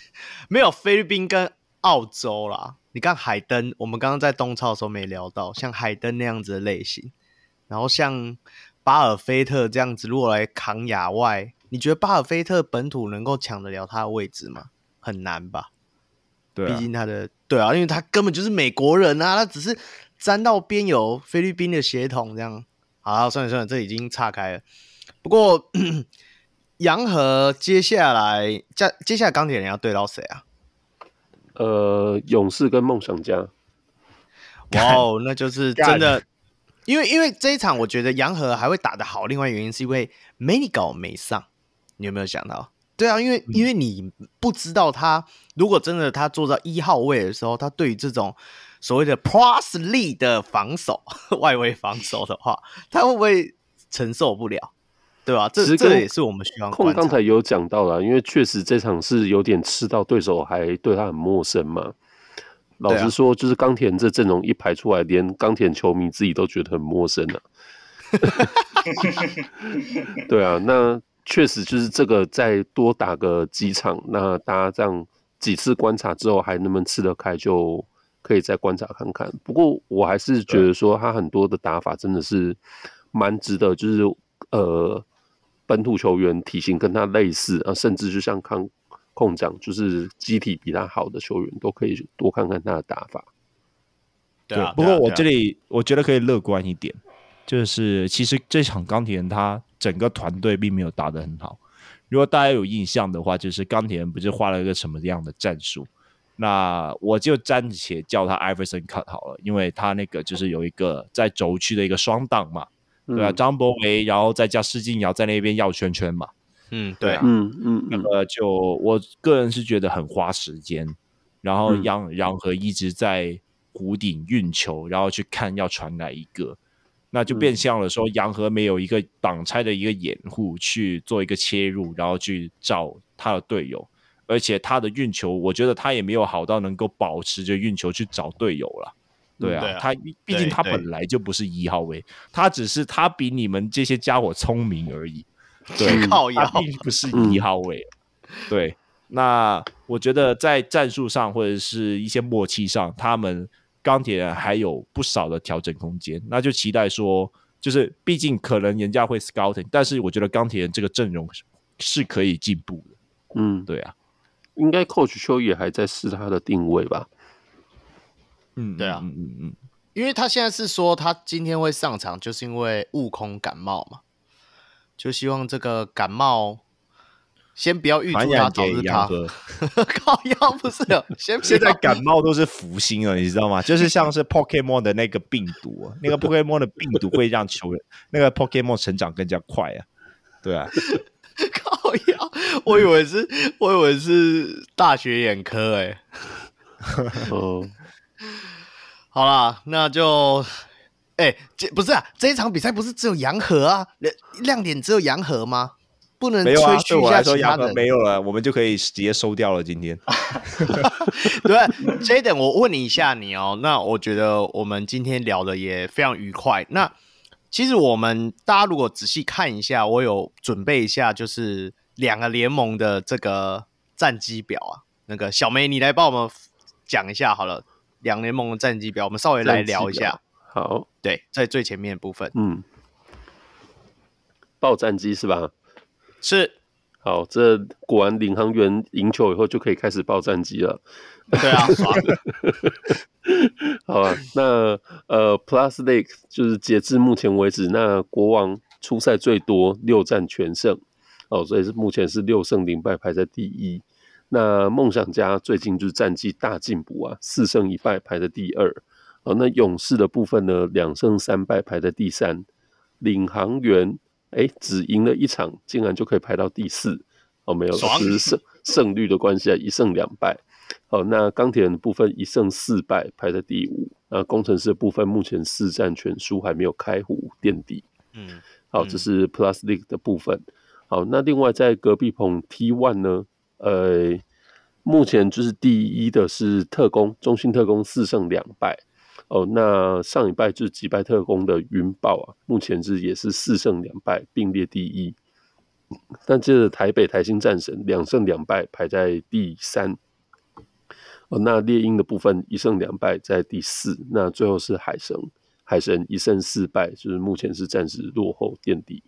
Speaker 1: 没有菲律宾跟澳洲啦。你看海登，我们刚刚在东超的时候没聊到，像海登那样子的类型，然后像巴尔菲特这样子，如果来扛亚外，你觉得巴尔菲特本土能够抢得了他的位置吗？很难吧？对啊，毕竟他的对啊，因为他根本就是美国人啊，他只是沾到边有菲律宾的血统这样。好，算了算了，这已经岔开了。不过 洋河接下来，接接下来钢铁人要对到谁啊？
Speaker 3: 呃，勇士跟梦想家，
Speaker 1: 哇哦，那就是真的，因为因为这一场，我觉得杨和还会打得好。另外原因是因为 Manigault 没上，你有没有想到？对啊，因为因为你不知道他如果真的他坐在一号位的时候，他对于这种所谓的 Plus 的防守、外围防守的话，他会不会承受不了？对吧？这这也是我们需要。
Speaker 3: 控刚才有讲到了，因为确实这场是有点吃到对手，还对他很陌生嘛。老实说，就是冈田这阵容一排出来，连冈田球迷自己都觉得很陌生啊。对啊，那确实就是这个，再多打个几场，那大家这样几次观察之后，还能不能吃得开，就可以再观察看看。不过我还是觉得说，他很多的打法真的是蛮值得，就是呃，本土球员体型跟他类似啊，甚至就像康控讲，就是机体比他好的球员，都可以多看看他的打法。
Speaker 2: 对啊，不过我这里我觉得可以乐观一点。就是其实这场钢铁人他整个团队并没有打得很好。如果大家有印象的话，就是钢铁人不是画了一个什么样的战术？那我就暂且叫他 Iverson Cut 好了，因为他那个就是有一个在轴区的一个双挡嘛，嗯、对啊，张博维，然后再加施晋尧在那边绕圈圈嘛，
Speaker 1: 嗯，对啊，
Speaker 3: 嗯嗯，
Speaker 2: 那个就我个人是觉得很花时间，然后杨杨和一直在弧顶运球，然后去看要传哪一个。那就变相了，说杨和没有一个挡拆的一个掩护去做一个切入，然后去找他的队友，而且他的运球，我觉得他也没有好到能够保持着运球去找队友了。对啊，他毕竟他本来就不是一号位，他只是他比你们这些家伙聪明而已。对，
Speaker 1: 靠，
Speaker 2: 他并不是一号位。对，那我觉得在战术上或者是一些默契上，他们。钢铁人还有不少的调整空间，那就期待说，就是毕竟可能人家会 scouting，但是我觉得钢铁人这个阵容是可以进步的。
Speaker 3: 嗯，
Speaker 2: 对啊，
Speaker 3: 应该 Coach 秋也还在试他的定位吧？
Speaker 2: 嗯，对啊，嗯嗯嗯，
Speaker 1: 因为他现在是说他今天会上场，就是因为悟空感冒嘛，就希望这个感冒。先不要预祝他早日他 靠药不是有，先
Speaker 2: 现在感冒都是福星了，你知道吗？就是像是 Pokemon 的那个病毒，那个 Pokemon 的病毒会让球员那个 Pokemon 成长更加快啊。对啊，
Speaker 1: 靠药，我以为是，我以为是大学眼科哎、欸。哦，好啦，那就哎，这、欸、不是啊，这一场比赛不是只有洋河啊，亮点只有洋河吗？不能吹嘘一下其他人。对我来说，杨和没有了，
Speaker 2: 我们就可以直接收掉了。今天，
Speaker 1: 对，Jaden，我问你一下，你哦，那我觉得我们今天聊的也非常愉快。那其实我们大家如果仔细看一下，我有准备一下，就是两个联盟的这个战绩表啊。那个小梅，你来帮我们讲一下好了，两联盟的战绩表，我们稍微来聊一下。
Speaker 3: 好，
Speaker 1: 对，在最前面的部分，
Speaker 3: 嗯，报战绩是吧？
Speaker 1: 是，
Speaker 3: 好，这果然领航员赢球以后就可以开始报战绩了。
Speaker 1: 对啊，
Speaker 3: 好啊，那呃，Plus League 就是截至目前为止，那国王出赛最多，六战全胜，哦，所以是目前是六胜零败，排在第一。那梦想家最近就是战绩大进步啊，四胜一败，排在第二。哦，那勇士的部分呢，两胜三败，排在第三。领航员。哎，只赢了一场，竟然就可以排到第四哦？没有，是胜 胜率的关系啊，一胜两败。好，那钢铁人的部分一胜四败，排在第五。那工程师的部分目前四战全输，还没有开壶垫底。嗯，好，这是 Plus League 的部分。好，那另外在隔壁棚 T One 呢？呃，目前就是第一的是特工，中心特工四胜两败。哦，那上礼拜就是击败特工的云豹啊，目前是也是四胜两败，并列第一。但接着台北台新战神两胜两败，排在第三。哦，那猎鹰的部分一胜两败，在第四。那最后是海神，海神一胜四败，就是目前是暂时落后垫底。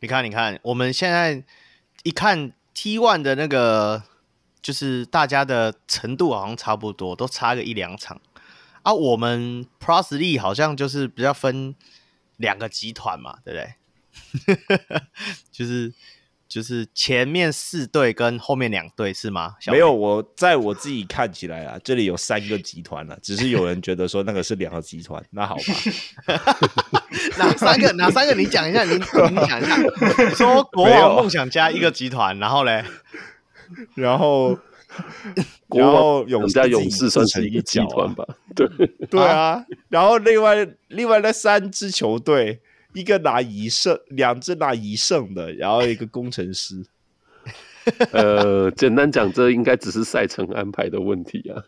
Speaker 1: 你看，你看，我们现在一看 T One 的那个，就是大家的程度好像差不多，都差个一两场。啊，我们 Plus 力好像就是比较分两个集团嘛，对不对？就是就是前面四队跟后面两队是吗？
Speaker 2: 没有，我在我自己看起来啊，这里有三个集团了，只是有人觉得说那个是两个集团，那好吧？
Speaker 1: 哪三个？哪三个？你讲一下，你你讲一下。说国王梦想家一个集团，然后嘞，
Speaker 2: 然后。
Speaker 3: 然后勇士勇士算是一个集团吧，对
Speaker 2: 对啊。然后另外另外那三支球队一个拿一胜，两只拿一胜的，然后一个工程师。
Speaker 3: 呃，简单讲，这应该只是赛程安排的问题啊。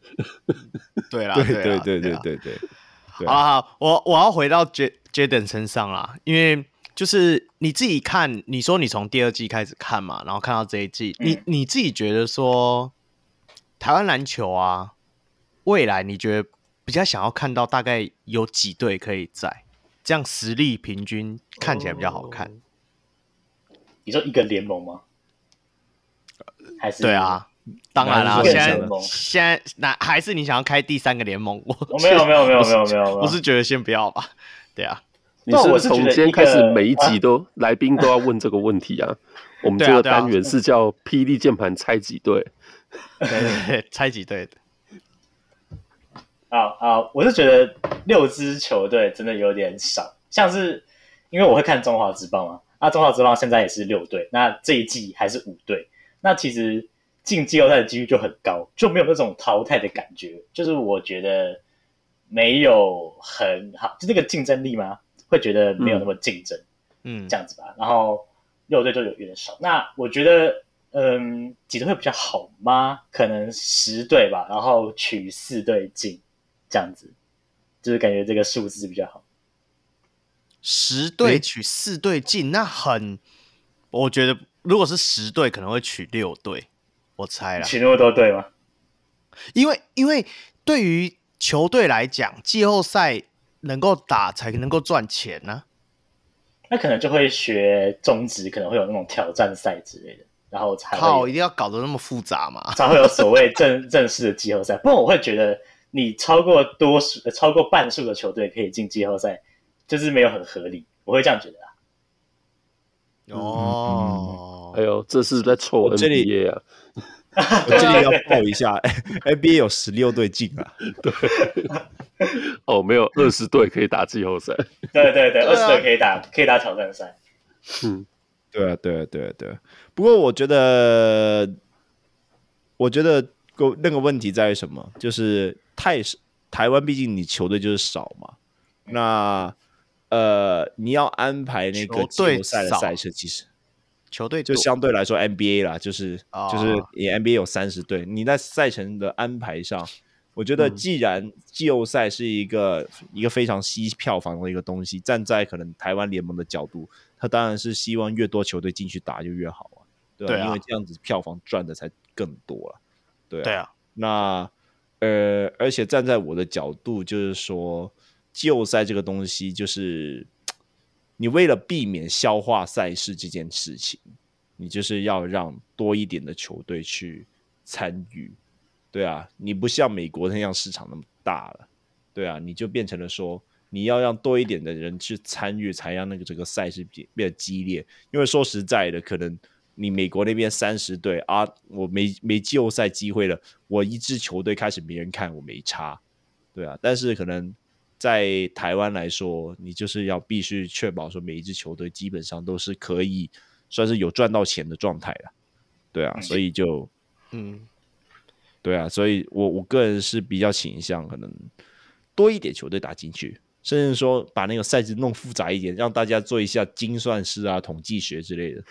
Speaker 1: 对啦，对
Speaker 2: 对对对
Speaker 1: 对
Speaker 2: 对对。
Speaker 1: 好好，我我要回到 J Jaden 身上啦，因为就是你自己看，你说你从第二季开始看嘛，然后看到这一季，嗯、你你自己觉得说台湾篮球啊，未来你觉得比较想要看到大概有几队可以在这样实力平均看起来比较好看？
Speaker 4: 哦、你说一个联盟吗？还是
Speaker 1: 对啊。当然啦，
Speaker 4: 现
Speaker 1: 在现在那还是你想要开第三个联盟？我
Speaker 4: 没有没有没有没有没有，
Speaker 1: 我是觉得先不要吧。对啊，
Speaker 3: 你是从今天开始每一集都来宾都要问这个问题啊？我们这个单元是叫“霹雳键盘猜几队”，
Speaker 1: 对对对，猜几队的。
Speaker 4: 啊啊！我是觉得六支球队真的有点少，像是因为我会看中华职棒嘛，啊，中华职棒现在也是六队，那这一季还是五队，那其实。进季后赛的几率就很高，就没有那种淘汰的感觉。就是我觉得没有很好，就这个竞争力吗，会觉得没有那么竞争，嗯，这样子吧。然后六队就有有点少。那我觉得，嗯，几队会比较好吗？可能十队吧，然后取四队进，这样子，就是感觉这个数字比较好。
Speaker 1: 十队取四队进，那很，我觉得如果是十队，可能会取六队。我猜了，
Speaker 4: 取那么多队吗？
Speaker 1: 因为因为对于球队来讲，季后赛能够打才能够赚钱呢、啊。
Speaker 4: 那可能就会学中职，可能会有那种挑战赛之类的，然后才
Speaker 1: 靠一定要搞得那么复杂嘛，
Speaker 4: 才会有所谓正正式的季后赛。不过我会觉得，你超过多数、超过半数的球队可以进季后赛，就是没有很合理。我会这样觉得啊。
Speaker 1: 哦，
Speaker 3: 哎呦，这是在臭 NBA 啊！
Speaker 2: 我这里要报一下，NBA 有十六队进啊。
Speaker 3: 对，哦，没有二十队可以打季后赛。
Speaker 4: 对对对，二十队可以打，可以打挑战赛。
Speaker 2: 嗯，对啊，对啊，对啊，对啊。不过我觉得，我觉得个那个问题在于什么？就是太台湾，毕竟你球队就是少嘛。那呃，你要安排那个季后赛的赛事，其实。
Speaker 1: 球队
Speaker 2: 就相对来说 NBA 啦，就是、哦、就是你 NBA 有三十队，你在赛程的安排上，我觉得既然季后赛是一个、嗯、一个非常吸票房的一个东西，站在可能台湾联盟的角度，他当然是希望越多球队进去打就越好啊，对吧？对啊，因为这样子票房赚的才更多了，对啊。
Speaker 1: 对啊，
Speaker 2: 那呃，而且站在我的角度，就是说季后赛这个东西就是。你为了避免消化赛事这件事情，你就是要让多一点的球队去参与，对啊，你不像美国那样市场那么大了，对啊，你就变成了说你要让多一点的人去参与，才让那个这个赛事变变得激烈。因为说实在的，可能你美国那边三十队啊，我没没季后赛机会了，我一支球队开始没人看，我没差，对啊，但是可能。在台湾来说，你就是要必须确保说每一支球队基本上都是可以算是有赚到钱的状态了，对啊，所以就嗯，对啊，所以我我个人是比较倾向可能多一点球队打进去，甚至说把那个赛制弄复杂一点，让大家做一下精算师啊、统计学之类的。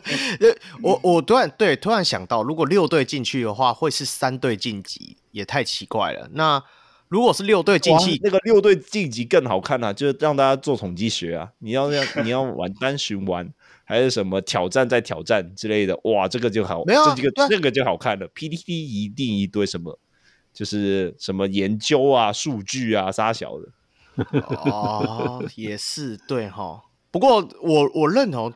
Speaker 1: 我我突然对突然想到，如果六队进去的话，会是三队晋级，也太奇怪了。那如果是六队晋级，
Speaker 2: 那个六队晋级更好看啊！就是让大家做统计学啊，你要让 你要玩单循环，还是什么挑战再挑战之类的，哇，这个就好，
Speaker 1: 没有、啊、
Speaker 2: 这个这个就好看了。PTT 一定一堆什么，就是什么研究啊、数据啊、杀小的。
Speaker 1: 哦，也是对哈。不过我我认同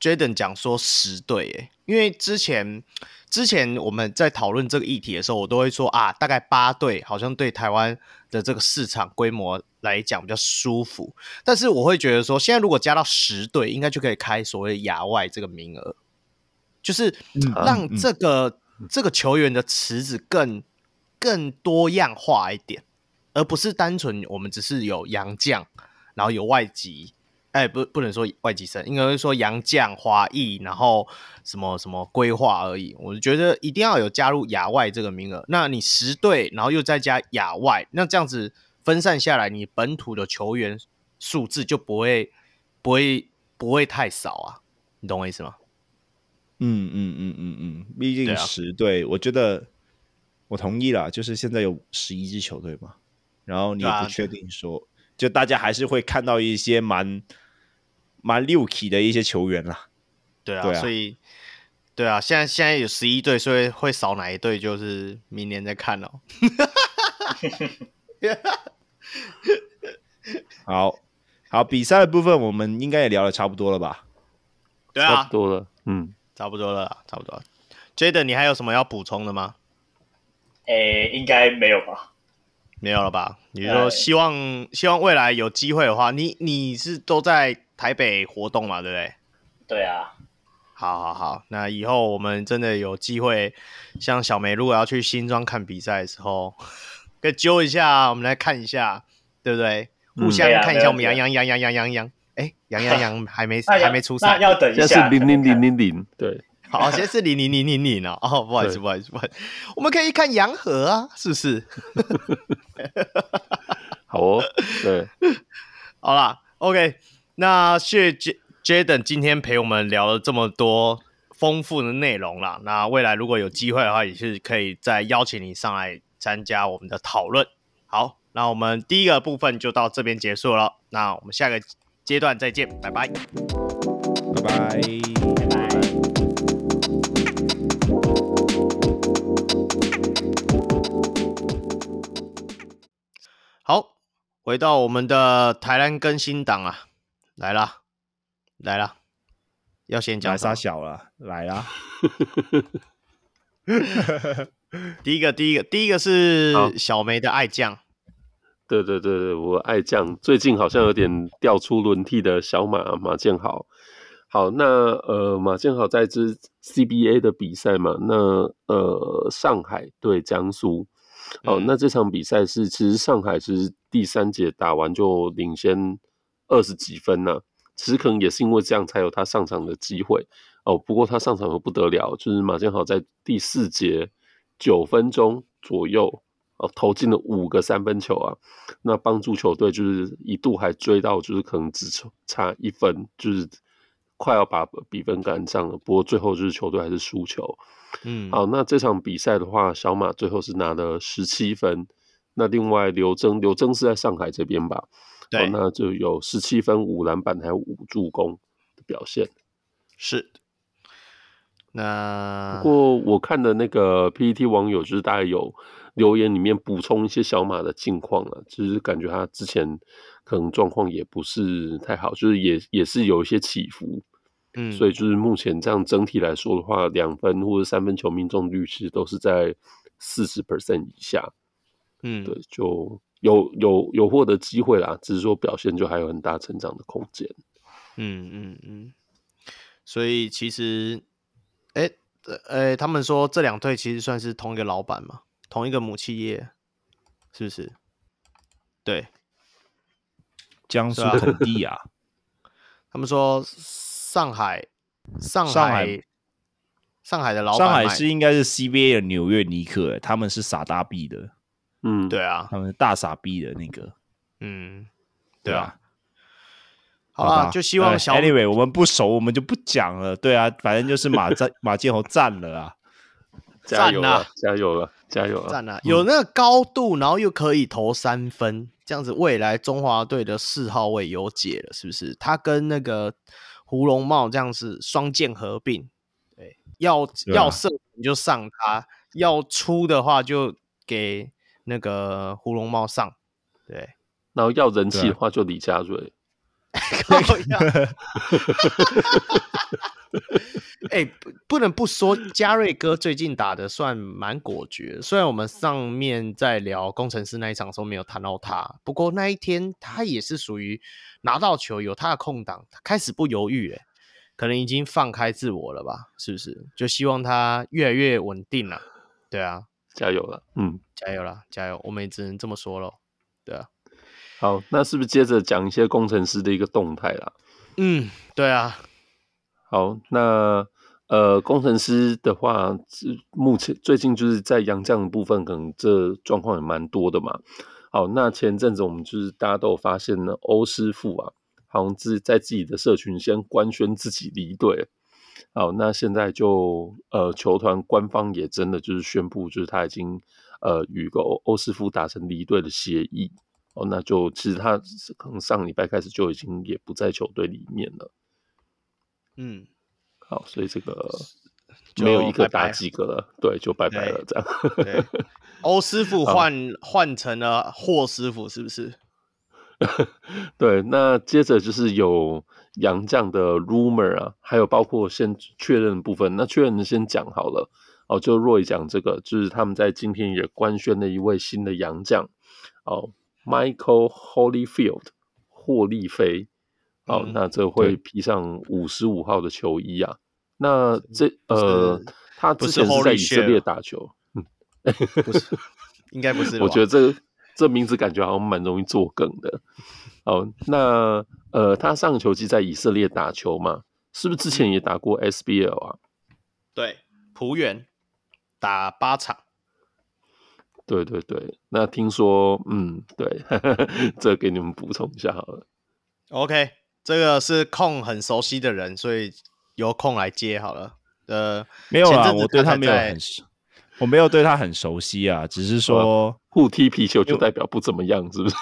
Speaker 1: Jaden 讲说十对，诶，因为之前。之前我们在讨论这个议题的时候，我都会说啊，大概八对好像对台湾的这个市场规模来讲比较舒服。但是我会觉得说，现在如果加到十对，应该就可以开所谓亚外这个名额，就是让这个、嗯嗯、这个球员的池子更更多样化一点，而不是单纯我们只是有洋将，然后有外籍。哎，不，不能说外籍生，应该是说洋将、华裔，然后什么什么规划而已。我觉得一定要有加入亚外这个名额。那你十队，然后又再加亚外，那这样子分散下来，你本土的球员数字就不会不会不会太少啊，你懂我意思吗？
Speaker 2: 嗯嗯嗯嗯嗯，毕竟十队，我觉得我同意了，就是现在有十一支球队嘛，然后你也不确定说，就大家还是会看到一些蛮蛮六 key 的一些球员啦，
Speaker 1: 对啊，对啊，所以。对啊，现在现在有十一队，所以会少哪一队，就是明年再看哦。
Speaker 2: 好好，比赛的部分我们应该也聊的差不多了吧？
Speaker 1: 对啊，
Speaker 3: 差不多了，嗯，
Speaker 1: 差不多了，差不多了。Jaden，你还有什么要补充的吗？
Speaker 4: 诶，应该没有吧？
Speaker 1: 没有了吧？你说希望希望未来有机会的话，你你是都在台北活动嘛？对不对？
Speaker 4: 对啊。
Speaker 1: 好好好，那以后我们真的有机会，像小梅如果要去新庄看比赛的时候，可以揪一下，我们来看一下，对不对？互相看一下，我们杨杨杨杨杨杨杨，哎，杨杨 杨还没还没出赛，
Speaker 4: 要等一下，
Speaker 3: 是零零零零零，对，
Speaker 1: 好，现在是零零零零零哦，哦，不好意思，不好意思，不好意思，我们可以看洋河啊，是不是？
Speaker 3: 好哦，对，
Speaker 1: 好啦，OK，那谢谢。Jaden 今天陪我们聊了这么多丰富的内容啦，那未来如果有机会的话，也是可以再邀请你上来参加我们的讨论。好，那我们第一个部分就到这边结束了，那我们下个阶段再见，拜拜，
Speaker 2: 拜拜，
Speaker 1: 回到我们的台湾更新档啊，来了。来了，要先讲
Speaker 2: 啥小了？来啦！
Speaker 1: 第一个，第一个，第一个是小梅的爱将。
Speaker 3: 对对对对，我爱将最近好像有点掉出轮替的小马马建豪。好，那呃马建豪在支 CBA 的比赛嘛，那呃上海对江苏。好，那这场比赛是其实上海是第三节打完就领先二十几分呢、啊。其实可能也是因为这样，才有他上场的机会哦。不过他上场又不得了，就是马建豪在第四节九分钟左右哦，投进了五个三分球啊，那帮助球队就是一度还追到，就是可能只差一分，就是快要把比分赶上了。不过最后就是球队还是输球。嗯，好，那这场比赛的话，小马最后是拿了十七分。那另外刘铮，刘铮是在上海这边吧？对，那就有十七分、五篮板，还有五助攻的表现。
Speaker 1: 是。那
Speaker 3: 不过我看的那个 PPT 网友，就是大概有留言里面补充一些小马的近况啊，就是感觉他之前可能状况也不是太好，就是也也是有一些起伏。嗯，所以就是目前这样整体来说的话，两分或者三分球命中率其实都是在四十 percent 以下。嗯，对，就。有有有获得机会啦，只是说表现就还有很大成长的空间。
Speaker 1: 嗯嗯嗯，所以其实，哎、欸，呃、欸，他们说这两队其实算是同一个老板嘛，同一个母企业，是不是？对，
Speaker 2: 江苏肯地啊。
Speaker 1: 他们说上海，上海，
Speaker 2: 上海，
Speaker 1: 上海的老板，
Speaker 2: 上海是应该是 CBA 的纽约尼克，他们是傻大逼的。
Speaker 1: 嗯，对啊，
Speaker 2: 他们是大傻逼的那个，
Speaker 1: 嗯，对啊，好啊，就希望小
Speaker 2: Anyway，我们不熟，我们就不讲了。对啊，反正就是马战马建豪赞了啊，
Speaker 3: 加油了，加油了，加油了，
Speaker 1: 赞了，有那个高度，然后又可以投三分，这样子未来中华队的四号位有解了，是不是？他跟那个胡龙茂这样子双剑合并，对，要要射你就上他，要出的话就给。那个胡龙茂上，对，
Speaker 3: 然后要人气的话就李佳瑞。
Speaker 1: 哎，不不能不说，嘉瑞哥最近打的算蛮果决。虽然我们上面在聊工程师那一场的时候没有谈到他，不过那一天他也是属于拿到球有他的空档，开始不犹豫，哎，可能已经放开自我了吧？是不是？就希望他越来越稳定了。对啊。
Speaker 3: 加油了，嗯，
Speaker 1: 加油了，加油！我们也只能这么说了，对啊。
Speaker 3: 好，那是不是接着讲一些工程师的一个动态啦？
Speaker 1: 嗯，对啊。
Speaker 3: 好，那呃，工程师的话，目前最近就是在洋将的部分，可能这状况也蛮多的嘛。好，那前阵子我们就是大家都有发现呢，欧师傅啊，好像自在自己的社群先官宣自己离队。好，那现在就呃，球团官方也真的就是宣布，就是他已经呃与个欧欧师傅达成离队的协议。哦，那就其实他可能上礼拜开始就已经也不在球队里面了。
Speaker 1: 嗯，
Speaker 3: 好，所以这个没有一个打几个了，对，就拜拜了这样。
Speaker 1: 对，欧师傅 换换成了霍师傅，是不是？
Speaker 3: 对，那接着就是有杨将的 rumor 啊，还有包括先确认的部分。那确认的先讲好了哦，就 Roy 讲这个，就是他们在今天也官宣了一位新的杨将哦。Michael Holyfield，霍利菲，好、嗯，那这会披上五十五号的球衣啊。那这呃，他之前是在以色列打球，嗯，
Speaker 1: 不是，应该不是。
Speaker 3: 我觉得这这名字感觉好像蛮容易作梗的。哦，那呃，他上个球季在以色列打球嘛，是不是之前也打过 SBL 啊？
Speaker 1: 对，浦原打八场。
Speaker 3: 对对对，那听说，嗯，对，这给你们补充一下好了。
Speaker 1: OK，这个是空很熟悉的人，所以由空来接好了。呃，
Speaker 2: 没有啊，我对他没有很熟，我没有对他很熟悉啊，只是说
Speaker 3: 互踢皮球就代表不怎么样，是不是？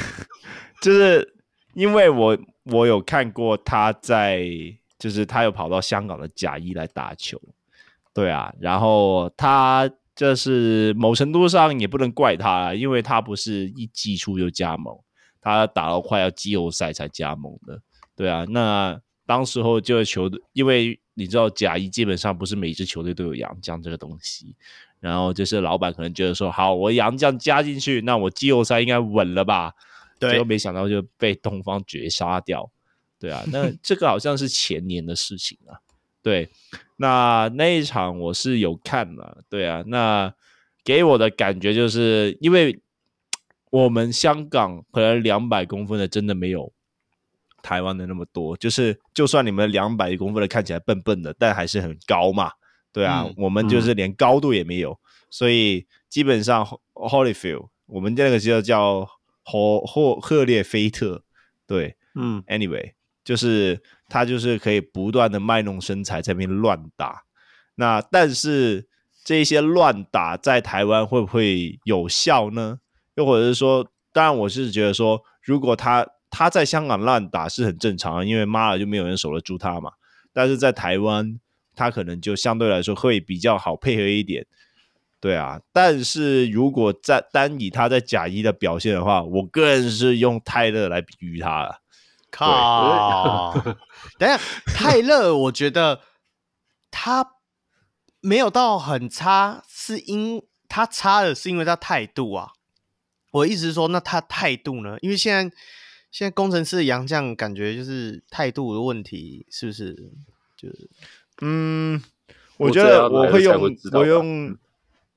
Speaker 2: 就是因为我我有看过他在，就是他有跑到香港的甲一来打球，对啊，然后他。这是某程度上也不能怪他，因为他不是一季初就加盟，他打到快要季后赛才加盟的，对啊。那当时候就球队，因为你知道甲一基本上不是每支球队都有洋将这个东西，然后就是老板可能觉得说，好，我洋将加进去，那我季后赛应该稳了吧？对，结果没想到就被东方绝杀掉，对啊。那 这个好像是前年的事情啊。对，那那一场我是有看了，对啊，那给我的感觉就是，因为我们香港可能两百公分的真的没有台湾的那么多，就是就算你们两百公分的看起来笨笨的，但还是很高嘛，对啊，嗯、我们就是连高度也没有，嗯、所以基本上 Holyfield 我们这个就叫霍霍赫列菲特，对，嗯，Anyway。就是他就是可以不断的卖弄身材在那边乱打，那但是这些乱打在台湾会不会有效呢？又或者是说，当然我是觉得说，如果他他在香港乱打是很正常，因为妈了就没有人守得住他嘛。但是在台湾，他可能就相对来说会比较好配合一点，对啊。但是如果在单以他在甲一的表现的话，我个人是用泰勒来比喻他了。
Speaker 1: 靠！等下，泰勒，我觉得他没有到很差，是因他差的是因为他态度啊。我意思是说，那他态度呢？因为现在现在工程师的洋将感觉就是态度的问题，是不是？就是
Speaker 2: 嗯，我觉得我会用我用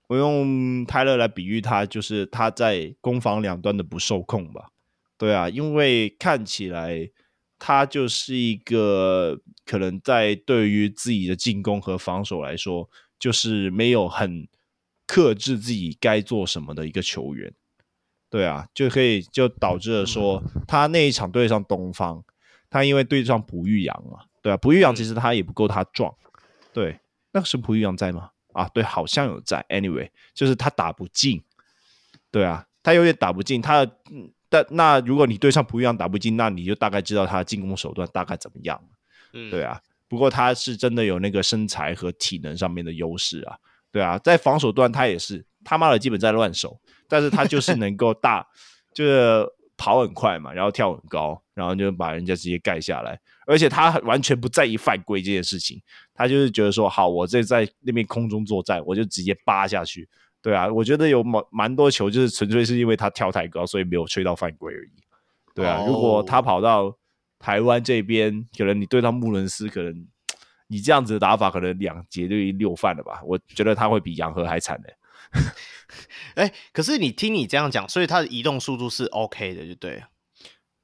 Speaker 2: 我用泰勒来比喻他，就是他在攻防两端的不受控吧。对啊，因为看起来他就是一个可能在对于自己的进攻和防守来说，就是没有很克制自己该做什么的一个球员。对啊，就可以就导致了说他那一场对上东方，他因为对上卜育洋嘛，对啊，卜育洋其实他也不够他壮。对，那个是卜育洋在吗？啊，对，好像有在。Anyway，就是他打不进。对啊，他有点打不进，他。但那如果你对上朴玉阳打不进，那你就大概知道他的进攻手段大概怎么样，嗯，对啊。不过他是真的有那个身材和体能上面的优势啊，对啊。在防守端他也是他妈的基本在乱守，但是他就是能够大，就是跑很快嘛，然后跳很高，然后就把人家直接盖下来。而且他完全不在意犯规这件事情，他就是觉得说好，我这在那边空中作战，我就直接扒下去。对啊，我觉得有蛮蛮多球，就是纯粹是因为他跳太高，所以没有吹到犯规而已。对啊，oh. 如果他跑到台湾这边，可能你对到穆伦斯，可能你这样子的打法，可能两节就六犯了吧？我觉得他会比杨和还惨呢。
Speaker 1: 哎，可是你听你这样讲，所以他的移动速度是 OK 的，就对了，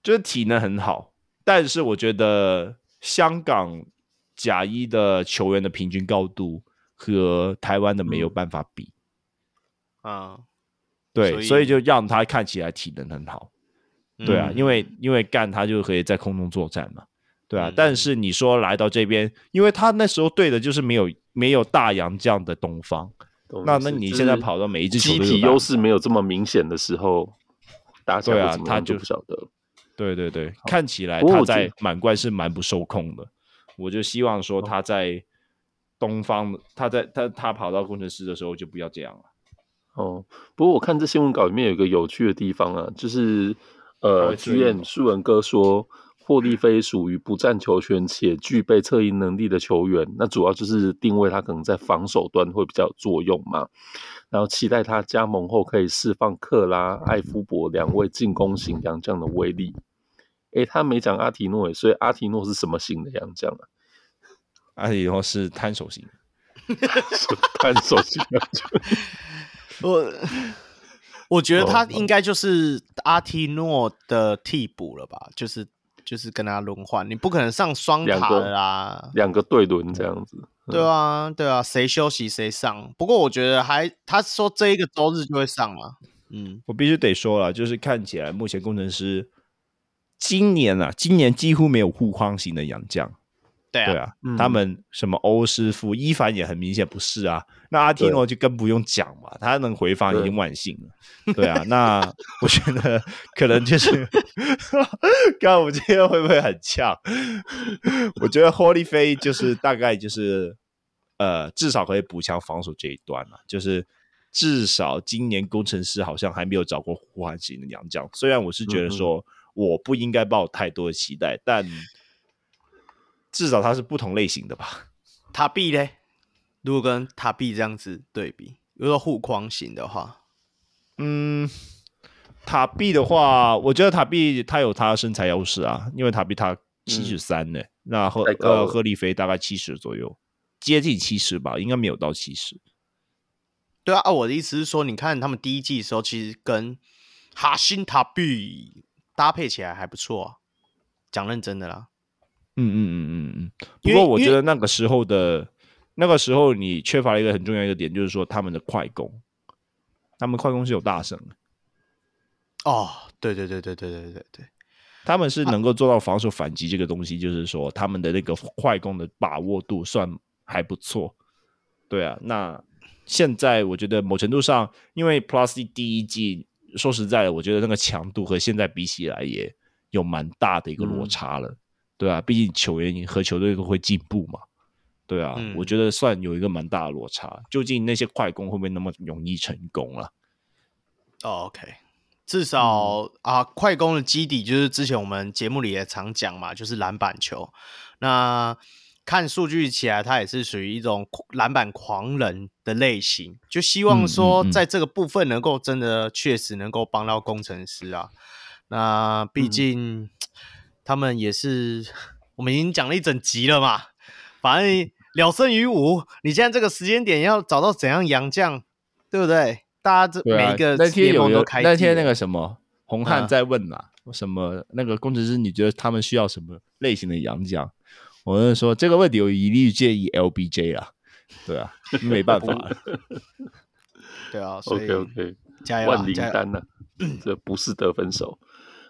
Speaker 2: 就是体能很好。但是我觉得香港甲一的球员的平均高度和台湾的没有办法比。
Speaker 1: 啊，
Speaker 2: 对，
Speaker 1: 所以
Speaker 2: 所以就让他看起来体能很好。对啊，
Speaker 1: 嗯
Speaker 2: 因为因为干他就可以在空中作战嘛。对啊，
Speaker 1: 嗯
Speaker 2: 但是你说来到这边，因为他那时候对的就是没有没有大洋这样的东方。
Speaker 3: 懂
Speaker 2: 那那你现在跑到每一支球
Speaker 3: 体优势没有这么明显的时候，打起
Speaker 2: 对啊
Speaker 3: 来会怎
Speaker 2: 么就
Speaker 3: 就不晓得。
Speaker 2: 对对对，看起
Speaker 3: 来
Speaker 2: 他在满贯是蛮不受控的。我就希望说他在东方，他在他他跑到工程师的时候就不要这样了。
Speaker 3: 哦，不过我看这新闻稿里面有一个有趣的地方啊，就是呃
Speaker 2: 会追你吗
Speaker 3: ，GM 舒文哥说霍利菲属于不占球权且具备策应能力的球员，那主要就是定位他可能在防守端会比较有作用嘛，然后期待他加盟后可以释放克拉、艾夫伯两位进攻型洋将的威力。诶，他没讲阿提诺诶，所以阿提诺是什么型的洋将啊？
Speaker 2: 阿提诺是摊手型，
Speaker 3: 摊手型洋将。
Speaker 1: 我我觉得他
Speaker 3: 哦
Speaker 1: 应该就是阿提诺的替补了吧，就是就是跟他轮换，你不可能上双塔的啦。
Speaker 3: 两个对轮这样子，
Speaker 1: 对啊，对啊，谁休息谁上。不过我觉得还他说这一个周日就会上嘛，嗯，
Speaker 2: 我必须得说了，就是看起来目前工程师今年啊，今年几乎没有护框型的洋将。
Speaker 1: 对啊，
Speaker 2: 对啊，
Speaker 3: 嗯
Speaker 2: 他们什么欧师傅、伊凡也很明显不是啊。那阿提诺就更不用讲嘛，他能回防已经万幸了。对啊，那我觉得可能就是，看我们今天会不会很呛？我觉得霍利菲就是大概就是呃，至少可以补强防守这一段了。就是至少今年工程师好像还没有找过胡汉型的洋将。虽然我是觉得说我不应该抱太多的期待，但。至少它是不同类型的吧？
Speaker 1: 塔比嘞，如果跟塔比这样子对比，如果护框型的话，
Speaker 2: 嗯，塔比的话，我觉得塔比他有他的身材优势啊，因为塔比他七十三呢，那赫呃赫利菲大概七十左右，接近七十吧，应该没有到七十。
Speaker 1: 对啊，啊，我的意思是说，你看他们第一季的时候，其实跟哈辛塔比搭配起来还不错啊，讲认真的啦。
Speaker 2: 嗯嗯嗯嗯嗯。不过我觉得那个时候的那个时候，你缺乏了一个很重要一个点，就是说他们的快攻，他们快攻是有大胜的，
Speaker 1: 哦，对对对对对对对对，
Speaker 2: 他们是能够做到防守反击这个东西，就是说他们的那个快攻的把握度算还不错。对啊，那现在我觉得某程度上，因为 Plus 第一季说实在的，我觉得那个强度和现在比起来也有蛮大的一个落差了。对啊，毕竟球员和球队都会进步嘛。对啊，
Speaker 1: 嗯
Speaker 2: 我觉得算有一个蛮大的落差。究竟那些快攻会不会那么容易成功啊？
Speaker 1: 哦，OK，至少、啊，快攻的基底就是之前我们节目里也常讲嘛，就是篮板球。那看数据起来，他也是属于一种篮板狂人的类型，就希望
Speaker 2: 说
Speaker 1: 在这个部分能够真的确实能够帮到工程师啊。那毕竟他们也是，我们已经讲了一整集了嘛，反正了胜于无。你现在这个时间点要找到怎样洋将，对不对？大家
Speaker 2: 这啊
Speaker 1: 每一个
Speaker 2: 那天有有
Speaker 1: 联盟都开
Speaker 2: 那天那个什么红汉在问嘛，什么那个工程师，你觉得他们需要什么类型的洋将？我就说这个问题我一律建议 LBJ 啊，对啊，没办法了，
Speaker 1: 对啊，所以
Speaker 3: OK OK，
Speaker 1: 加油啊万灵
Speaker 3: 丹呢、这不是得分手。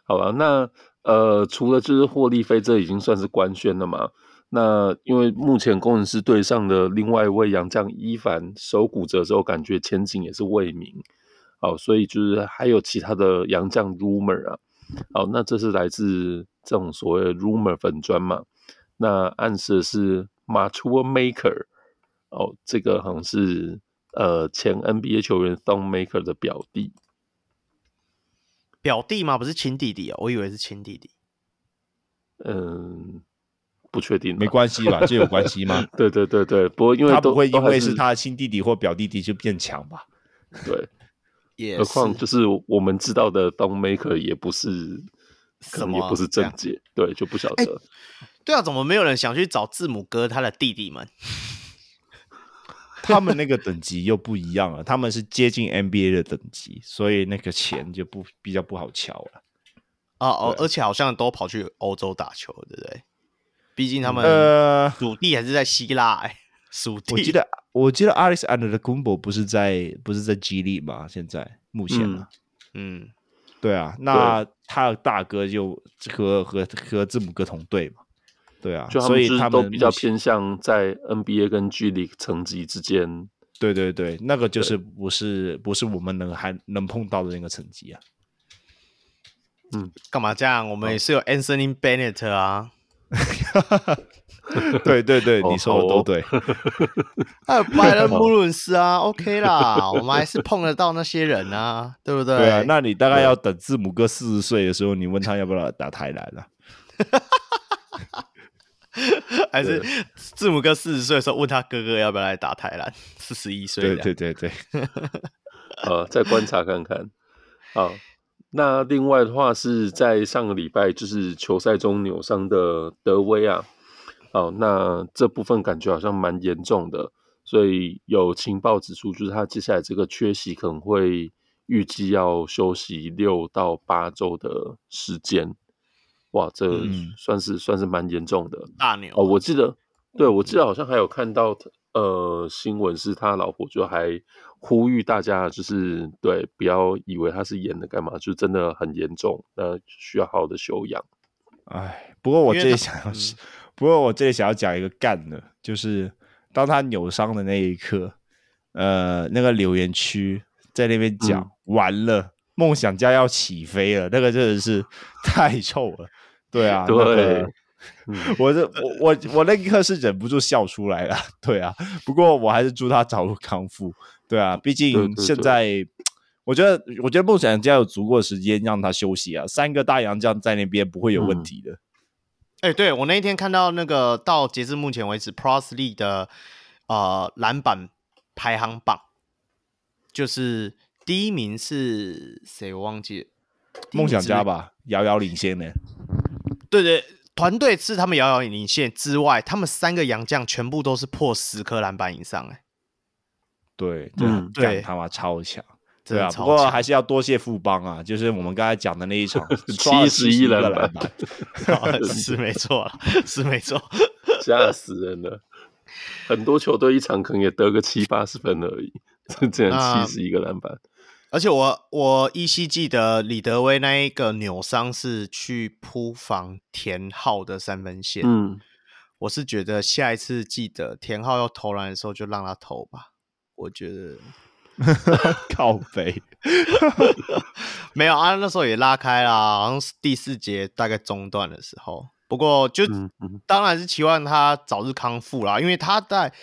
Speaker 3: 好吧，那呃，除了就是霍利菲，这已经算是官宣了嘛。那因为目前工程师队上的另外一位洋将伊凡手骨折之后，感觉前景也是未明。好，所以就是还有其他的洋将 rumor 啊。好，那这是来自这种所谓的 rumor 粉砖嘛？那暗示是 Mature Maker 哦，这个好像是呃前 NBA 球员 Thon Maker 的表弟。
Speaker 1: 表弟吗？不是亲弟弟哦，我以为是亲弟弟。
Speaker 3: 嗯，不确定，
Speaker 2: 没关系吧？这有关系吗？
Speaker 3: 对对对对，不过因为
Speaker 2: 他
Speaker 3: 都
Speaker 2: 不会因
Speaker 3: 为是
Speaker 2: 是他的亲弟弟或表弟弟就变强吧？
Speaker 3: 对，
Speaker 1: 也
Speaker 3: 何
Speaker 1: 况
Speaker 3: 就是我们知道的 Don Maker 也不是，可能
Speaker 1: 什么
Speaker 3: 也不是正解，对，就不晓得。
Speaker 1: 对啊，怎么没有人想去找字母哥他的弟弟们？
Speaker 2: 他们那个等级又不一样了，他们是接近 NBA 的等级，所以那个钱就不比较不好敲了。
Speaker 1: 哦哦，而且好像都跑去欧洲打球，对不对？毕竟他们
Speaker 2: 呃，
Speaker 1: 属地还是在希腊哎、属地。
Speaker 2: 我记得我记得 Alex Antetokounmpo 不是在不是在 G League 吗？现在目前啊，
Speaker 1: 嗯，
Speaker 2: 对啊，那他的大哥就和和和字母哥同队嘛，对啊，
Speaker 3: 就他
Speaker 2: 所以他们
Speaker 3: 都比较偏向在 NBA 跟 G League 层级之间。
Speaker 2: 对对对，那个就是不是不是我们能还能碰到的那个层级啊。
Speaker 1: 嗯，干嘛这样？我们也是有 Anthony Bennett 啊。
Speaker 2: 对对对，你说的都对。
Speaker 1: 还有拜伦穆伦斯啊，OK 啦，我们还是碰得到那些人啊，对不对？
Speaker 2: 对啊，那你大概要等字母哥四十岁的时候，你问他要不要打台篮了？
Speaker 1: 还是字母哥四十岁的时候问他哥哥要不要来打台篮？四十一岁，
Speaker 2: 对对对对。
Speaker 3: 呃，再观察看看。好，那另外的话是在上个礼拜就是球赛中扭伤的德威啊。哦，那这部分感觉好像蛮严重的，所以有情报指出，就是他接下来这个缺席可能会预计要休息六到八周的时间。哇，这算是、嗯、算是蛮严重的
Speaker 1: 大牛
Speaker 3: 哦。我记得，对，我记得好像还有看到呃新闻，是他老婆就还呼吁大家，就是对，不要以为他是演的干嘛，就真的很严重，那需要好好的休养。
Speaker 2: 哎，不过我这里想要是。不过我这里想要讲一个干的，就是当他扭伤的那一刻，呃，那个留言区在那边讲、嗯、完了，梦想家要起飞了，那个真的是太 臭了。对啊，对，那个嗯、我这我我我那一刻是忍不住笑出来了。对啊，不过我还是祝他早日康复。对啊，毕竟现在对对对我觉得我觉得梦想家有足够的时间让他休息啊，三个大洋将在那边不会有问题的。嗯
Speaker 1: 哎、欸，对，我那一天看到那个到截至目前为止 League 的呃篮板排行榜，就是第一名是谁？我忘记了，
Speaker 2: 梦想家吧，遥遥领先呢。
Speaker 1: 对对，团队是他们遥遥领先之外，他们三个洋将全部都是破十颗篮板以上，哎，
Speaker 2: 对，嗯，对，他妈超强。对啊，不过还是要多谢富邦啊，就是我们刚才讲的那一场
Speaker 3: 七十一篮板，
Speaker 1: 是没错，是没错，
Speaker 3: 吓死人了。很多球队一场可能也得个七八十分而已，这样七十一个篮板。
Speaker 1: 而且我我依稀记得李德威那一个扭伤是去扑防田浩的三分线。嗯，我是觉得下一次记得田浩要投篮的时候就让他投吧，我觉得。
Speaker 2: 靠北，
Speaker 1: 没有啊，那时候也拉开啦，好像是第四节大概中段的时候。不过就当然是期望他早日康复啦，因为他在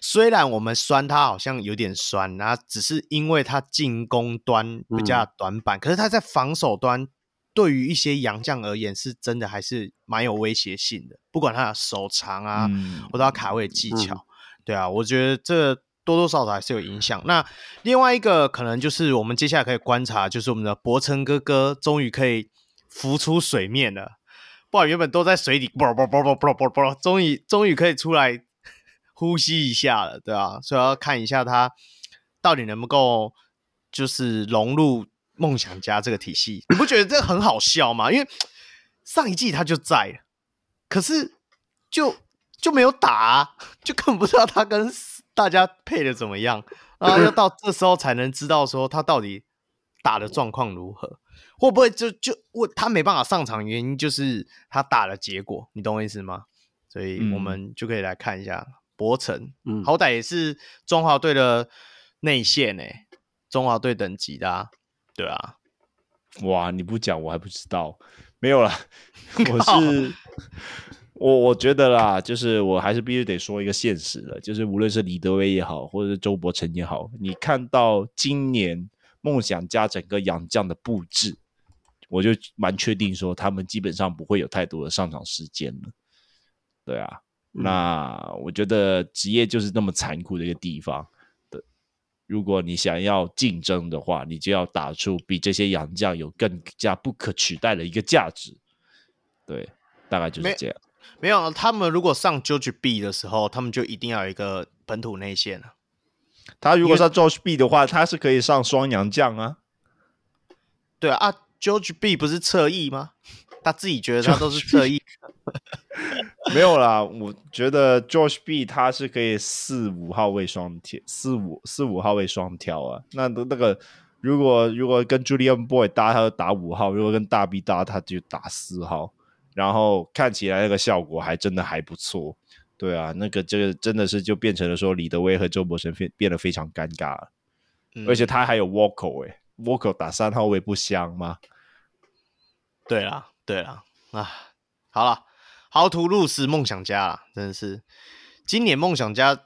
Speaker 1: 虽然我们酸他好像有点酸，那只是因为他进攻端比较短板，可是他在防守端对于一些洋将而言是真的还是蛮有威胁性的，不管他的手长啊，或者他卡位技巧，对啊，我觉得这。多多少少还是有影响。那另外一个可能就是我们接下来可以观察，就是我们的博成哥哥终于可以浮出水面了。不然原本都在水底，啵啵啵啵啵啵啵，终于终于可以出来 呼吸一下了，对吧？所以要看一下他到底能不能够就是融入梦想家这个体系。你不觉得这很好笑吗？因为上一季他就在，可是就就没有打，就根本不知道他跟。大家配的怎么样？然后要到这时候才能知道说他到底打的状况如何，会不会就就我他没办法上场，原因就是他打的结果，你懂我意思吗？所以我们就可以来看一下博成，嗯，好歹也是中华队的内线诶，中华队等级的，啊，对啊，
Speaker 2: 哇，你不讲我还不知道，没有了，我是。我我觉得啦，就是我还是必须得说一个现实的，就是无论是李德威也好，或者是周伯成也好，你看到今年梦想家整个洋将的布置，我就蛮确定说他们基本上不会有太多的上场时间了。对啊，嗯、那我觉得职业就是那么残酷的一个地方。对，如果你想要竞争的话，你就要打出比这些洋将有更加不可取代的一个价值。对，大概就是这样。
Speaker 1: 没有，他们如果上 George B 的时候，他们就一定要有一个本土内线了。
Speaker 2: 他如果上 George B 的话，他是可以上双阳将啊。
Speaker 1: 对啊，啊，George B 不是侧翼吗？他自己觉得他都是侧翼。
Speaker 2: 没有啦，我觉得 George B 他是可以四五号位双挑，四五四五号位双挑啊。那那个如果如果跟 Julian Boy 搭，他就打五号；如果跟大 B 搭，他就打四号。然后看起来那个效果还真的还不错。对啊，那个这个真的是就变成了说李德威和周伯生变变得非常尴尬了。嗯、而且他还有 Walker 哎，Walker 打三号位不香吗？
Speaker 1: 对啊，对啊，啊，好了，豪图路斯梦想家啦，真的是今年梦想家。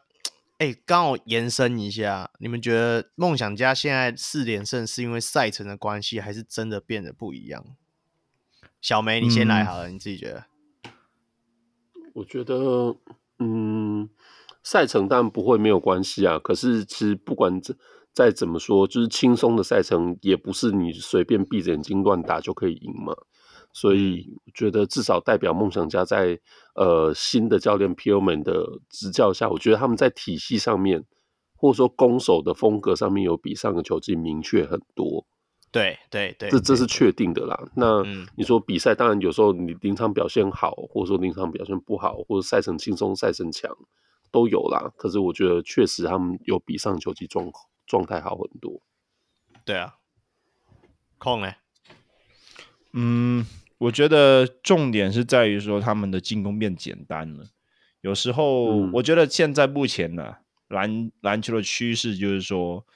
Speaker 1: 哎，刚好延伸一下，你们觉得梦想家现在四连胜是因为赛程的关系，还是真的变得不一样？小梅，你先来好了，嗯、你自己觉得？
Speaker 3: 我觉得，嗯，赛程当然不会没有关系啊。可是其实不管怎再怎么说，就是轻松的赛程，也不是你随便闭着眼睛乱打就可以赢嘛。所以我觉得至少代表梦想家在呃新的教练 Pearlman 的执教下，我觉得他们在体系上面或者说攻守的风格上面有比上个球季明确很多。
Speaker 1: 对对对，
Speaker 3: 这这是确定的啦。那你说比赛，当然有时候你临场表现好，或者说临场表现不好，或者赛程轻松、赛程强都有啦。可是我觉得确实他们有比上球季状状态好很多。
Speaker 1: 对啊，空呢？
Speaker 2: 嗯。我觉得重点是在于说他们的进攻变简单了。有时候，我觉得现在目前呢、啊，篮篮球的趋势就是说，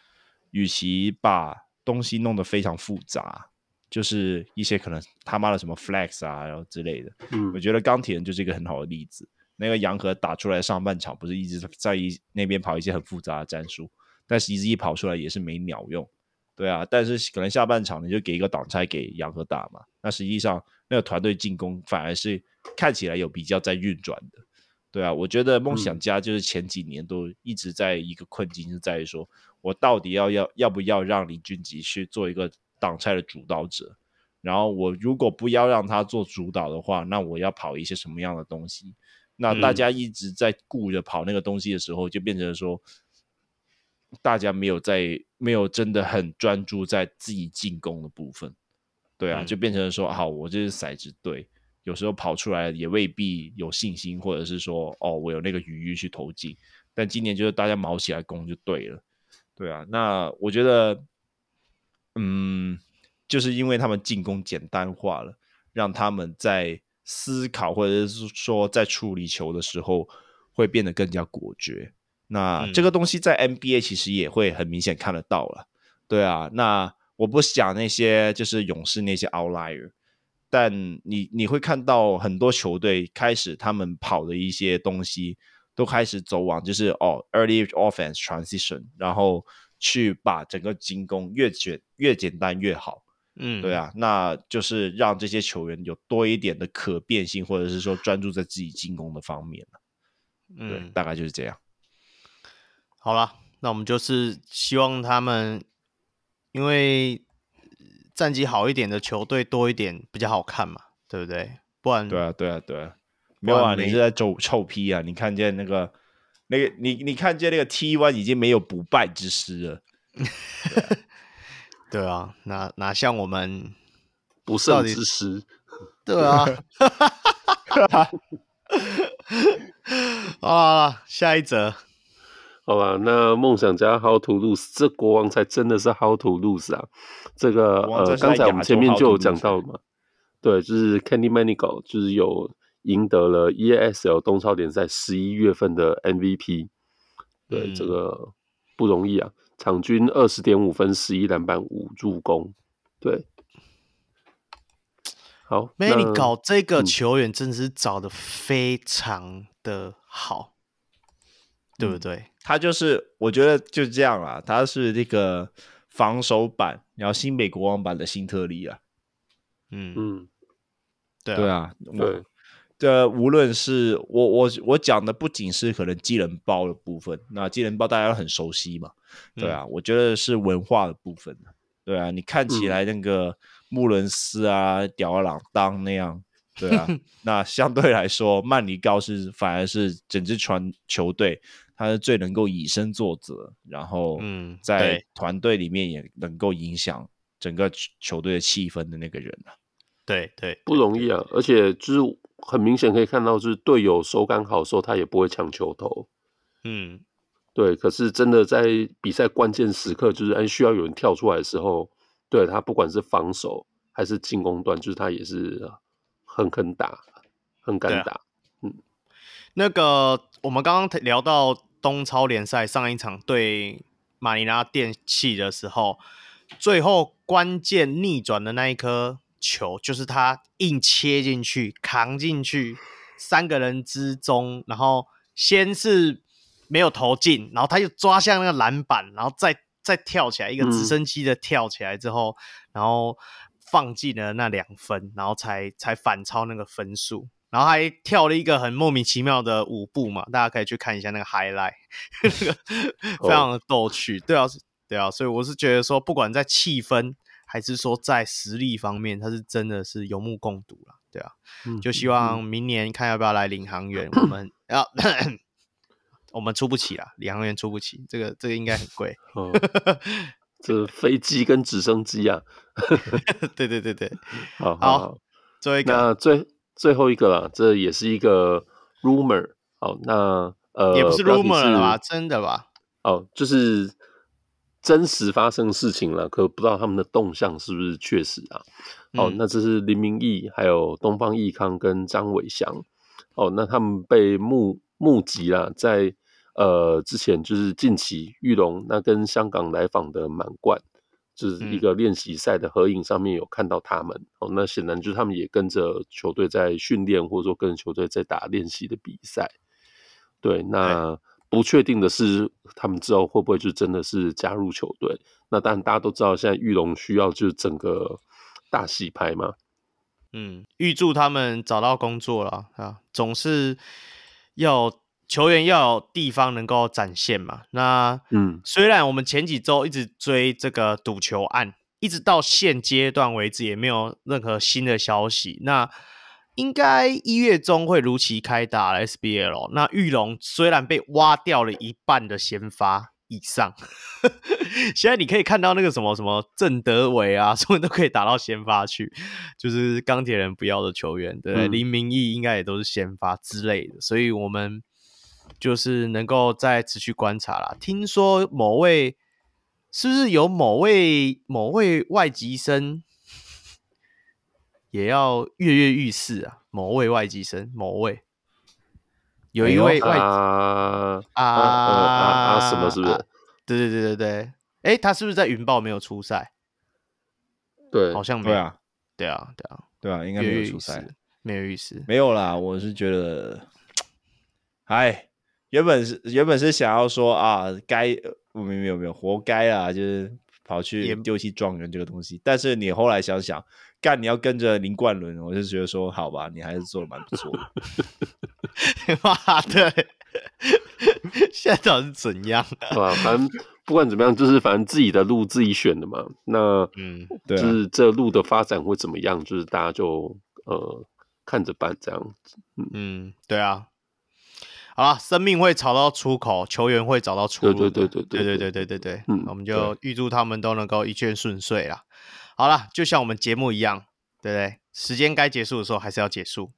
Speaker 2: 与其把东西弄得非常复杂，就是一些可能他妈的什么 flex 啊，然后之类的。嗯，我觉得钢铁人就是一个很好的例子。那个杨和打出来上半场不是一直在一那边跑一些很复杂的战术，但是一直一跑出来也是没鸟用。对啊，但是可能下半场你就给一个挡拆给杨和打嘛，那实际上那个团队进攻反而是看起来有比较在运转的。对啊，我觉得梦想家就是前几年都一直在一个困境，是在于说我到底要要要不要让林俊杰去做一个挡拆的主导者，然后我如果不要让他做主导的话，那我要跑一些什么样的东西？那大家一直在顾着跑那个东西的时候，就变成说。大家没有在，没有真的很专注在自己进攻的部分，对啊，嗯、就变成说，好，我这是骰子对，有时候跑出来也未必有信心，或者是说，哦，我有那个余裕去投进。但今年就是大家卯起来攻就对了，对啊。那我觉得，嗯，就是因为他们进攻简单化了，让他们在思考或者是说在处理球的时候会变得更加果决。那这个东西在 NBA 其实也会很明显看得到了，对啊。那我不讲那些就是勇士那些 outlier，但你你会看到很多球队开始他们跑的一些东西都开始走往就是哦 early offense transition，然后去把整个进攻越简越简单越好，嗯，对啊。那就是让这些球员有多一点的可变性，或者是说专注在自己进攻的方面，嗯，对，大概就是这样。
Speaker 1: 好了，那我们就是希望他们，因为战绩好一点的球队多一点比较好看嘛，对不对？不然
Speaker 2: 对啊，对啊，对啊，没有啊，你是在走臭屁啊！你看见那个那个你你看见那个 T one 已经没有不败之师了，
Speaker 1: 对啊，对啊，哪哪像我们
Speaker 3: 不胜之师？
Speaker 1: 对啊，啊，下一则。
Speaker 3: 好吧，那梦想家 How to lose，这国王才真的是 How to lose 啊！这个呃，刚才我们前面就有讲到嘛，对，就是 Candy Manigault 就是有赢得了 EASL 东超联赛十一月份的 MVP，对，嗯、这个不容易啊，场均二十点五分、十一篮板、五助攻，对。好
Speaker 1: ，Manigault 这个球员真的是找的非常的好。对不对？
Speaker 2: 他就是，我觉得就这样啦。他是那个防守版，然后新北国王版的新特利啊。
Speaker 1: 嗯嗯，对啊，
Speaker 2: 对啊，对。这无论是我我我讲的，不仅是可能技能包的部分，那技能包大家都很熟悉嘛。对啊，嗯、我觉得是文化的部分。对啊，你看起来那个穆伦斯啊、吊儿郎当那样。对啊，那相对来说，曼尼高是反而是整支船球队，他是最能够以身作则，然后嗯，在团队里面也能够影响整个球队的气氛的那个人啊。
Speaker 1: 对对，
Speaker 3: 不容易啊，而且就是很明显可以看到，就是队友手感好的时候，他也不会抢球头。
Speaker 1: 嗯，
Speaker 3: 对，可是真的在比赛关键时刻，就是哎需要有人跳出来的时候，对他不管是防守还是进攻端，就是他也是很肯打，很敢打。啊、嗯，
Speaker 1: 那个我们刚刚聊到东超联赛上一场对马尼拉电器的时候，最后关键逆转的那一颗球，就是他硬切进去，扛进去，三个人之中，然后先是。没有投进，然后他又抓向那个篮板，然后再再跳起来，一个直升机的跳起来之后，嗯、然后放进了那两分，然后才才反超那个分数，然后还跳了一个很莫名其妙的舞步嘛，大家可以去看一下那个 highlight，那个非常的逗趣。对啊，对啊，所以我是觉得说，不管在气氛还是说在实力方面，他是真的是有目共睹了。对啊，嗯、就希望明年看要不要来领航员，嗯、我们 要。我们出不起啦，领航员出不起，这个这个应该很贵。
Speaker 3: 哦，这 飞机跟直升机啊，
Speaker 1: 对对对对，
Speaker 3: 好好，好，
Speaker 1: 最后一个，
Speaker 3: 那最最后一个啦，这也是一个 rumor。好，那呃，
Speaker 1: 也不是 rumor 了吧？真的吧？
Speaker 3: 哦，就是真实发生事情了，可不知道他们的动向是不是确实啊？哦，嗯、那这是林明义，还有东方益康跟张伟祥。哦，那他们被目目击了，在。呃，之前就是近期玉龙那跟香港来访的满贯，就是一个练习赛的合影，上面有看到他们。嗯、哦，那显然就是他们也跟着球队在训练，或者说跟着球队在打练习的比赛。对，那不确定的是，他们之后会不会就真的是加入球队？那当然大家都知道，现在玉龙需要就是整个大洗牌嘛。
Speaker 1: 嗯，预祝他们找到工作了啊，总是要。球员要有地方能够展现嘛？那嗯，虽然我们前几周一直追这个赌球案，一直到现阶段为止也没有任何新的消息。那应该一月中会如期开打了 SBL。那玉龙虽然被挖掉了一半的先发以上，现在你可以看到那个什么什么郑德伟啊，什么都可以打到先发去，就是钢铁人不要的球员，对，嗯、林明义应该也都是先发之类的，所以我们。就是能够再持续观察啦。听说某位是不是有某位某位外籍生也要跃跃欲试啊？某位外籍生，某位有一位外啊啊
Speaker 3: 啊什么是不是？
Speaker 1: 对对对对对，哎，他是不是在云豹没有出赛？
Speaker 3: 对，
Speaker 1: 好像没有。对啊，对啊，对啊，
Speaker 2: 对啊，应该没有出赛，
Speaker 1: 没有意思，
Speaker 2: 没有啦。我是觉得，哎。原本是原本是想要说啊，该我没有没有活该啊，就是跑去丢弃状元这个东西。但是你后来想想，干你要跟着林冠伦，我就觉得说好吧，你还是做的蛮不错的。
Speaker 1: 妈的，现在到底是怎样？
Speaker 3: 啊，反正不管怎么样，就是反正自己的路自己选的嘛。那嗯，对，就是这路的发展会怎么样，就是大家就呃看着办这样子。
Speaker 1: 嗯，嗯对啊。好了，生命会找到出口，球员会找到出路。
Speaker 3: 对对对对
Speaker 1: 对对对对对对，嗯，我们就预祝他们都能够一切顺遂啦。好了，就像我们节目一样，对不对？时间该结束的时候还是要结束，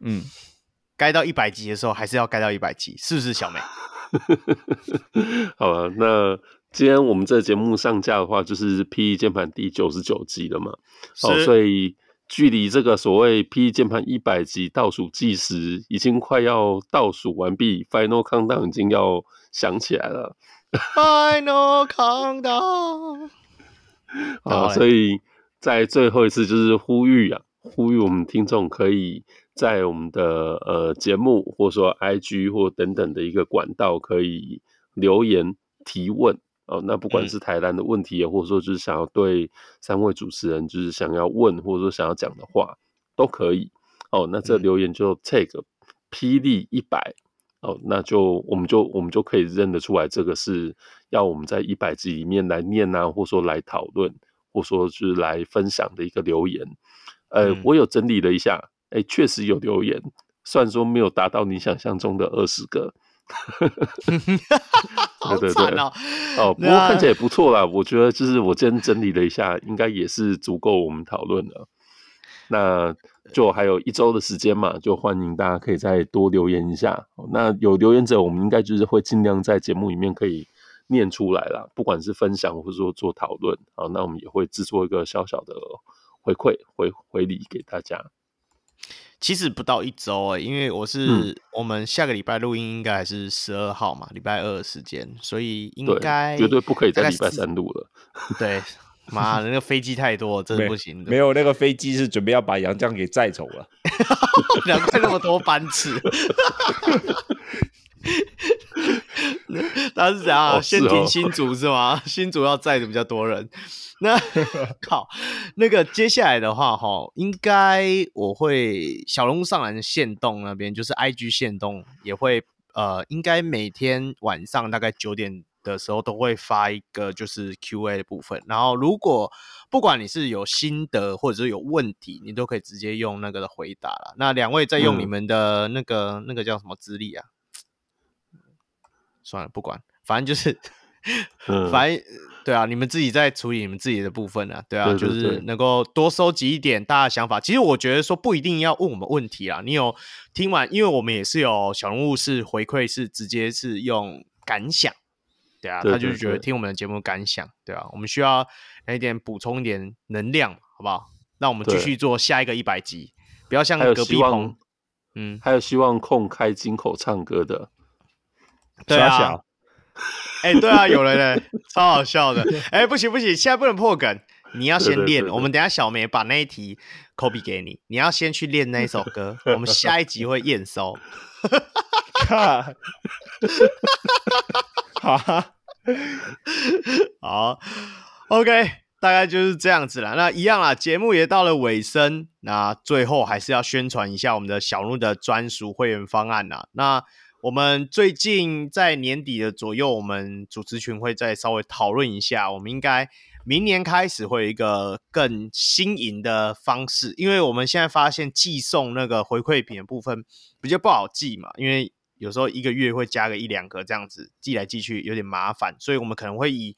Speaker 1: 嗯，该到一百集的时候还是要该到一百集，是不是小美？
Speaker 3: 好了，那今天我们这个节目上架的话，就是 PTT 键盘第九十九集了嘛，是哦，所以。距离这个所谓 PTT 键盘一百集倒数计时已经快要倒数完毕，Final Countdown 已经要响起来了。
Speaker 1: Final Countdown，
Speaker 3: 好，所以在最后一次就是呼吁啊，呼吁我们听众可以在我们的呃节目或者说 IG 或等等的一个管道可以留言提问。哦，那不管是台南的问题，嗯、或者说就是想要对三位主持人就是想要问，或者说想要讲的话，都可以。哦，那这留言就 take 霹雳一百，哦，那就我们就我们就可以认得出来，这个是要我们在一百集里面来念啊，或者说来讨论，或说是来分享的一个留言。呃，嗯、我有整理了一下，哎，确实有留言，虽然说没有达到你想象中的二十个。
Speaker 1: 好惨哦！
Speaker 3: 哦，不过看起来也不错啦。我觉得就是我今天整理了一下，应该也是足够我们讨论的。那就还有一周的时间嘛，就欢迎大家可以再多留言一下。那有留言者，我们应该就是会尽量在节目里面可以念出来啦，不管是分享或者说做讨论，啊，那我们也会制作一个小小的回馈回回礼给大家。
Speaker 1: 其实不到一周哎、欸，因为我是、嗯、我们下个礼拜录音应该还是十二号嘛，礼拜二的时间，所以应该
Speaker 3: 绝对不可以在礼拜三录了。
Speaker 1: 对，妈的，那个飞机太多，真的不行的。
Speaker 2: 没有那个飞机是准备要把杨绛给载走了，
Speaker 1: 难怪那么多班次。他是怎样？先停新竹是吗？新竹要载的比较多人。那 靠，那个接下来的话哈，应该我会小龙上篮线动那边，就是 IG 线动也会呃，应该每天晚上大概九点的时候都会发一个就是 QA 的部分。然后如果不管你是有心得或者是有问题，你都可以直接用那个的回答了。那两位在用你们的那个、嗯、那个叫什么资历啊？算了，不管，反正就是，嗯、反正对啊，你们自己在处理你们自己的部分啊，对啊，对对对，就是能够多收集一点大家的想法。其实我觉得说不一定要问我们问题啊，你有听完，因为我们也是有小人物是回馈，是直接是用感想，对啊，他就是觉得听我们的节目感想，对啊，我们需要来一点补充一点能量，好不好？那我们继续做下一个一百集，不要像隔壁棚，
Speaker 3: 嗯，还有希望空开金口唱歌的。
Speaker 1: 对啊，哎、欸，对啊，有人嘞，超好笑的。哎、欸，不行不行，现在不能破梗，你要先练。我们等下小梅把那一题 copy 给你，你要先去练那一首歌。我们下一集会验收。看，好，好，OK，大概就是这样子了。那一样啦，节目也到了尾声，那最后还是要宣传一下我们的小鹿的专属会员方案啦。那我们最近在年底的左右，我们主持群会再稍微讨论一下。我们应该明年开始会有一个更新颖的方式，因为我们现在发现寄送那个回馈品的部分比较不好寄嘛，因为有时候一个月会加个一两个这样子，寄来寄去有点麻烦，所以我们可能会以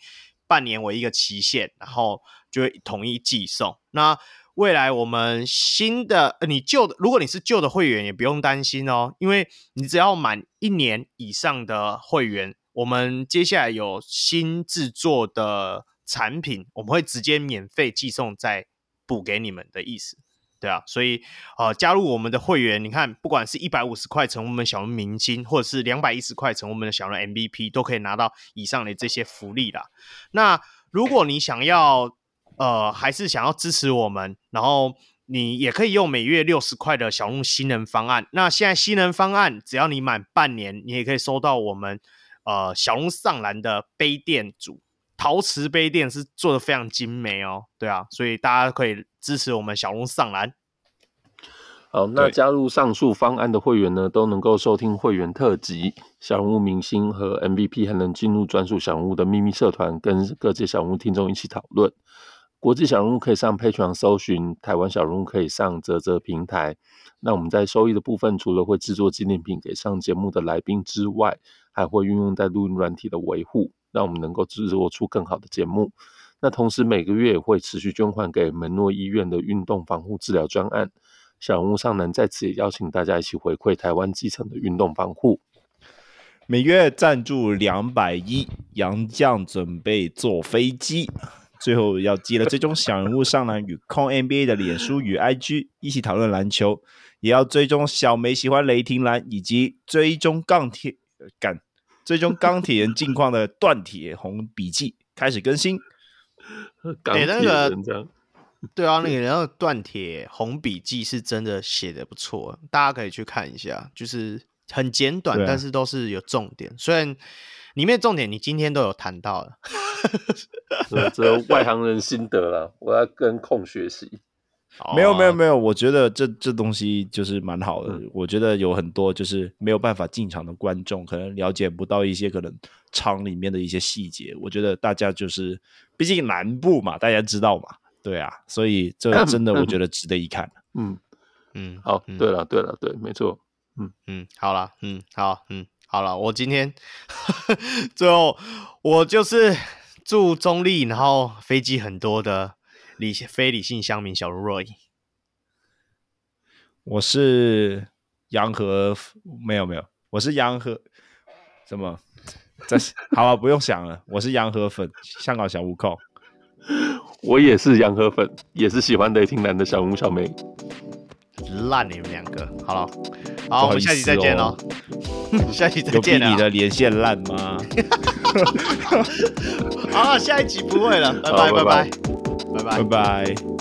Speaker 1: 半年为一个期限，然后就会统一寄送。那未来我们新的，呃、你旧的，如果你是旧的会员，也不用担心哦，因为你只要满一年以上的会员，我们接下来有新制作的产品，我们会直接免费寄送再补给你们的意思，对啊，所以呃，加入我们的会员，你看，不管是一百五十块成我们小人明星，或者是两百一十块成我们的小人 MVP，都可以拿到以上的这些福利啦。那如果你想要，呃，还是想要支持我们，然后你也可以用每月六十块的小鹿新人方案。那现在新人方案，只要你满半年，你也可以收到我们呃小鹿上篮的杯垫组，陶瓷杯垫是做的非常精美哦。对啊，所以大家可以支持我们小鹿上篮。
Speaker 3: 好，那加入上述方案的会员呢，都能够收听会员特辑、小人物明星和 MVP，还能进入专属小人物的秘密社团，跟各界小人物听众一起讨论。国际小人物可以上 patron 搜寻，台湾小人物可以上啧啧平台。那我们在收益的部分，除了会制作纪念品给上节目的来宾之外，还会运用在录音软体的维护，让我们能够制作出更好的节目。那同时每个月也会持续捐款给门诺医院的运动防护治疗专案。小人物上篮在此也邀请大家一起回馈台湾基层的运动防护。
Speaker 2: 每月赞助两百一，杨将准备坐飞机。最后要记得追踪小人物上篮与控 NBA 的脸书与 IG，一起讨论篮球，也要追踪小梅喜欢雷霆篮，以及追踪钢铁干追踪钢铁人近况的断铁红笔记开始更新。
Speaker 1: 哎、欸，那个对啊，那个然后断铁红笔记是真的写的不错，大家可以去看一下，就是很简短，但是都是有重点，虽然。里面重点你今天都有谈到了，
Speaker 3: 这这外行人心得了，我要跟控学习。
Speaker 2: 没有没有没有，我觉得这这东西就是蛮好的。嗯、我觉得有很多就是没有办法进场的观众，可能了解不到一些可能场里面的一些细节。我觉得大家就是，毕竟南部嘛，大家知道嘛，对啊，所以这 真的我觉得值得一看。
Speaker 3: 嗯嗯，好，对了对了对，没错，嗯
Speaker 1: 嗯，好了，嗯好，嗯。好了，我今天最后我就是住中立，然后飞机很多的理非理性乡民小如 Roy。
Speaker 2: 我是洋河，没有没有，我是洋河，什么？这是好啊，不用想了，我是洋河粉，香港小悟空。
Speaker 3: 我也是洋河粉，也是喜欢雷霆男的小吴小妹。
Speaker 1: 烂你们两个，好了，好，我们下期再见喽。下期再见了。
Speaker 2: 你的连线烂吗？
Speaker 1: 好，下一集不会了，拜拜拜拜
Speaker 2: 拜拜拜拜。